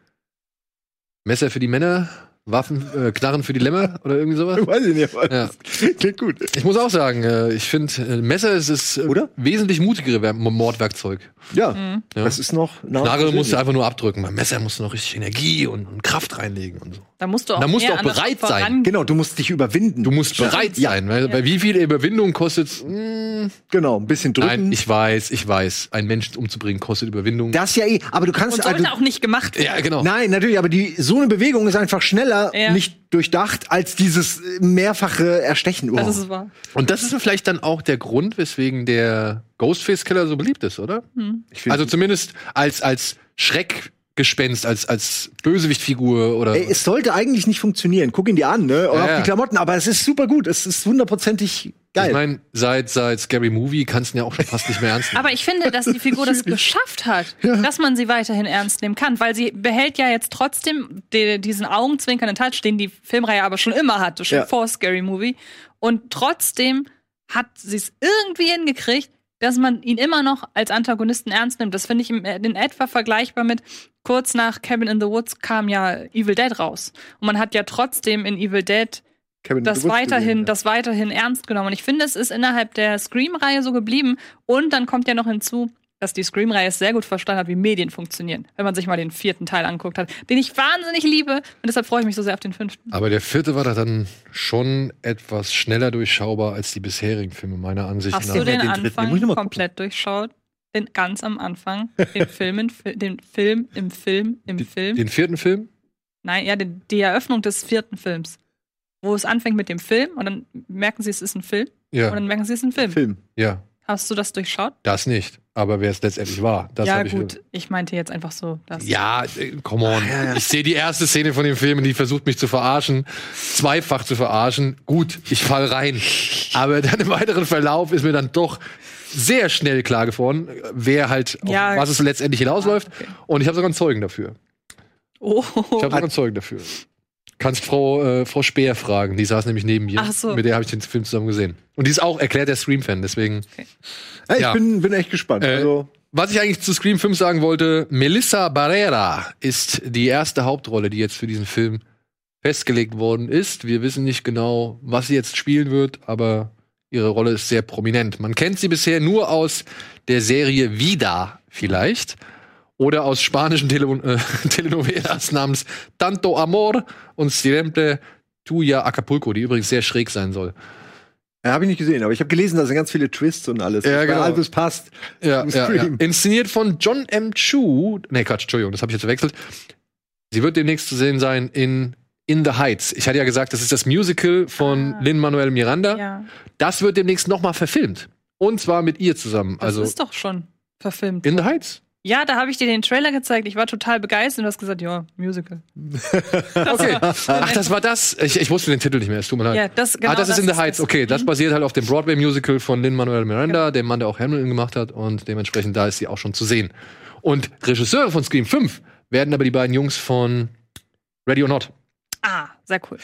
Messer für die Männer, Waffen, äh, Knarren für die Lämmer oder irgendwie sowas. Weiß ich nicht, aber Ja. klingt gut. Ich muss auch sagen, äh, ich finde, äh, Messer ist das äh, Oder? wesentlich mutigere Wer- Mordwerkzeug. Ja, Mhm. Ja. das ist noch Knarre musst du einfach nur abdrücken. Beim Messer musst du noch richtig Energie und, und Kraft reinlegen und so. Da musst du auch, Da musst du auch bereit sein. Genau, du musst dich überwinden. Du musst Ja. bereit Ja. sein, weil bei wie viel Überwindung kostet mh, Genau, ein bisschen drücken. Nein, ich weiß, ich weiß. Einen Menschen umzubringen kostet Überwindung. das ja eh, aber du kannst Und sollte also, auch nicht gemacht werden. ja, genau. Nein, natürlich, aber die so eine Bewegung ist einfach schneller Ja. nicht durchdacht als dieses mehrfache Erstechen. Oh. Das ist wahr. Und das ist vielleicht dann auch der Grund, weswegen der Ghostface-Killer so beliebt ist, oder? ich find, Also zumindest als, als Schreckgespenst, als, als Bösewichtfigur oder. ey, es sollte eigentlich nicht funktionieren. Guck ihn dir an, ne? Oder Ja, auch ja. die Klamotten, aber es ist super gut. Es ist hundertprozentig geil. ich meine, seit, seit Scary Movie kannst du ihn ja auch schon fast nicht mehr ernst nehmen. Aber ich finde, dass die Figur das geschafft hat, dass man sie weiterhin ernst nehmen kann, weil sie behält ja jetzt trotzdem de- diesen augenzwinkernden Touch, den die Filmreihe aber schon immer hatte, schon Ja. vor Scary Movie. Und trotzdem hat sie es irgendwie hingekriegt, dass man ihn immer noch als Antagonisten ernst nimmt. Das finde ich im- in etwa vergleichbar mit kurz nach Cabin in the Woods kam ja Evil Dead raus. Und man hat ja trotzdem in Evil Dead Kevin, das weiterhin, gesehen, ja. das weiterhin ernst genommen. Und ich finde, es ist innerhalb der Scream-Reihe so geblieben. Und dann kommt ja noch hinzu, dass die Scream-Reihe es sehr gut verstanden hat, wie Medien funktionieren. Wenn man sich mal den vierten Teil anguckt hat, den ich wahnsinnig liebe. Und deshalb freue ich mich so sehr auf den fünften. Aber der vierte war da dann schon etwas schneller durchschaubar als die bisherigen Filme, meiner Ansicht Hast nach. du den, den den Anfang mal komplett durchschaut? Den ganz am Anfang, den Film, in, den Film im Film im Film. Den vierten Film? Nein, ja, die, die Eröffnung des vierten Films. Wo es anfängt mit dem Film und dann merken sie, es ist ein Film. Und Ja, dann merken sie, es ist ein Film. Film. ja. Hast du das durchschaut? Das nicht. Aber wer es letztendlich war, das ja, ich gut. Ich meinte jetzt einfach so, dass. Ja, äh, come on. Ich sehe die erste Szene von dem Film, die versucht mich zu verarschen, zweifach zu verarschen. Gut, ich fall rein. Aber dann im weiteren Verlauf ist mir dann doch sehr schnell klar geworden, wer halt, Ja. was es letztendlich hinausläuft. Ah, okay. Und ich habe sogar einen Zeugen dafür. Oh. Ich habe sogar Zeugen dafür. Kannst Frau, äh, Frau Speer fragen, die saß nämlich neben mir. Ach so. Mit der habe ich den Film zusammen gesehen. Und die ist auch erklärt der Scream-Fan, deswegen. Ja, ich Ja. bin, bin echt gespannt. Äh, also, Was ich eigentlich zu Scream 5 sagen wollte, Melissa Barrera ist die erste Hauptrolle, die jetzt für diesen Film festgelegt worden ist. Wir wissen nicht genau, was sie jetzt spielen wird, aber ihre Rolle ist sehr prominent. Man kennt sie bisher nur aus der Serie Vida vielleicht oder aus spanischen Tele äh, Telenovelas namens Tanto Amor und Siempre Tuya Acapulco, die übrigens sehr schräg sein soll. ja, habe ich nicht gesehen, aber ich habe gelesen, da sind ganz viele Twists und alles. Ja, genau. Alles passt. Ja, Im ja, ja. Inszeniert von John M. Chu. Nee, Quatsch, Entschuldigung, das habe ich jetzt verwechselt. Sie wird demnächst zu sehen sein in In the Heights. Ich hatte ja gesagt, das ist das Musical von Ah. Lin-Manuel Miranda. Ja, Das wird demnächst noch mal verfilmt. Und zwar mit ihr zusammen. das Also ist doch schon verfilmt. In the Heights. Ja, da habe ich dir den Trailer gezeigt. Ich war total begeistert und du hast gesagt, ja, Musical. Okay. Ach, das war das. Ich, ich wusste den Titel nicht mehr. Es tut mir leid. Ja, das, genau ah, das, ist In the Heights. das. Okay, das Mhm. basiert halt auf dem Broadway-Musical von Lin-Manuel Miranda, dem Mann, der auch Hamilton gemacht hat. Und dementsprechend da ist sie auch schon zu sehen. Und Regisseure von Scream 5 werden aber die beiden Jungs von Ready or Not. Ah, sehr cool.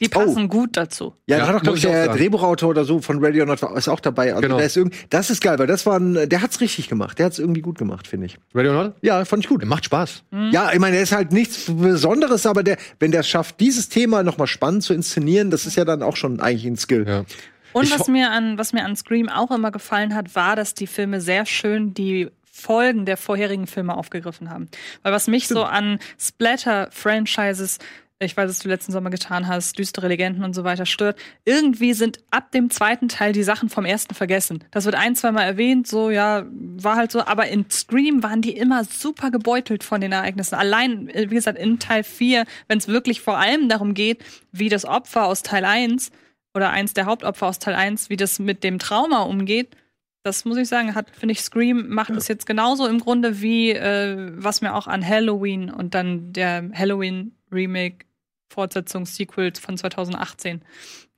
Die passen gut dazu. Ja, Ja, da hat doch, glaub muss ich, auch der. Drehbuchautor oder so von Radio Not war- ist auch dabei. Also Genau. der ist das ist geil, weil das war ein, der hat's richtig gemacht. Der hat's irgendwie gut gemacht, finde ich. Ready or Not? Ja, fand ich gut. Macht Spaß. Ja, ich meine, der ist halt nichts Besonderes, aber der, wenn der es schafft, dieses Thema nochmal spannend zu inszenieren, das ist ja dann auch schon eigentlich ein Skill. Ja. Und Ich was mir, an, was mir an Scream auch immer gefallen hat, war, dass die Filme sehr schön die Folgen der vorherigen Filme aufgegriffen haben. Weil was mich so an Splatter-Franchises, ich weiß, was du letzten Sommer getan hast, düstere Legenden und so weiter stört, irgendwie sind ab dem zweiten Teil die Sachen vom ersten vergessen. Das wird ein, zweimal erwähnt, so, ja, war halt so, aber in Scream waren die immer super gebeutelt von den Ereignissen. Allein, äh, wie gesagt, in Teil 4, wenn es wirklich vor allem darum geht, wie das Opfer aus Teil 1 oder eins der Hauptopfer aus Teil 1, wie das mit dem Trauma umgeht, das muss ich sagen, hat, finde ich, Scream macht es jetzt genauso im Grunde wie, äh, was mir auch an Halloween und dann der Halloween Remake, Fortsetzung, Sequel von 2018,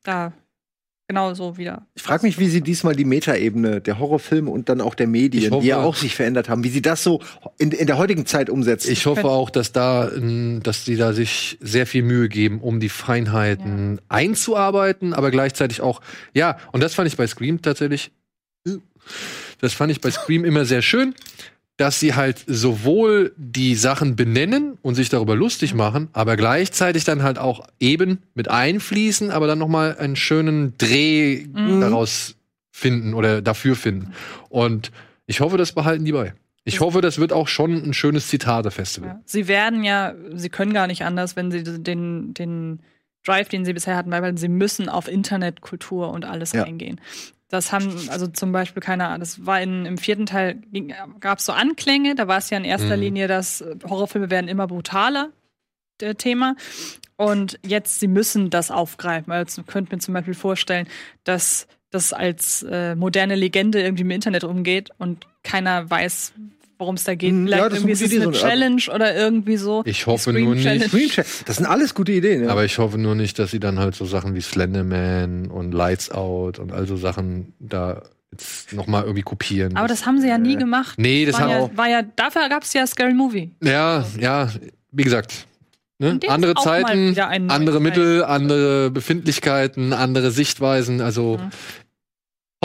da genauso wieder. Ich frage mich, wie sie diesmal die Metaebene der Horrorfilme und dann auch der Medien, hoffe- die ja auch sich verändert haben, wie sie das so in, in der heutigen Zeit umsetzen. Ich hoffe auch, dass da, dass die da sich sehr viel Mühe geben, um die Feinheiten einzuarbeiten, aber gleichzeitig auch, ja, und das fand ich bei Scream tatsächlich, das fand ich bei Scream immer sehr schön, dass sie halt sowohl die Sachen benennen und sich darüber lustig machen, aber gleichzeitig dann halt auch eben mit einfließen, aber dann noch mal einen schönen Dreh daraus finden oder dafür finden. Und ich hoffe, das behalten die bei. Ich hoffe, das wird auch schon ein schönes Zitate-Festival. Ja. Sie werden ja, sie können gar nicht anders, wenn sie den, den Drive, den sie bisher hatten, weil sie müssen auf Internetkultur und alles Ja. eingehen. Das haben, also zum Beispiel, keine Ahnung, das war in, im vierten Teil, gab es so Anklänge, da war es ja in erster Mhm. Linie, dass äh, Horrorfilme werden immer brutaler, der Thema. Und jetzt, sie müssen das aufgreifen. Also könnt mir zum Beispiel vorstellen, dass das als äh, moderne Legende irgendwie im Internet umgeht und keiner weiß, worum es da geht. Mhm, Vielleicht ja, das ist irgendwie eine ist es eine Challenge oder irgendwie so. Ich hoffe nur nicht. Das sind alles gute Ideen. Ja. Aber ich hoffe nur nicht, dass sie dann halt so Sachen wie Slenderman und Lights Out und all so Sachen da jetzt noch mal irgendwie kopieren. Aber das haben sie ja nie gemacht. nee, das war, hat ja, auch. war ja, dafür gab es ja Scary Movie. Ja, ja, wie gesagt. Ne? Andere ist Zeiten, andere Mittel, andere Befindlichkeiten, andere Sichtweisen. Also Mhm.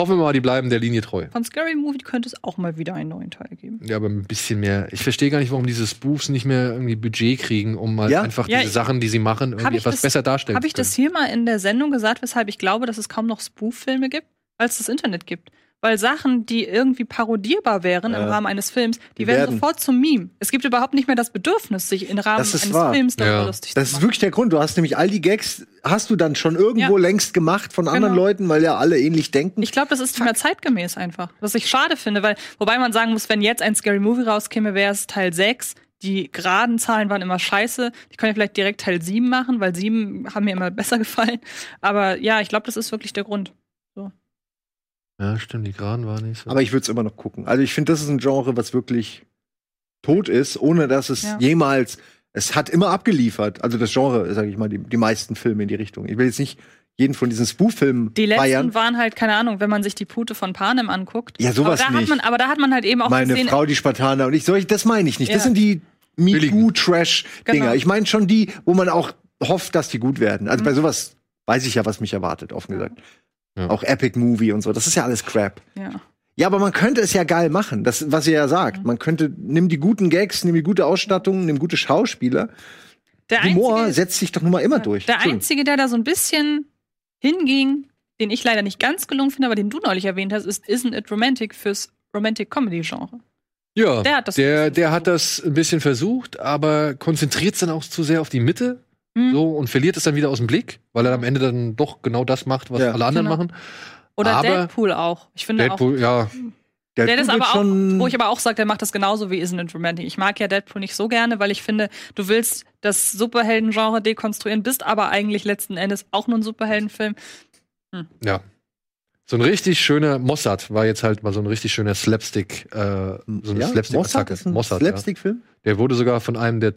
Hoffen wir mal, die bleiben der Linie treu. Von Scary Movie könnte es auch mal wieder einen neuen Teil geben. Ja, aber ein bisschen mehr. Ich verstehe gar nicht, warum diese Spoofs nicht mehr irgendwie Budget kriegen, um mal Ja? einfach Ja, diese Sachen, die sie machen, irgendwie ich etwas das- besser darstellen Habe ich zu können. das hier mal in der Sendung gesagt, weshalb ich glaube, dass es kaum noch Spoof-Filme gibt, als es das Internet gibt? Weil Sachen, die irgendwie parodierbar wären im. Rahmen eines Films, die, Die werden, werden. sofort zum Meme. Es gibt überhaupt nicht mehr das Bedürfnis, sich im Rahmen Das ist eines wahr. Films darüber Ja. lustig Das zu ist machen. wirklich der Grund. Du hast nämlich all die Gags, hast du dann schon irgendwo Ja. längst gemacht von anderen Genau. Leuten, weil ja alle ähnlich denken. Ich glaube, das ist nicht mehr zeitgemäß einfach. Was ich schade finde, weil, wobei man sagen muss, wenn jetzt ein Scary Movie rauskäme, wäre es Teil 6. Die geraden Zahlen waren immer scheiße. Die können ja vielleicht direkt Teil 7 machen, weil 7 haben mir immer besser gefallen. Aber ja, ich glaube, das ist wirklich der Grund. Ja, stimmt, die Geraden waren nicht so. Aber ich würde es immer noch gucken. Also ich finde, das ist ein Genre, was wirklich tot ist, ohne dass es Ja. jemals. Es hat immer abgeliefert. Also das Genre, sage ich mal, die, die meisten Filme in die Richtung. Ich will jetzt nicht jeden von diesen Spoof-Filmen Die letzten feiern. waren halt, keine Ahnung, wenn man sich die Pute von Panem anguckt. Ja, sowas aber da nicht. Hat man, aber da hat man halt eben auch Meine gesehen, Frau, die Spartaner und ich, solch, das meine ich nicht. Das Ja. sind die MeToo-Trash-Dinger. Genau. Ich meine schon die, wo man auch hofft, dass die gut werden. Also bei sowas weiß ich ja, was mich erwartet, offen gesagt. Ja. Auch Epic Movie und so. Das ist ja alles Crap. Ja. Ja, aber man könnte es ja geil machen. Das, was ihr ja sagt. Mhm. Man könnte, nimm die guten Gags, nimm die gute Ausstattung, nimm gute Schauspieler. Der Humor einzige, setzt sich doch nun mal immer durch. der einzige, der da so ein bisschen hinging, den ich leider nicht ganz gelungen finde, aber den du neulich erwähnt hast, ist Isn't It Romantic fürs Romantic Comedy Genre. Ja, Der hat das der, ein bisschen der hat das ein bisschen versucht, aber konzentriert es dann auch zu sehr auf die Mitte Hm. so und verliert es dann wieder aus dem Blick, weil er am Ende dann doch genau das macht, was Ja. alle anderen Genau. machen. Oder Aber Deadpool auch. Ich finde Deadpool, ja, auch. Der ist tut aber auch, schon- wo ich aber auch sage, der macht das genauso wie Isn't It Romantic. Ich mag ja Deadpool nicht so gerne, weil ich finde, du willst das Superhelden-Genre dekonstruieren, bist aber eigentlich letzten Endes auch nur ein Superheldenfilm. ja. So ein richtig schöner Mossad war jetzt halt mal so ein richtig schöner Slapstick, äh, so eine ja? Mossad Slapstick-Attacke. ist ein Mossad, ja. Slapstick-Film? Der wurde sogar von einem der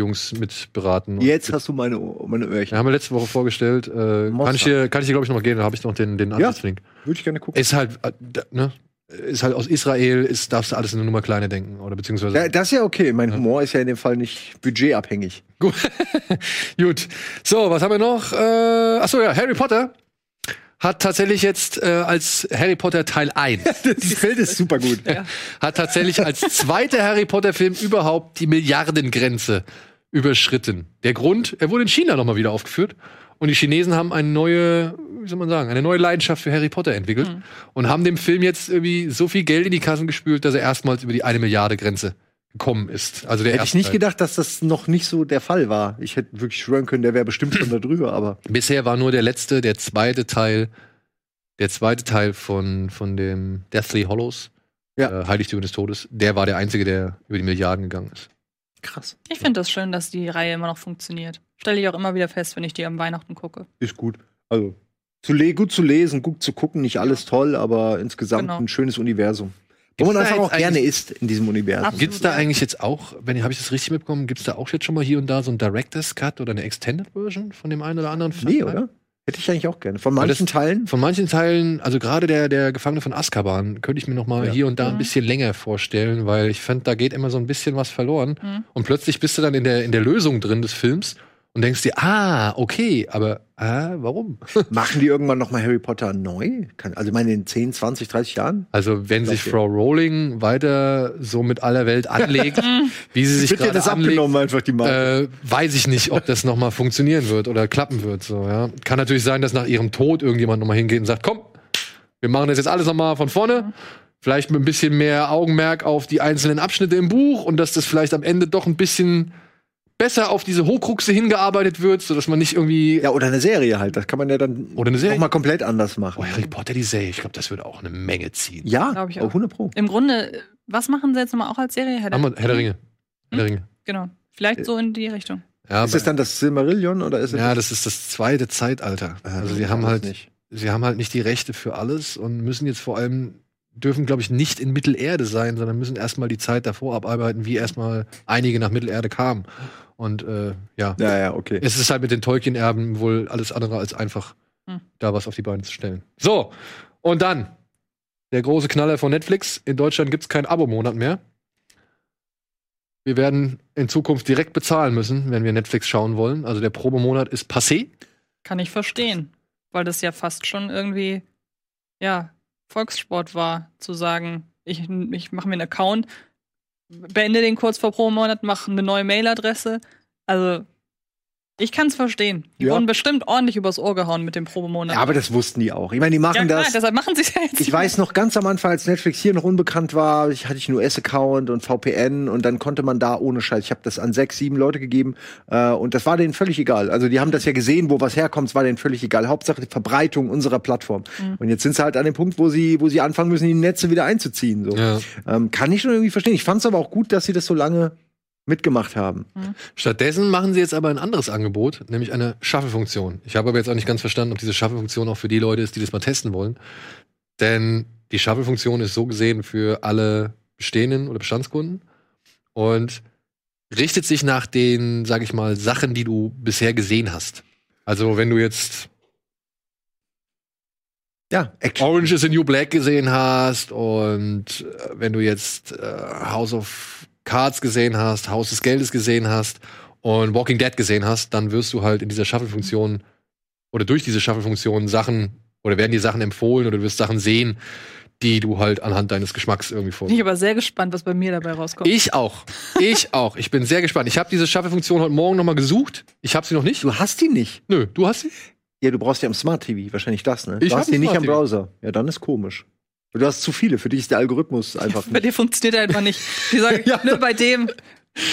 Zuckerjungs mitberaten. Jetzt hast du meine, meine Öhrchen. Ja, haben wir letzte Woche vorgestellt. Äh, kann ich dir, kann ich dir glaube ich, noch mal geben. Da habe ich noch den, den Ja. Ansichtslink. Würde ich gerne gucken. Ist halt, äh, ne? Ist halt aus Israel, ist, darfst du alles eine Nummer kleiner denken. Oder beziehungsweise. Ja, das ist ja okay. Mein Humor ist ja in dem Fall nicht budgetabhängig. Gut. Gut. So, was haben wir noch? Äh, achso, ja, Harry Potter hat tatsächlich jetzt äh, als Harry Potter Teil 1 Das Feld ist super gut. hat tatsächlich als zweiter Harry Potter Film überhaupt die Milliardengrenze überschritten. Der Grund, er wurde in China nochmal wieder aufgeführt und die Chinesen haben eine neue, wie soll man sagen, eine neue Leidenschaft für Harry Potter entwickelt Mhm. und haben dem Film jetzt irgendwie so viel Geld in die Kassen gespült, dass er erstmals über die eine Milliarde Grenze gekommen ist. Also der Hätte ich nicht Teil. gedacht, dass das noch nicht so der Fall war. Ich hätte wirklich schwören können, der wäre bestimmt schon da drüber, aber Bisher war nur der letzte, der zweite Teil, der zweite Teil von, von dem Deathly Hollows, Ja. äh, Heiligtümer des Todes, der war der einzige, der über die Milliarden gegangen ist. Krass. Ich finde das schön, dass die Reihe immer noch funktioniert. Stelle ich auch immer wieder fest, wenn ich die am Weihnachten gucke. Ist gut. Also zu le gut zu lesen, gut zu gucken, nicht alles toll, aber insgesamt Genau. ein schönes Universum. Wo man einfach auch gerne ist in diesem Universum. Absolut. Gibt's da eigentlich jetzt auch, wenn habe ich das richtig mitbekommen, gibt's da auch jetzt schon mal hier und da so ein Director's Cut oder eine Extended Version von dem einen oder anderen Film? Nee, oder? Hätte ich eigentlich auch gerne. Von manchen das- Teilen. Von manchen Teilen, also gerade der, der Gefangene von Azkaban, könnte ich mir noch mal Ja. hier und da ein Mhm. bisschen länger vorstellen, weil ich fand, da geht immer so ein bisschen was verloren. Mhm. Und plötzlich bist du dann in der, in der Lösung drin des Films und denkst dir, ah, okay, aber ah, warum? Machen die irgendwann noch mal Harry Potter neu? Kann, also ich meine in 10, 20, 30 Jahren? Also wenn sich. Frau Rowling weiter so mit aller Welt anlegt, wie sie sich gerade das anlegt, abgenommen einfach die Marke? äh, weiß ich nicht, ob das noch mal funktionieren wird oder klappen wird. So, ja. Kann natürlich sein, dass nach ihrem Tod irgendjemand noch mal hingeht und sagt, komm, wir machen das jetzt alles noch mal von vorne. Vielleicht mit ein bisschen mehr Augenmerk auf die einzelnen Abschnitte im Buch und dass das vielleicht am Ende doch ein bisschen besser auf diese Hochkruxe hingearbeitet wird, sodass man nicht irgendwie ja, oder eine Serie halt. Das kann man ja dann oder eine Serie. noch mal komplett anders machen. Oh, Harry Potter die Serie, ich glaube, das würde auch eine Menge ziehen. Ja, Glaub ich oh, auch. 100 Pro. Im Grunde, äh, was machen sie jetzt nochmal auch als Serie? Herr, wir, Herr der Ringe. Herr der Ringe. Genau. Vielleicht so in die Richtung. Ja, Ist das dann das Silmarillion oder ist es ja, das ist das zweite Zeitalter. Also sie haben halt nicht. sie haben halt nicht die Rechte für alles und müssen jetzt vor allem dürfen, glaube ich, nicht in Mittelerde sein, sondern müssen erstmal die Zeit davor abarbeiten, wie erstmal einige nach Mittelerde kamen. Und äh, ja, Ja, ja, okay. es ist halt mit den Tolkien-Erben wohl alles andere als einfach, Hm. da was auf die Beine zu stellen. So, und dann der große Knaller von Netflix. In Deutschland gibt es keinen Abo-Monat mehr. Wir werden in Zukunft direkt bezahlen müssen, wenn wir Netflix schauen wollen. Also der Probemonat ist passé. Kann ich verstehen. Weil das ja fast schon irgendwie, ja, Volkssport war, zu sagen, ich, ich mache mir einen Account, beende den kurz vor pro Monat, mache eine neue Mailadresse. Also, ich kann es verstehen. Die Ja. wurden bestimmt ordentlich übers Ohr gehauen mit dem Probemonat. Ja, aber das wussten die auch. Ich meine, die machen ja, klar, das. deshalb machen sie es ja jetzt. Ich weiß noch ganz am Anfang, als Netflix hier noch unbekannt war, ich hatte ich einen US-Account und VPN und dann konnte man da ohne Scheiß. Ich habe das an sechs, sieben Leute gegeben äh, und das war denen völlig egal. Also die haben das ja gesehen, wo was herkommt, es war denen völlig egal. Hauptsache die Verbreitung unserer Plattform. Und jetzt sind sie halt an dem Punkt, wo sie, wo sie anfangen müssen, die Netze wieder einzuziehen. So. Ja. Ähm, kann ich schon irgendwie verstehen. Ich fand es aber auch gut, dass sie das so lange mitgemacht haben. Stattdessen machen sie jetzt aber ein anderes Angebot, nämlich eine Shuffle-Funktion. Ich habe aber jetzt auch nicht ganz verstanden, ob diese Shuffle-Funktion auch für die Leute ist, die das mal testen wollen. Denn die Shuffle-Funktion ist so gesehen für alle bestehenden oder Bestandskunden und richtet sich nach den, sag ich mal, Sachen, die du bisher gesehen hast. Also wenn du jetzt Ja, Action. Orange is the New Black gesehen hast und äh, wenn du jetzt äh, House of Cards gesehen hast, Haus des Geldes gesehen hast und Walking Dead gesehen hast, dann wirst du halt in dieser Shuffle-Funktion oder durch diese Shuffle-Funktion Sachen oder werden dir Sachen empfohlen oder du wirst Sachen sehen, die du halt anhand deines Geschmacks irgendwie vor. Bin ich aber sehr gespannt, was bei mir dabei rauskommt. Ich auch. Ich auch. Ich bin sehr gespannt. Ich habe diese Shuffle-Funktion heute Morgen noch mal gesucht. Ich habe sie noch nicht. Du hast die nicht. Nö, du hast sie? Ja, du brauchst die am Smart TV, wahrscheinlich das, ne? Ich du hast die nicht am. Browser. Ja, dann ist komisch. Du hast zu viele, für dich ist der Algorithmus einfach bei nicht. dir funktioniert er einfach nicht. Die sagen, Ja. ne, bei dem,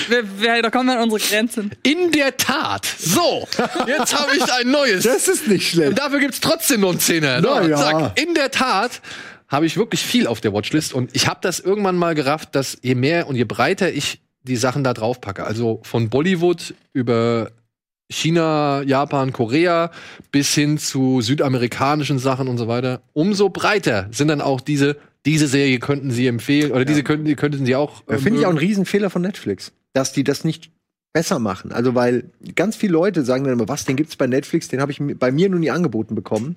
wir, wir, da kommen wir an unsere Grenzen. In der Tat. So, jetzt habe ich ein neues. Das ist nicht Und schlecht. dafür gibt's trotzdem noch einen Zehner. Na ja. zack. In der Tat habe ich wirklich viel auf der Watchlist und ich habe das irgendwann mal gerafft, dass je mehr und je breiter ich die Sachen da drauf packe, also von Bollywood über China, Japan, Korea bis hin zu südamerikanischen Sachen und so weiter, umso breiter sind dann auch diese diese Serie könnten Sie empfehlen oder diese könnten, könnten Sie auch. Da äh, finde ich auch einen. Riesenfehler von Netflix, dass die das nicht besser machen. Also, weil ganz viele Leute sagen dann immer, was, den gibt's bei Netflix, den habe ich bei mir noch nie angeboten bekommen.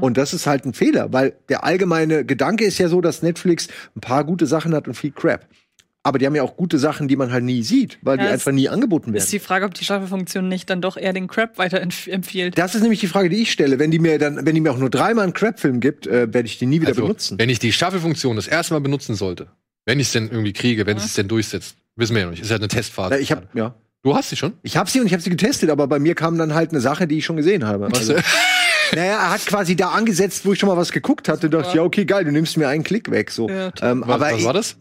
Und das ist halt ein Fehler, weil der allgemeine Gedanke ist ja so, dass Netflix ein paar gute Sachen hat und viel Crap. Aber die haben ja auch gute Sachen, die man halt nie sieht, weil Ja, die einfach nie angeboten Ist werden. die Frage, ob die Staffelfunktion nicht dann doch eher den Crap weiter empf empfiehlt. Das ist nämlich die Frage, die ich stelle. Wenn die mir dann, wenn die mir auch nur dreimal einen Crap-Film gibt, äh, werde ich die nie wieder Also, benutzen. Wenn ich die Staffelfunktion das erste Mal benutzen sollte, wenn ich es denn irgendwie kriege, wenn es es denn durchsetzt, wissen wir ja noch nicht. Ist ja eine Testphase. Äh, Ich habe ja. du hast sie schon? Ich habe sie und ich habe sie getestet, aber bei mir kam dann halt eine Sache, die ich schon gesehen habe. Also, naja, er hat quasi da angesetzt, wo ich schon mal was geguckt hatte. Da dachte ich, ja, okay, geil, du nimmst mir einen Klick weg. So. Ja, ähm, Was, aber was ich, war das?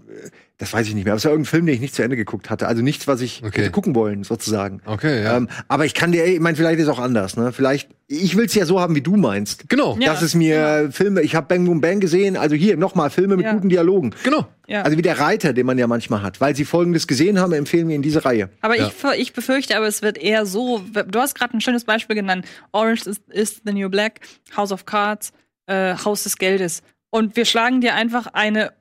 Das weiß ich nicht mehr. Aber es war irgendein Film, den ich nicht zu Ende geguckt hatte. Also nichts, was ich Okay. hätte gucken wollen, sozusagen. Okay, ja. Ähm, aber ich kann dir, ich meine, vielleicht ist es auch anders. Ne? Vielleicht, ich will es ja so haben, wie du meinst. genau, Ja. Das ist mir Filme, ich habe Bang Boom Bang gesehen, also hier nochmal Filme mit Ja. guten Dialogen. genau. Ja. Also wie der Reiter, den man ja manchmal hat. Weil sie folgendes gesehen haben, empfehlen wir in diese Reihe. Aber Ja. ich, ich befürchte, aber es wird eher so. Du hast gerade ein schönes Beispiel genannt. Orange is, is the New Black, House of Cards, äh, Haus des Geldes. Und wir schlagen dir einfach eine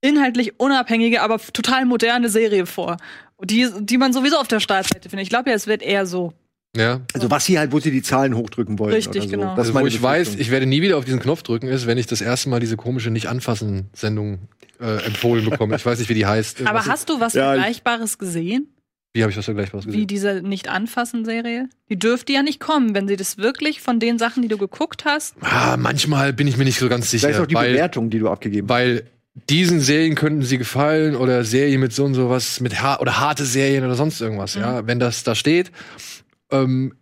inhaltlich unabhängige, aber total moderne Serie vor. Die, die man sowieso auf der Startseite findet. Ich glaube ja, es wird eher so. Ja. Also was sie halt, wo sie die Zahlen hochdrücken wollen. Richtig, oder so. genau. Das ist Also, wo ich weiß, ich werde nie wieder auf diesen Knopf drücken, ist, wenn ich das erste Mal diese komische Nicht-Anfassen-Sendung äh, empfohlen bekomme. Ich weiß nicht, wie die heißt. Aber Was- hast du was Ja, ich- Vergleichbares gesehen? Wie habe ich was Wie gesehen? diese Nicht-Anfassen-Serie? Die dürfte ja nicht kommen, wenn sie das wirklich von den Sachen, die du geguckt hast. Ah, manchmal bin ich mir nicht so ganz Vielleicht sicher, auch die weil, Bewertung, die du abgegeben hast. weil diesen Serien könnten sie gefallen oder Serien mit so und sowas, mit har oder harte Serien oder sonst irgendwas, Mhm. ja. Wenn das da steht, ähm,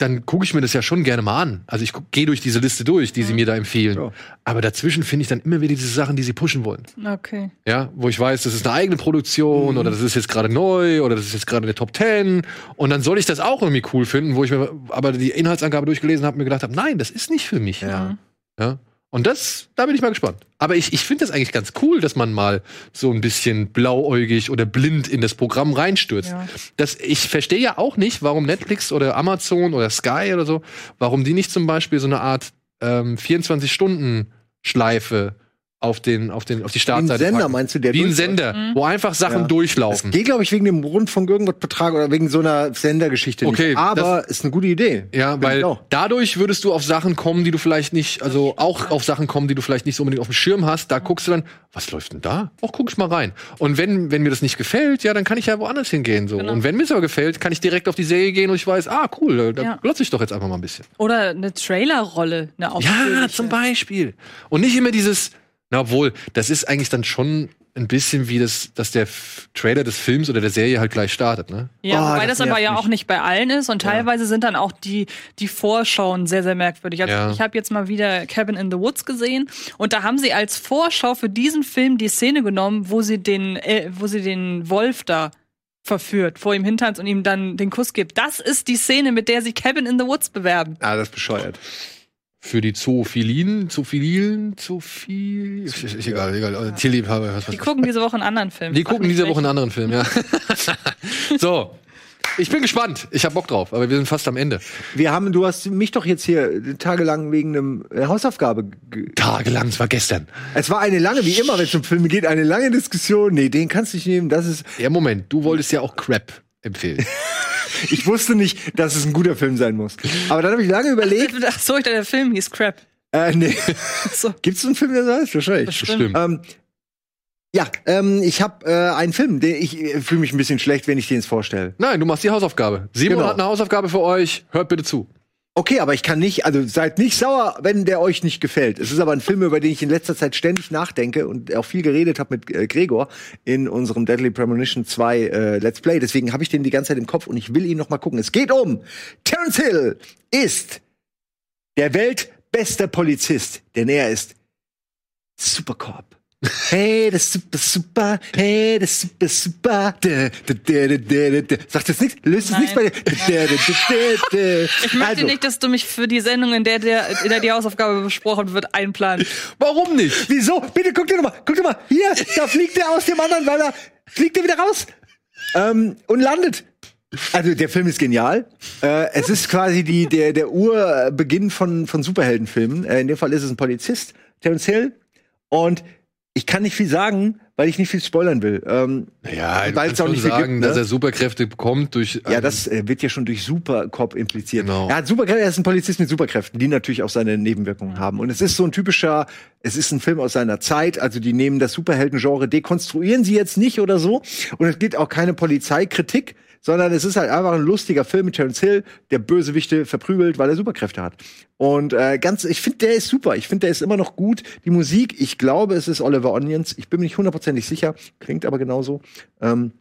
dann gucke ich mir das ja schon gerne mal an. Also ich gehe durch diese Liste durch, die sie Mhm. mir da empfehlen. Ja. Aber dazwischen finde ich dann immer wieder diese Sachen, die sie pushen wollen. Okay. Ja, wo ich weiß, das ist eine eigene Produktion oder das ist jetzt gerade neu oder das ist jetzt gerade in der Top 10 und dann soll ich das auch irgendwie cool finden, wo ich mir aber die Inhaltsangabe durchgelesen habe und mir gedacht habe, nein, das ist nicht für mich. Ja. Ja. Und das, da bin ich mal gespannt. Aber ich, ich finde das eigentlich ganz cool, dass man mal so ein bisschen blauäugig oder blind in das Programm reinstürzt. Ja. Das, ich verstehe ja auch nicht, warum Netflix oder Amazon oder Sky oder so, warum die nicht zum Beispiel so eine Art ähm, 24-Stunden-Schleife auf, den, auf, den, auf die Wie ein Startseite Sender, packen. meinst du, der Wie ein? Sender, wo einfach Sachen Ja. Das durchlaufen. geht, glaube ich, wegen dem Rundfunk irgendwas Betrag oder wegen so einer Sendergeschichte. Okay, nicht. Aber ist eine gute Idee. Ja, Finde weil dadurch würdest du auf Sachen kommen, die du vielleicht nicht, also auch auf Sachen kommen, die du vielleicht nicht so unbedingt auf dem Schirm hast. Da guckst du dann, was läuft denn da? Auch guck ich mal rein. Und wenn, wenn mir das nicht gefällt, ja, dann kann ich ja woanders hingehen. So. Genau. Und wenn mir es aber gefällt, kann ich direkt auf die Serie gehen und ich weiß, ah, cool, da Ja. glotze ich doch jetzt einfach mal ein bisschen. Oder eine Trailerrolle, eine Ja, zum Beispiel. Und nicht immer dieses, na obwohl, das ist eigentlich dann schon ein bisschen wie das, dass der F Trailer des Films oder der Serie halt gleich startet, ne? Ja, Oh, wobei das das, aber ja mich. auch nicht bei allen ist und teilweise sind dann auch die, die Vorschauen sehr, sehr merkwürdig. Also Ja. ich habe jetzt mal wieder Cabin in the Woods gesehen und da haben sie als Vorschau für diesen Film die Szene genommen, wo sie den, äh, wo sie den Wolf da verführt, vor ihm hintanzt und ihm dann den Kuss gibt. Das ist die Szene, mit der sie Cabin in the Woods bewerben. Ah, das ist bescheuert. Für die Zoophilien, Zoophilien, Zoophil, ist, ist egal, egal, Tierliebhaber, was weiß Die gucken diese Woche einen anderen Film. Die gucken diese Woche einen anderen Film, ja. so. Ich bin gespannt. Ich hab Bock drauf, aber wir sind fast am Ende. Wir haben, du hast mich doch jetzt hier tagelang wegen einem äh, Hausaufgabe. ge- Tagelang, es war gestern. Es war eine lange, wie immer, wenn es um Filme geht, eine lange Diskussion. Nee, den kannst du nicht nehmen. Das ist. Ja, Moment, du wolltest ja auch Crap empfehlen. Ich wusste nicht, dass es ein guter Film sein muss. Aber dann habe ich lange überlegt. Ach so, ich dachte, der Film hieß Crap. Äh, nee. So. Gibt's einen Film, der so heißt? Wahrscheinlich. Bestimmt. Ähm, Ja, ähm, ich habe äh, einen Film, den ich äh, fühle mich ein bisschen schlecht, wenn ich den jetzt vorstelle. Nein, du machst die Hausaufgabe. Simon Genau. hat eine Hausaufgabe für euch. Hört bitte zu. Okay, aber ich kann nicht, also seid nicht sauer, wenn der euch nicht gefällt. Es ist aber ein Film, über den ich in letzter Zeit ständig nachdenke und auch viel geredet habe mit äh, Gregor in unserem Deadly Premonition 2 äh, Let's Play. Deswegen habe ich den die ganze Zeit im Kopf und ich will ihn noch mal gucken. Es geht um Terence Hill ist der weltbeste Polizist, denn er ist Supercop. Hey, das ist super, super. Hey, das ist super, super. Da, da, da, da, da, da. Sagt das nichts? Löst das nichts bei dir? Da, da, da, da, da. Ich möchte Also, nicht, dass du mich für die Sendung, in der, der, in der die Hausaufgabe besprochen wird, einplanen. Warum nicht? Wieso? Bitte guck dir doch mal, guck dir mal. Hier, da fliegt er aus dem anderen, weil er fliegt er wieder raus ähm, und landet. Also der Film ist genial. Äh, es ist quasi die der der Urbeginn von von Superheldenfilmen. Äh, in dem Fall ist es ein Polizist, Terence Hill. Und ich kann nicht viel sagen, weil ich nicht viel spoilern will. Ähm, Ja, du Weil kannst es auch nicht sagen, gibt, ne? dass er Superkräfte bekommt durch. Ja, ähm, das äh, wird ja schon durch Supercop impliziert. Genau. Er hat Superkräfte, er ist ein Polizist mit Superkräften, die natürlich auch seine Nebenwirkungen haben. Und es ist so ein typischer, es ist ein Film aus seiner Zeit, also die nehmen das Superhelden-Genre, dekonstruieren sie jetzt nicht oder so. Und es gibt auch keine Polizeikritik, sondern es ist halt einfach ein lustiger Film mit Terence Hill, der Bösewichte verprügelt, weil er Superkräfte hat. Und äh, ganz, ich finde, der ist super. Ich finde, der ist immer noch gut. Die Musik, ich glaube, es ist Oliver Onions. Ich bin mir nicht hundertprozentig sicher, klingt aber genauso. Ähm,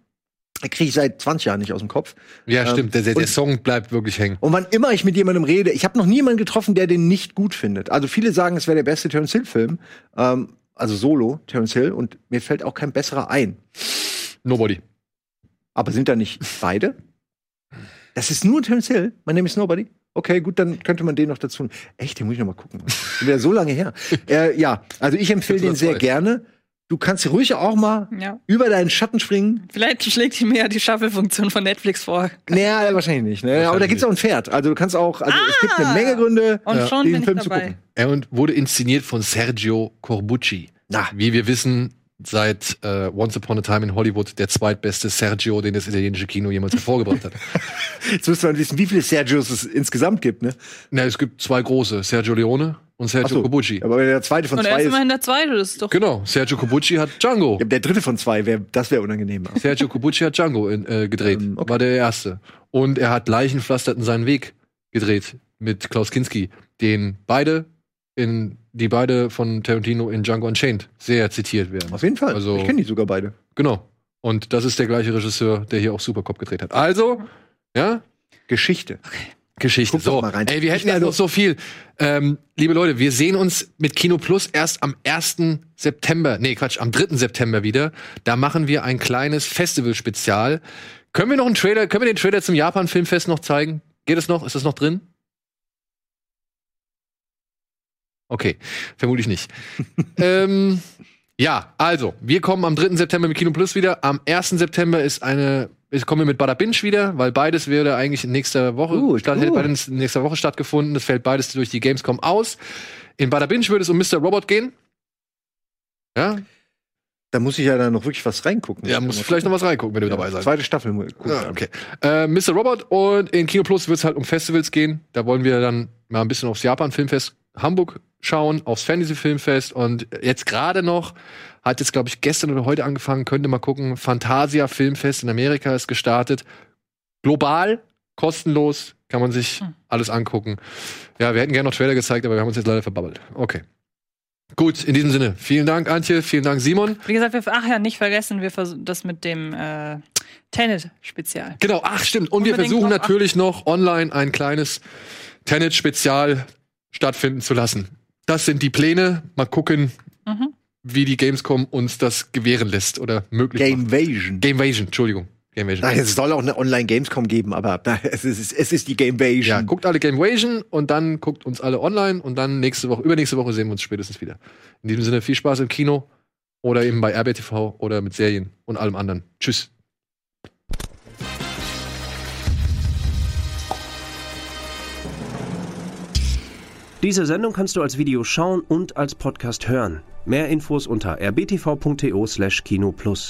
kriege ich seit 20 Jahren nicht aus dem Kopf. ja, ähm, stimmt. Der, der, der und- Song bleibt wirklich hängen. Und wann immer ich mit jemandem rede, ich habe noch nie jemanden getroffen, der den nicht gut findet. Also viele sagen, es wäre der beste Terence Hill-Film, ähm, also Solo Terence Hill, und mir fällt auch kein besserer ein. Nobody. Aber sind da nicht beide? Das ist nur Terence Hill. My name is Nobody. Okay, gut, dann könnte man den noch dazu. Echt, den muss ich noch mal gucken. Wieder so lange her. äh, ja, also ich empfehle den sehr gerne. Du kannst ruhig auch mal Ja. über deinen Schatten springen. Vielleicht schlägt ihm ja die Shuffle-Funktion von Netflix vor. Naja, wahrscheinlich nicht. Ne? Aber da Wahrscheinlich gibt's auch ein Pferd. Also du kannst auch, also es gibt eine Ah! Menge Gründe, Und Ja. bin ich Film zu gucken. Er und wurde inszeniert von Sergio Corbucci. Na. Wie wir wissen, seit äh, Once Upon a Time in Hollywood der zweitbeste Sergio, den das italienische Kino jemals hervorgebracht hat. Jetzt müsste man wissen, wie viele Sergios es insgesamt gibt, ne? Na, es gibt zwei große, Sergio Leone und Sergio so. Corbucci. Aber wenn der zweite von Und er zwei ist ist, immerhin der Zweite, das ist doch. Genau, Sergio Corbucci hat Django. ja, der dritte von zwei, wär, das wäre unangenehm. Sergio Corbucci hat Django in, äh, gedreht. Ähm, okay. War der erste. Und er hat Leichen pflasterten seinen Weg gedreht mit Klaus Kinski, den beide in die beide von Tarantino in Django Unchained sehr zitiert werden. Auf jeden Fall. Also- ich kenne die sogar beide. Genau. Und das ist der gleiche Regisseur, der hier auch Supercop gedreht hat. Also, ja, Geschichte. Geschichte. Guck doch So, mal rein. ey, wir hätten ja noch so viel. Ähm, liebe Leute, wir sehen uns mit Kino Plus erst am 1. September, nee, Quatsch, am 3. September wieder. Da machen wir ein kleines Festival-Spezial. Können wir noch einen Trailer, können wir den Trailer zum Japan-Filmfest noch zeigen? Geht es noch? Ist das noch drin? Okay, vermutlich nicht. ähm, ja, also, wir kommen am 3. September mit Kino Plus wieder. Am 1. September ist eine, ist, kommen wir mit Bada Binge wieder, weil beides würde eigentlich in nächster Woche, Gut, statt, hätte beides in nächster Woche stattgefunden. Das fällt beides durch die Gamescom aus. In Bada Binge würde es um Mr. Robot gehen. Ja, Da muss ich ja dann noch wirklich was reingucken. ja, musst vielleicht noch was reingucken, wenn du dabei ja, sein Zweite Staffel. gucken. Ah, okay. Äh, Mr. Robot und in Kino Plus wird es halt um Festivals gehen. Da wollen wir dann mal ein bisschen aufs Japan Filmfest Hamburg schauen, aufs Fantasy Filmfest und jetzt gerade noch hat jetzt glaube ich gestern oder heute angefangen, könnte mal gucken. Fantasia Filmfest in Amerika ist gestartet. Global, kostenlos, kann man sich Hm. alles angucken. Ja, wir hätten gerne noch Trailer gezeigt, aber wir haben uns jetzt leider verbabbelt. Okay. Gut, in diesem Sinne, vielen Dank, Antje, vielen Dank, Simon. Wie gesagt, wir, ach ja, nicht vergessen, wir versuchen das mit dem äh, Tenet-Spezial. Genau, ach stimmt. Und wir Unbedingt versuchen noch natürlich noch online ein kleines Tenet-Spezial stattfinden zu lassen. Das sind die Pläne. Mal gucken, Mhm. wie die Gamescom uns das gewähren lässt oder möglich macht. Gamevasion. Gamevasion, Entschuldigung. Gamevasion. Ach, es soll auch eine Online-Gamescom geben, aber na, es, ist, es ist die Gamevasion. Ja, guckt alle Gamevasion und dann guckt uns alle online und dann nächste Woche, übernächste Woche sehen wir uns spätestens wieder. In diesem Sinne viel Spaß im Kino oder eben bei RBTV oder mit Serien und allem anderen. Tschüss. Diese Sendung kannst du als Video schauen und als Podcast hören. Mehr Infos unter rbtv.to/kinoplus.